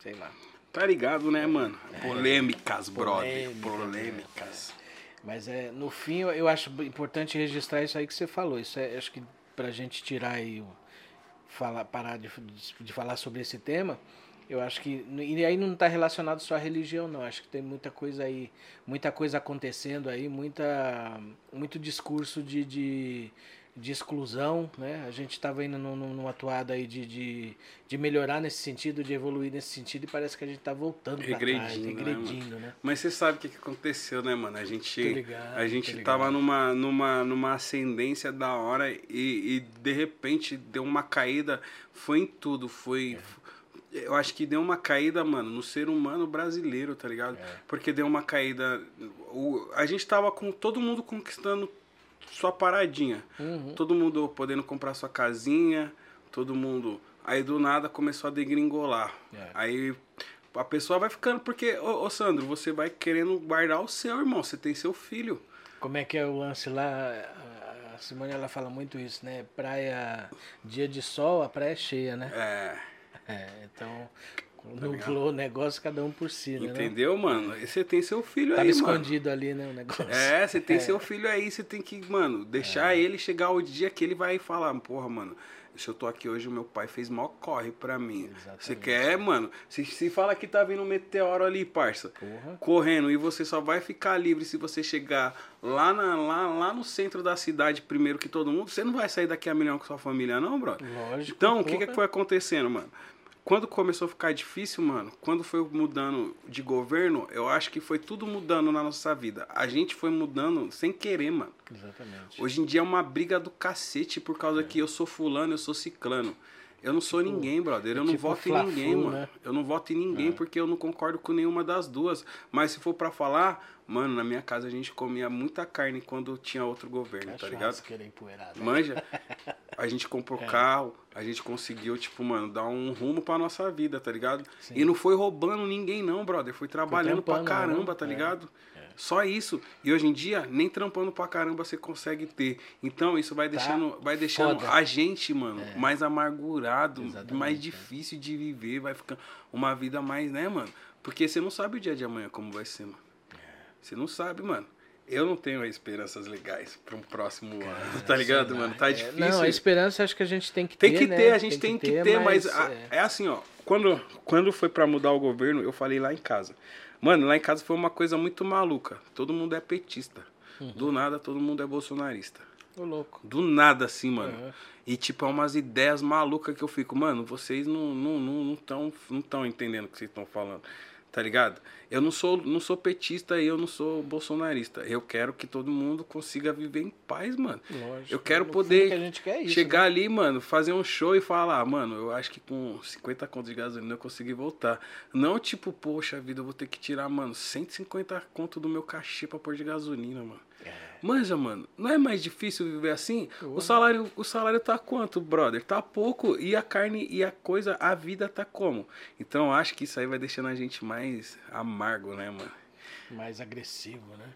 Sei lá. Tá ligado, né, mano? Polêmicas, brother. É. Polêmica, Polêmicas. Mas é, no fim, eu, acho importante registrar isso aí que você falou. Isso é, acho que pra gente tirar aí, falar, parar de, de falar sobre esse tema, eu acho que. E aí não está relacionado só à religião, não. Acho que tem muita coisa aí, muita coisa acontecendo aí, muita, muito discurso de, de, de exclusão, né? A gente estava indo num, num, numa atuada aí de, de, de melhorar nesse sentido, de evoluir nesse sentido, e parece que a gente está voltando para trás, Regredindo, né, né? Mas você sabe o que, que aconteceu, né, mano? A gente, ligado, a gente tava numa, numa, numa ascendência da hora e, e de repente deu uma caída. Foi em tudo. Foi. Eu acho que deu uma caída, mano, no ser humano brasileiro, tá ligado? É. Porque deu uma caída. O, a gente tava com todo mundo conquistando sua paradinha. Uhum. Todo mundo podendo comprar sua casinha, todo mundo. Aí do nada começou a degringolar. É. Aí a pessoa vai ficando, porque, ô, ô Sandro, você vai querendo guardar o seu, irmão. Você tem seu filho. Como é que é o lance lá? A Simone ela fala muito isso, né? Praia, dia de sol, a praia é cheia, né? É. É, então, nublou o negócio, cada um por si, né? não? Entendeu, mano? Você tem seu filho Tava aí, mano. escondido ali, né, o negócio. É, você tem É. seu filho aí, você tem que, mano, deixar ele chegar o dia que ele vai falar, porra, mano, se eu tô aqui hoje, o meu pai fez mó corre pra mim. Exatamente. Você quer, mano? Se, se fala que tá vindo um meteoro ali, parça, Porra. correndo, e você só vai ficar livre se você chegar lá, na, lá, lá no centro da cidade primeiro que todo mundo, você não vai sair daqui a milhão com sua família, não, brother? Lógico. Então, o que, que foi acontecendo, mano? Quando começou a ficar difícil, mano, quando foi mudando de governo, eu acho que foi tudo mudando na nossa vida. A gente foi mudando sem querer, mano. Exatamente. Hoje em dia é uma briga do cacete por causa que eu sou fulano, eu sou ciclano. Eu não sou ninguém, brother. Eu é não tipo voto em ninguém, mano. né? Eu não voto em ninguém porque eu não concordo com nenhuma das duas. Mas se for pra falar, mano, na minha casa a gente comia muita carne quando tinha outro governo, tá ligado? Manja, a gente comprou É. carro, a gente conseguiu, tipo, mano, dar um rumo pra nossa vida, tá ligado? Sim. E não foi roubando ninguém, não, brother. Foi trabalhando pra trampando, caramba, né? tá É. ligado? Só isso. E hoje em dia, nem trampando pra caramba você consegue ter. Então, isso vai deixando, vai deixando foda. a gente, mano, É. mais amargurado, Exatamente, mais é. difícil de viver, vai ficando uma vida mais, né, mano? Porque você não sabe o dia de amanhã como vai ser, mano. Você não sabe, mano. Eu não tenho esperanças legais pra um próximo ano, tá ligado, mano? Tá É, difícil. Não, a esperança acho que a gente tem que Tem ter. que né? ter, a gente tem, que ter, mas, a- é. é. assim, ó. Quando, quando foi pra mudar o governo, eu falei lá em casa. Mano, lá em casa foi uma coisa muito maluca. Todo mundo é petista. Uhum. Do nada, todo mundo é bolsonarista. Ô, louco. Do nada, assim, mano. Uhum. E, tipo, é umas ideias malucas que eu fico, mano, vocês não não não não tão, não tão entendendo o que vocês estão falando. Tá ligado? Eu não sou, não sou petista e eu não sou bolsonarista. Eu quero que todo mundo consiga viver em paz, mano. Lógico. Eu quero poder que quer é isso, chegar né? ali, mano, fazer um show e falar, ah, mano, eu acho que com 50 contos de gasolina eu consegui voltar. Não tipo, poxa vida, eu vou ter que tirar, mano, 150 conto do meu cachê pra pôr de gasolina, mano. Manja, mano, não é mais difícil viver assim? O salário, o salário tá quanto, brother? Tá pouco e a carne e a coisa, a vida tá como? Então eu acho que isso aí vai deixando a gente mais amargo, né, mano? Mais agressivo, né?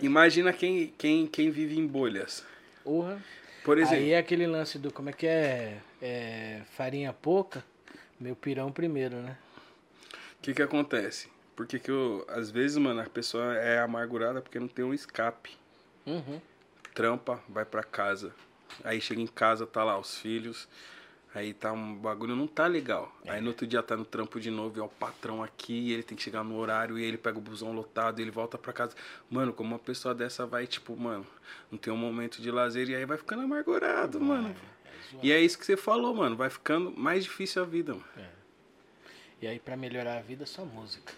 Imagina quem, quem, quem vive em bolhas. Porra. Por exemplo, Aí é aquele lance do, como é que é? É, farinha pouca, meu pirão primeiro, né? o que que acontece? Porque que eu, às vezes, mano, a pessoa é amargurada porque não tem um escape. Uhum. Trampa, vai pra casa. Aí chega em casa, tá lá os filhos. Aí tá um bagulho, não tá legal. Aí no outro dia tá no trampo de novo, e é o patrão aqui, e ele tem que chegar no horário, e ele pega o busão lotado, e ele volta pra casa. Mano, como uma pessoa dessa vai, tipo, mano, não tem um momento de lazer, e aí vai ficando amargurado, mano. E é isso que você falou, mano, vai ficando mais difícil a vida, mano. E aí pra melhorar a vida, só música.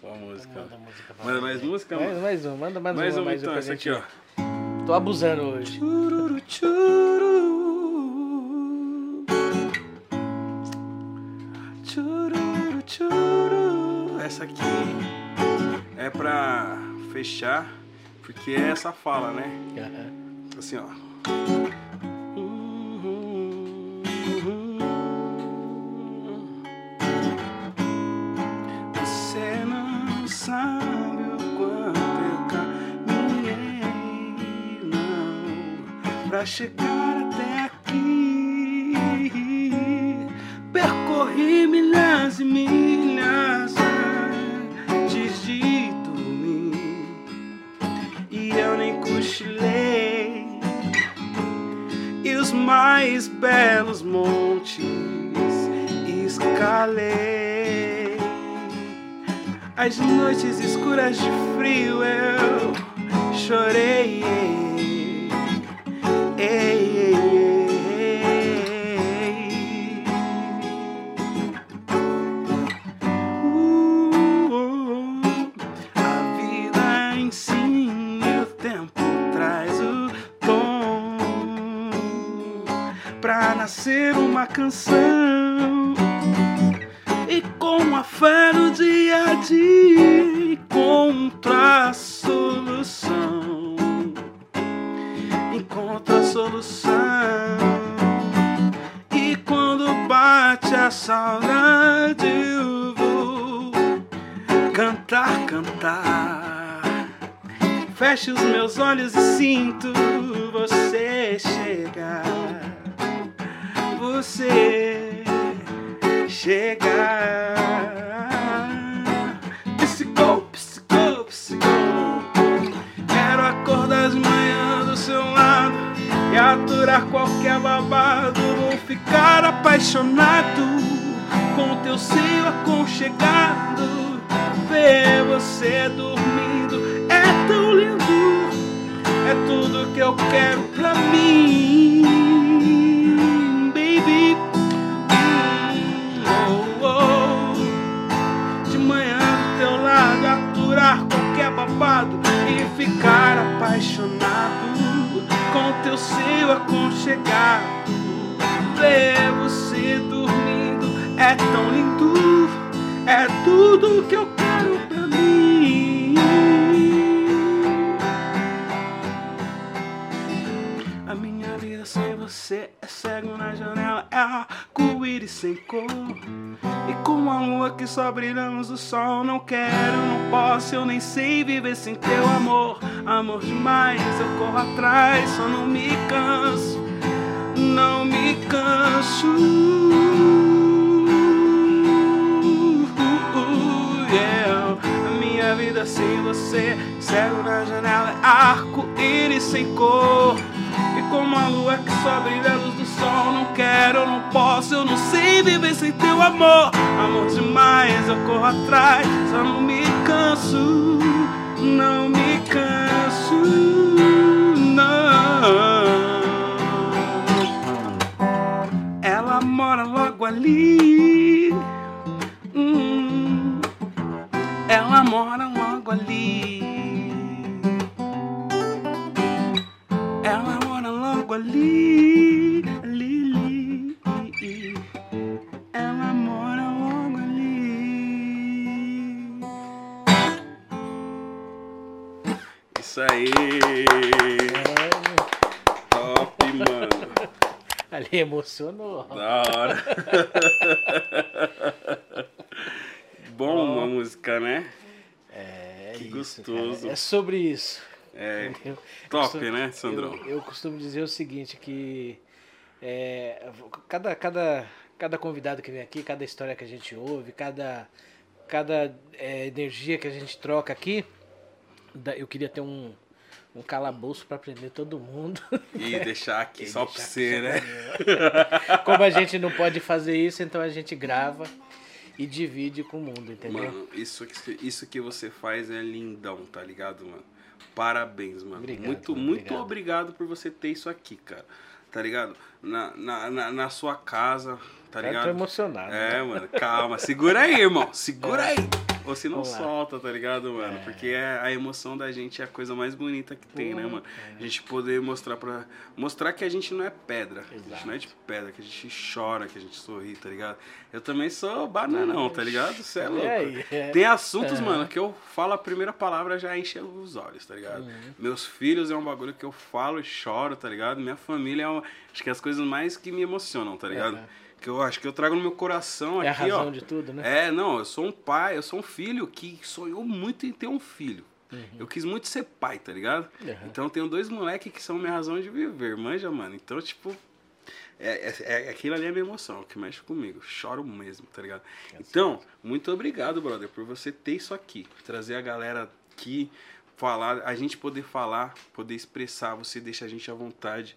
Só música. Manda música pra Manda mais música, mais, mano? mais uma, manda mais, Mais uma, uma mais então, uma essa aqui, ó. Tô abusando hoje. Chururu, churu. Chururu, churu. Essa aqui é pra fechar, porque é essa fala, né? Aham. Assim, ó. Sabe o quanto eu caminhei, não, pra chegar As noites mora logo ali. Ela mora logo ali, ali, ali. Ela mora logo ali. Isso aí. Top, mano. Ali emocionou. Da hora. Né? É, gostoso. cara. É sobre isso. É, entendeu? top, costumo- né, Sandrão? Eu, eu costumo dizer o seguinte, que é, cada, cada, cada convidado que vem aqui, cada história que a gente ouve, cada, cada é, energia que a gente troca aqui, eu queria ter um, um calabouço para prender todo mundo. E deixar aqui E só pra deixar você, né? mim. Como a gente não pode fazer isso, então a gente grava e divide com o mundo, entendeu? Mano, isso que, isso que você faz é lindão, tá ligado, mano? Parabéns, mano. Obrigado, muito, mano, muito obrigado. obrigado por você ter isso aqui, cara. Tá ligado? Na, na, na, na sua casa, tá ligado? tô emocionado. É, mano, calma. Segura aí, irmão. Segura aí. Ou se não Vamos lá. solta, tá ligado, mano? É. Porque é, a emoção da gente é a coisa mais bonita que tem, né, mano? é. A gente poder mostrar pra. Mostrar que a gente não é pedra. A gente Exato. não é de pedra, que a gente chora, que a gente sorri, tá ligado? Eu também sou bananão, tá ligado? Você é louco. É. Tem assuntos, É. mano, que eu falo a primeira palavra já enche os olhos, tá ligado? Uhum. Meus filhos é um bagulho que eu falo e choro, tá ligado? Minha família é uma, acho que é as coisas mais que me emocionam, tá ligado? Uhum. Que eu acho que eu trago no meu coração É a aqui, ó. razão de tudo, né? É, não, eu sou um pai, eu sou um filho que sonhou muito em ter um filho. Eu quis muito ser pai, tá ligado? Uhum. Então eu tenho dois moleques que são minha razão de viver, manja, mano. Então, tipo, é, é, é- aquilo ali é minha emoção, que mexe comigo. Choro mesmo, tá ligado? Então, muito obrigado, brother, por você ter isso aqui. Trazer a galera aqui, falar, a gente poder falar, poder expressar, você deixa a gente à vontade.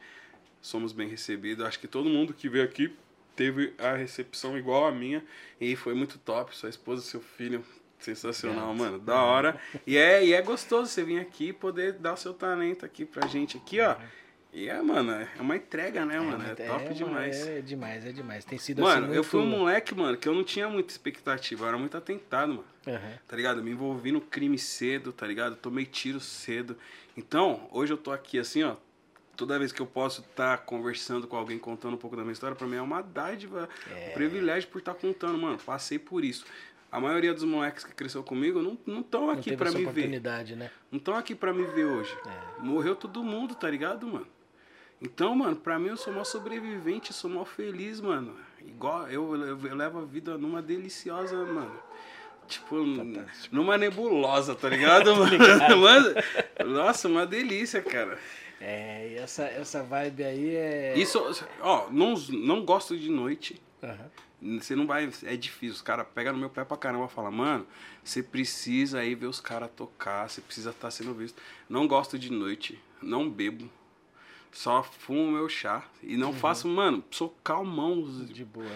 Somos bem recebidos. Acho que todo mundo que veio aqui teve a recepção igual a minha e foi muito top. Sua esposa, seu filho, sensacional, mano. Da hora. E é, e é gostoso você vir aqui e poder dar o seu talento aqui pra gente aqui, ó. E é, mano, é uma entrega, né, mano? É, top mano, demais. É demais, é demais. Tem sido Mano, assim, eu fui um moleque, mano, que eu não tinha muita expectativa, eu era muito atentado, mano. Aham. Tá ligado? Eu me envolvi no crime cedo, tá ligado? Tomei tiro cedo. Então, hoje eu tô aqui assim, ó. Toda vez que eu posso estar conversando com alguém, contando um pouco da minha história, pra mim é uma dádiva, É. um privilégio por estar contando, mano. Passei por isso. A maioria dos moleques que cresceu comigo não estão aqui essa me ver. né? Não estão aqui pra me ver hoje. É. Morreu todo mundo, tá ligado, mano? Então, mano, pra mim eu sou mó sobrevivente, sou mó feliz, mano. Igual eu, eu, eu levo a vida numa deliciosa, mano. Tipo, n- numa nebulosa, tá ligado, mano? Mano, Nossa, uma delícia, cara. É, essa, essa vibe aí é. Isso, ó, não, não gosto de noite. Aham. Você não vai. É difícil. Os caras pegam no meu pé pra caramba e falam, mano, você precisa aí ver os caras tocar, você precisa estar sendo visto. Não gosto de noite, não bebo. Só fumo meu chá. E não faço, mano, sou calmão. De boa.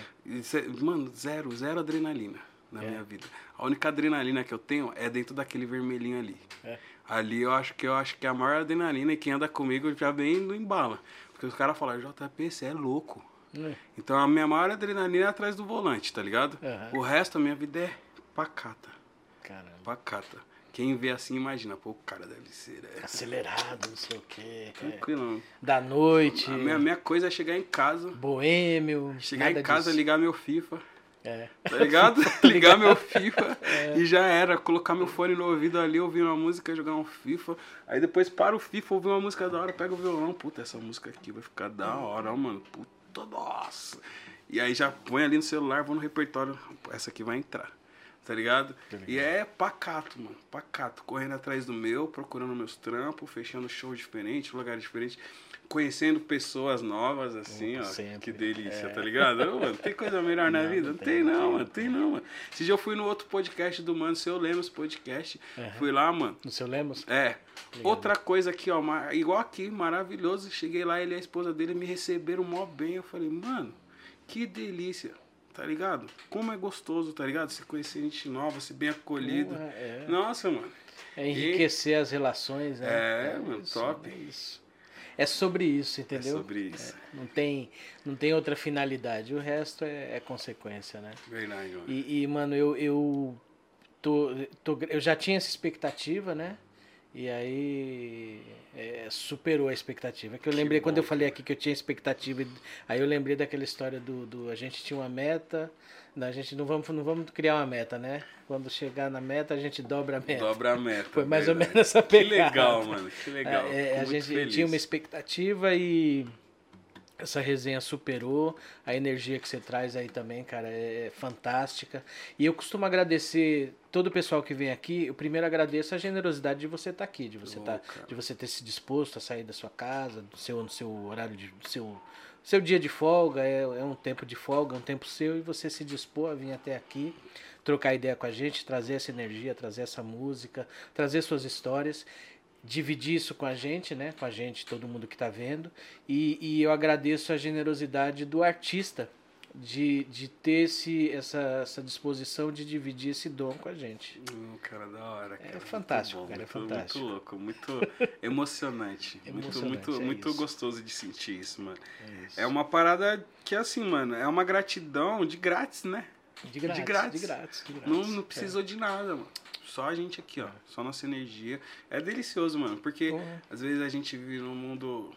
Mano, zero, zero adrenalina na É. minha vida. A única adrenalina que eu tenho é dentro daquele vermelhinho ali. É. Ali eu acho que eu acho que é a maior adrenalina e quem anda comigo já vem no embala. Porque os caras falam, JP, você é louco. É. Então a minha maior adrenalina é atrás do volante, tá ligado? Aham. O resto, a minha vida é pacata. Caramba. Pacata. Quem vê assim imagina, pô, o cara deve ser. É, Acelerado, não sei o quê. é. tranquilo. Da noite. A minha, minha coisa é chegar em casa, Boêmio. chegar em casa, disso. ligar meu FIFA, É. tá ligado? ligar meu FIFA e já era. Colocar meu fone no ouvido ali, ouvir uma música, jogar um FIFA. Aí depois para o FIFA, ouvir uma música da hora, pega o violão. Puta, essa música aqui vai ficar da hora, ó, mano. Puta, nossa. E aí já põe ali no celular, vou no repertório. Essa aqui vai entrar. Tá ligado? E é pacato, mano. Pacato. Correndo atrás do meu, procurando meus trampos, fechando shows diferentes, lugares diferentes. Conhecendo pessoas novas, assim, ó. Sempre. Que delícia, tá ligado? Ô, mano, tem coisa melhor na vida? Não tem, não, mano. Tem não, mano. Esse dia eu fui no outro podcast do Mano, Seu Lemos Podcast. Fui lá, mano. No seu Lemos? É. Outra coisa aqui, ó, igual aqui, maravilhoso. Cheguei lá, ele e a esposa dele me receberam mó bem. Eu falei, mano, que delícia, tá ligado? Como é gostoso, tá ligado? Você conhecer gente nova, ser bem acolhido. Porra, é. Nossa, mano. É enriquecer as relações, né? É, mano, top. É isso. É sobre isso, É entendeu? sobre isso. Não tem, não tem outra finalidade. O resto é, é consequência, né? Verdade. E, e, mano, eu, eu, tô, tô- eu já tinha essa expectativa, né? E aí é, superou a expectativa. Que eu lembrei quando eu falei aqui que eu tinha expectativa, aí eu lembrei daquela história do, do a gente tinha uma meta, não, a gente não vamos, não vamos criar uma meta, né? Quando chegar na meta, a gente dobra a meta. Dobra a meta. Foi mais ou verdade. menos essa Que pegada. legal, mano. Que legal. É, é, a gente feliz. tinha uma expectativa e essa resenha superou, a energia que você traz aí também, cara, é fantástica. E eu costumo agradecer todo o pessoal que vem aqui. Eu primeiro agradeço a generosidade de você estar aqui, de você Ô, tá, cara. de você ter se disposto a sair da sua casa, do seu, do seu horário de do seu seu dia de folga, é, é um tempo de folga, é um tempo seu e você se dispor a vir até aqui, trocar ideia com a gente, trazer essa energia, trazer essa música, trazer suas histórias dividir isso com a gente, né? Com a gente, todo mundo que está vendo. E, e eu agradeço a generosidade do artista de, de ter esse, essa, essa disposição de dividir esse dom com a gente. Hum, cara, da hora. Cara. Muito fantástico, bom, cara, é muito, fantástico. Muito louco, muito emocionante. muito, Emocionante, muito, é muito gostoso de sentir isso, mano. É, isso. É uma parada que, assim, mano, é uma gratidão de grátis, né? de grátis, de grátis. De grátis, de grátis. Não, não precisou de nada, mano. Só a gente aqui, ó. Só nossa energia. É delicioso, mano. Porque às vezes a gente vive num mundo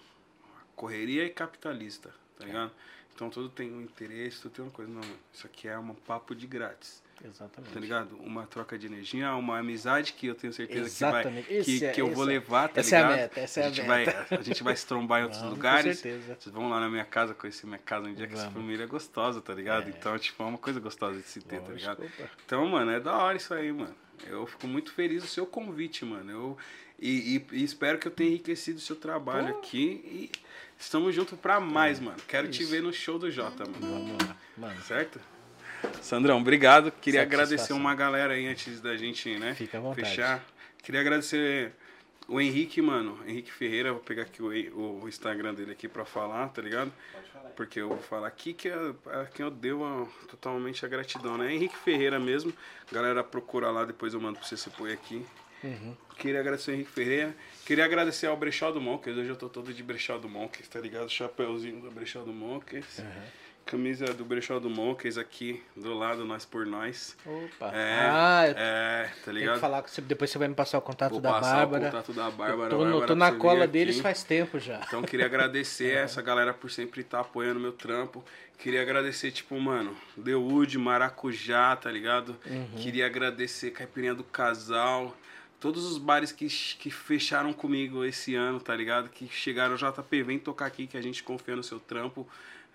correria e capitalista, tá É. ligado? Então tudo tem um interesse, tudo tem uma coisa. Não, mano. Isso aqui é um papo de grátis. Exatamente. Tá ligado? Uma troca de energia, uma amizade que eu tenho certeza Exatamente. que vai. Que, é- que eu vou é- levar, tá essa é a ligado? meta, essa é a gente meta. Vai, a gente vai se trombar em outros Vamos, lugares. Com certeza. Vocês vão lá na minha casa, conhecer minha casa um dia que essa Vamos. família é gostosa, tá ligado? É. Então, tipo, é uma coisa gostosa de se ter, tá ligado? opa. Então, mano, é da hora isso aí, mano. Eu fico muito feliz do seu convite, mano. Eu, e, e- e espero que eu tenha enriquecido o seu trabalho Pô. aqui. E estamos juntos pra mais, mano. Quero te Isso. ver no show do Jota, mano. Vamos lá, mano. Certo? Sandrão, obrigado. Queria Satisfação. agradecer uma galera aí antes da gente, né? Fica à vontade. Fechar. Queria agradecer o Henrique, mano. Henrique Ferreira. Vou pegar aqui o, o Instagram dele aqui pra falar, tá ligado? Porque eu vou falar aqui que é a quem eu devo a- totalmente a gratidão, né? Henrique Ferreira mesmo. Galera, procura lá, depois eu mando pra você, você põe aqui. Uhum. Queria agradecer o Henrique Ferreira. Queria agradecer ao Brechó do Monkers. Hoje eu tô todo de Brechó do Monkers, tá ligado? Chapeuzinho do Brechó do Monkers. Camisa do Brechó do Monkers aqui do lado, nós por nós. Opa. É, ah, é, tá ligado? que falar você. Depois você vai me passar o contato Vou da passar Bárbara. o contato da Bárbara. Eu tô, Bárbara, tô na cola deles aqui. faz tempo já. Então queria agradecer essa galera por sempre estar apoiando meu trampo. Queria agradecer, tipo, mano, The Wood, Maracujá, tá ligado? Uhum. Queria agradecer Caipirinha do Casal. Todos os bares que, que fecharam comigo esse ano, tá ligado? Que chegaram, JP, vem tocar aqui que a gente confia no seu trampo.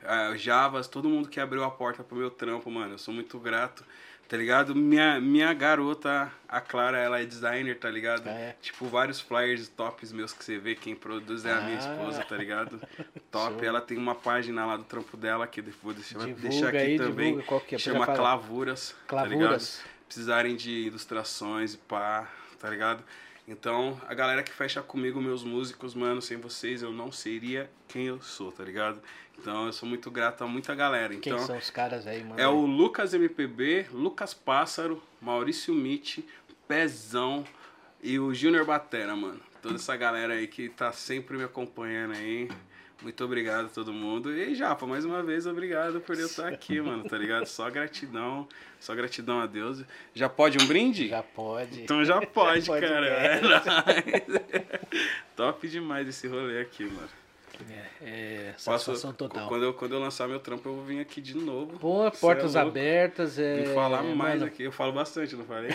Ah, Javas, todo mundo que abriu a porta pro meu trampo, mano. Eu sou muito grato, tá ligado? Minha, minha garota, a Clara, ela é designer, tá ligado? Ah, é? Tipo, vários flyers tops meus que você vê, quem produz é a minha Ah. esposa, tá ligado? Top. Show. Ela tem uma página lá do trampo dela que eu vou deixar, Divulga deixar aqui aí, também. divulga qual que é, Chama fala. Clavuras, tá ligado? Clavuras. Precisarem de ilustrações e pá, tá ligado? Então, a galera que fecha comigo, meus músicos, mano, sem vocês eu não seria quem eu sou, tá ligado? Então, eu sou muito grato a muita galera. Quem Então, são os caras aí, mano? é o Lucas MPB, Lucas Pássaro, Maurício Mitty, Pezão e o Júnior Batera, mano. Toda essa galera aí que tá sempre me acompanhando aí. Muito obrigado a todo mundo. E Japa, mais uma vez, obrigado por eu estar aqui, mano, tá ligado? Só gratidão, só gratidão a Deus. Já pode um brinde? Já pode. Então já pode, Pode cara. É. Top demais esse rolê aqui, mano. É, é Posso- satisfação total. Quando eu, quando eu lançar meu trampo, eu vou vir aqui de novo. Pô, é portas louco. abertas. É... Que falar mais mano, aqui. Eu falo bastante, não falei?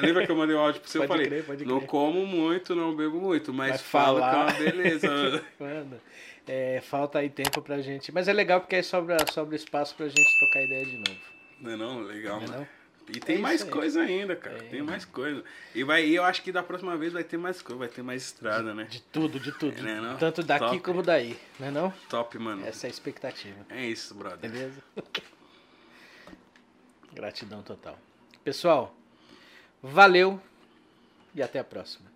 Lembra que eu mandei um áudio pra você? eu Pode falei, crer, pode não crer. como muito, não bebo muito, mas Vai falo que é falar. uma beleza. Mano, é, falta aí tempo pra gente. Mas é legal porque aí sobra, sobra espaço pra gente trocar ideia de novo. não é não? Legal, Não é mano. não? E tem É mais aí. coisa ainda, cara. É. Tem mais coisa. E vai, e eu acho que da próxima vez vai ter mais coisa, vai ter mais estrada, né? De tudo, de tudo. Né, não? Tanto daqui Top. como daí, né não? Top, mano. Essa é a expectativa. É isso, brother. Beleza? Gratidão total. Pessoal, valeu e até a próxima.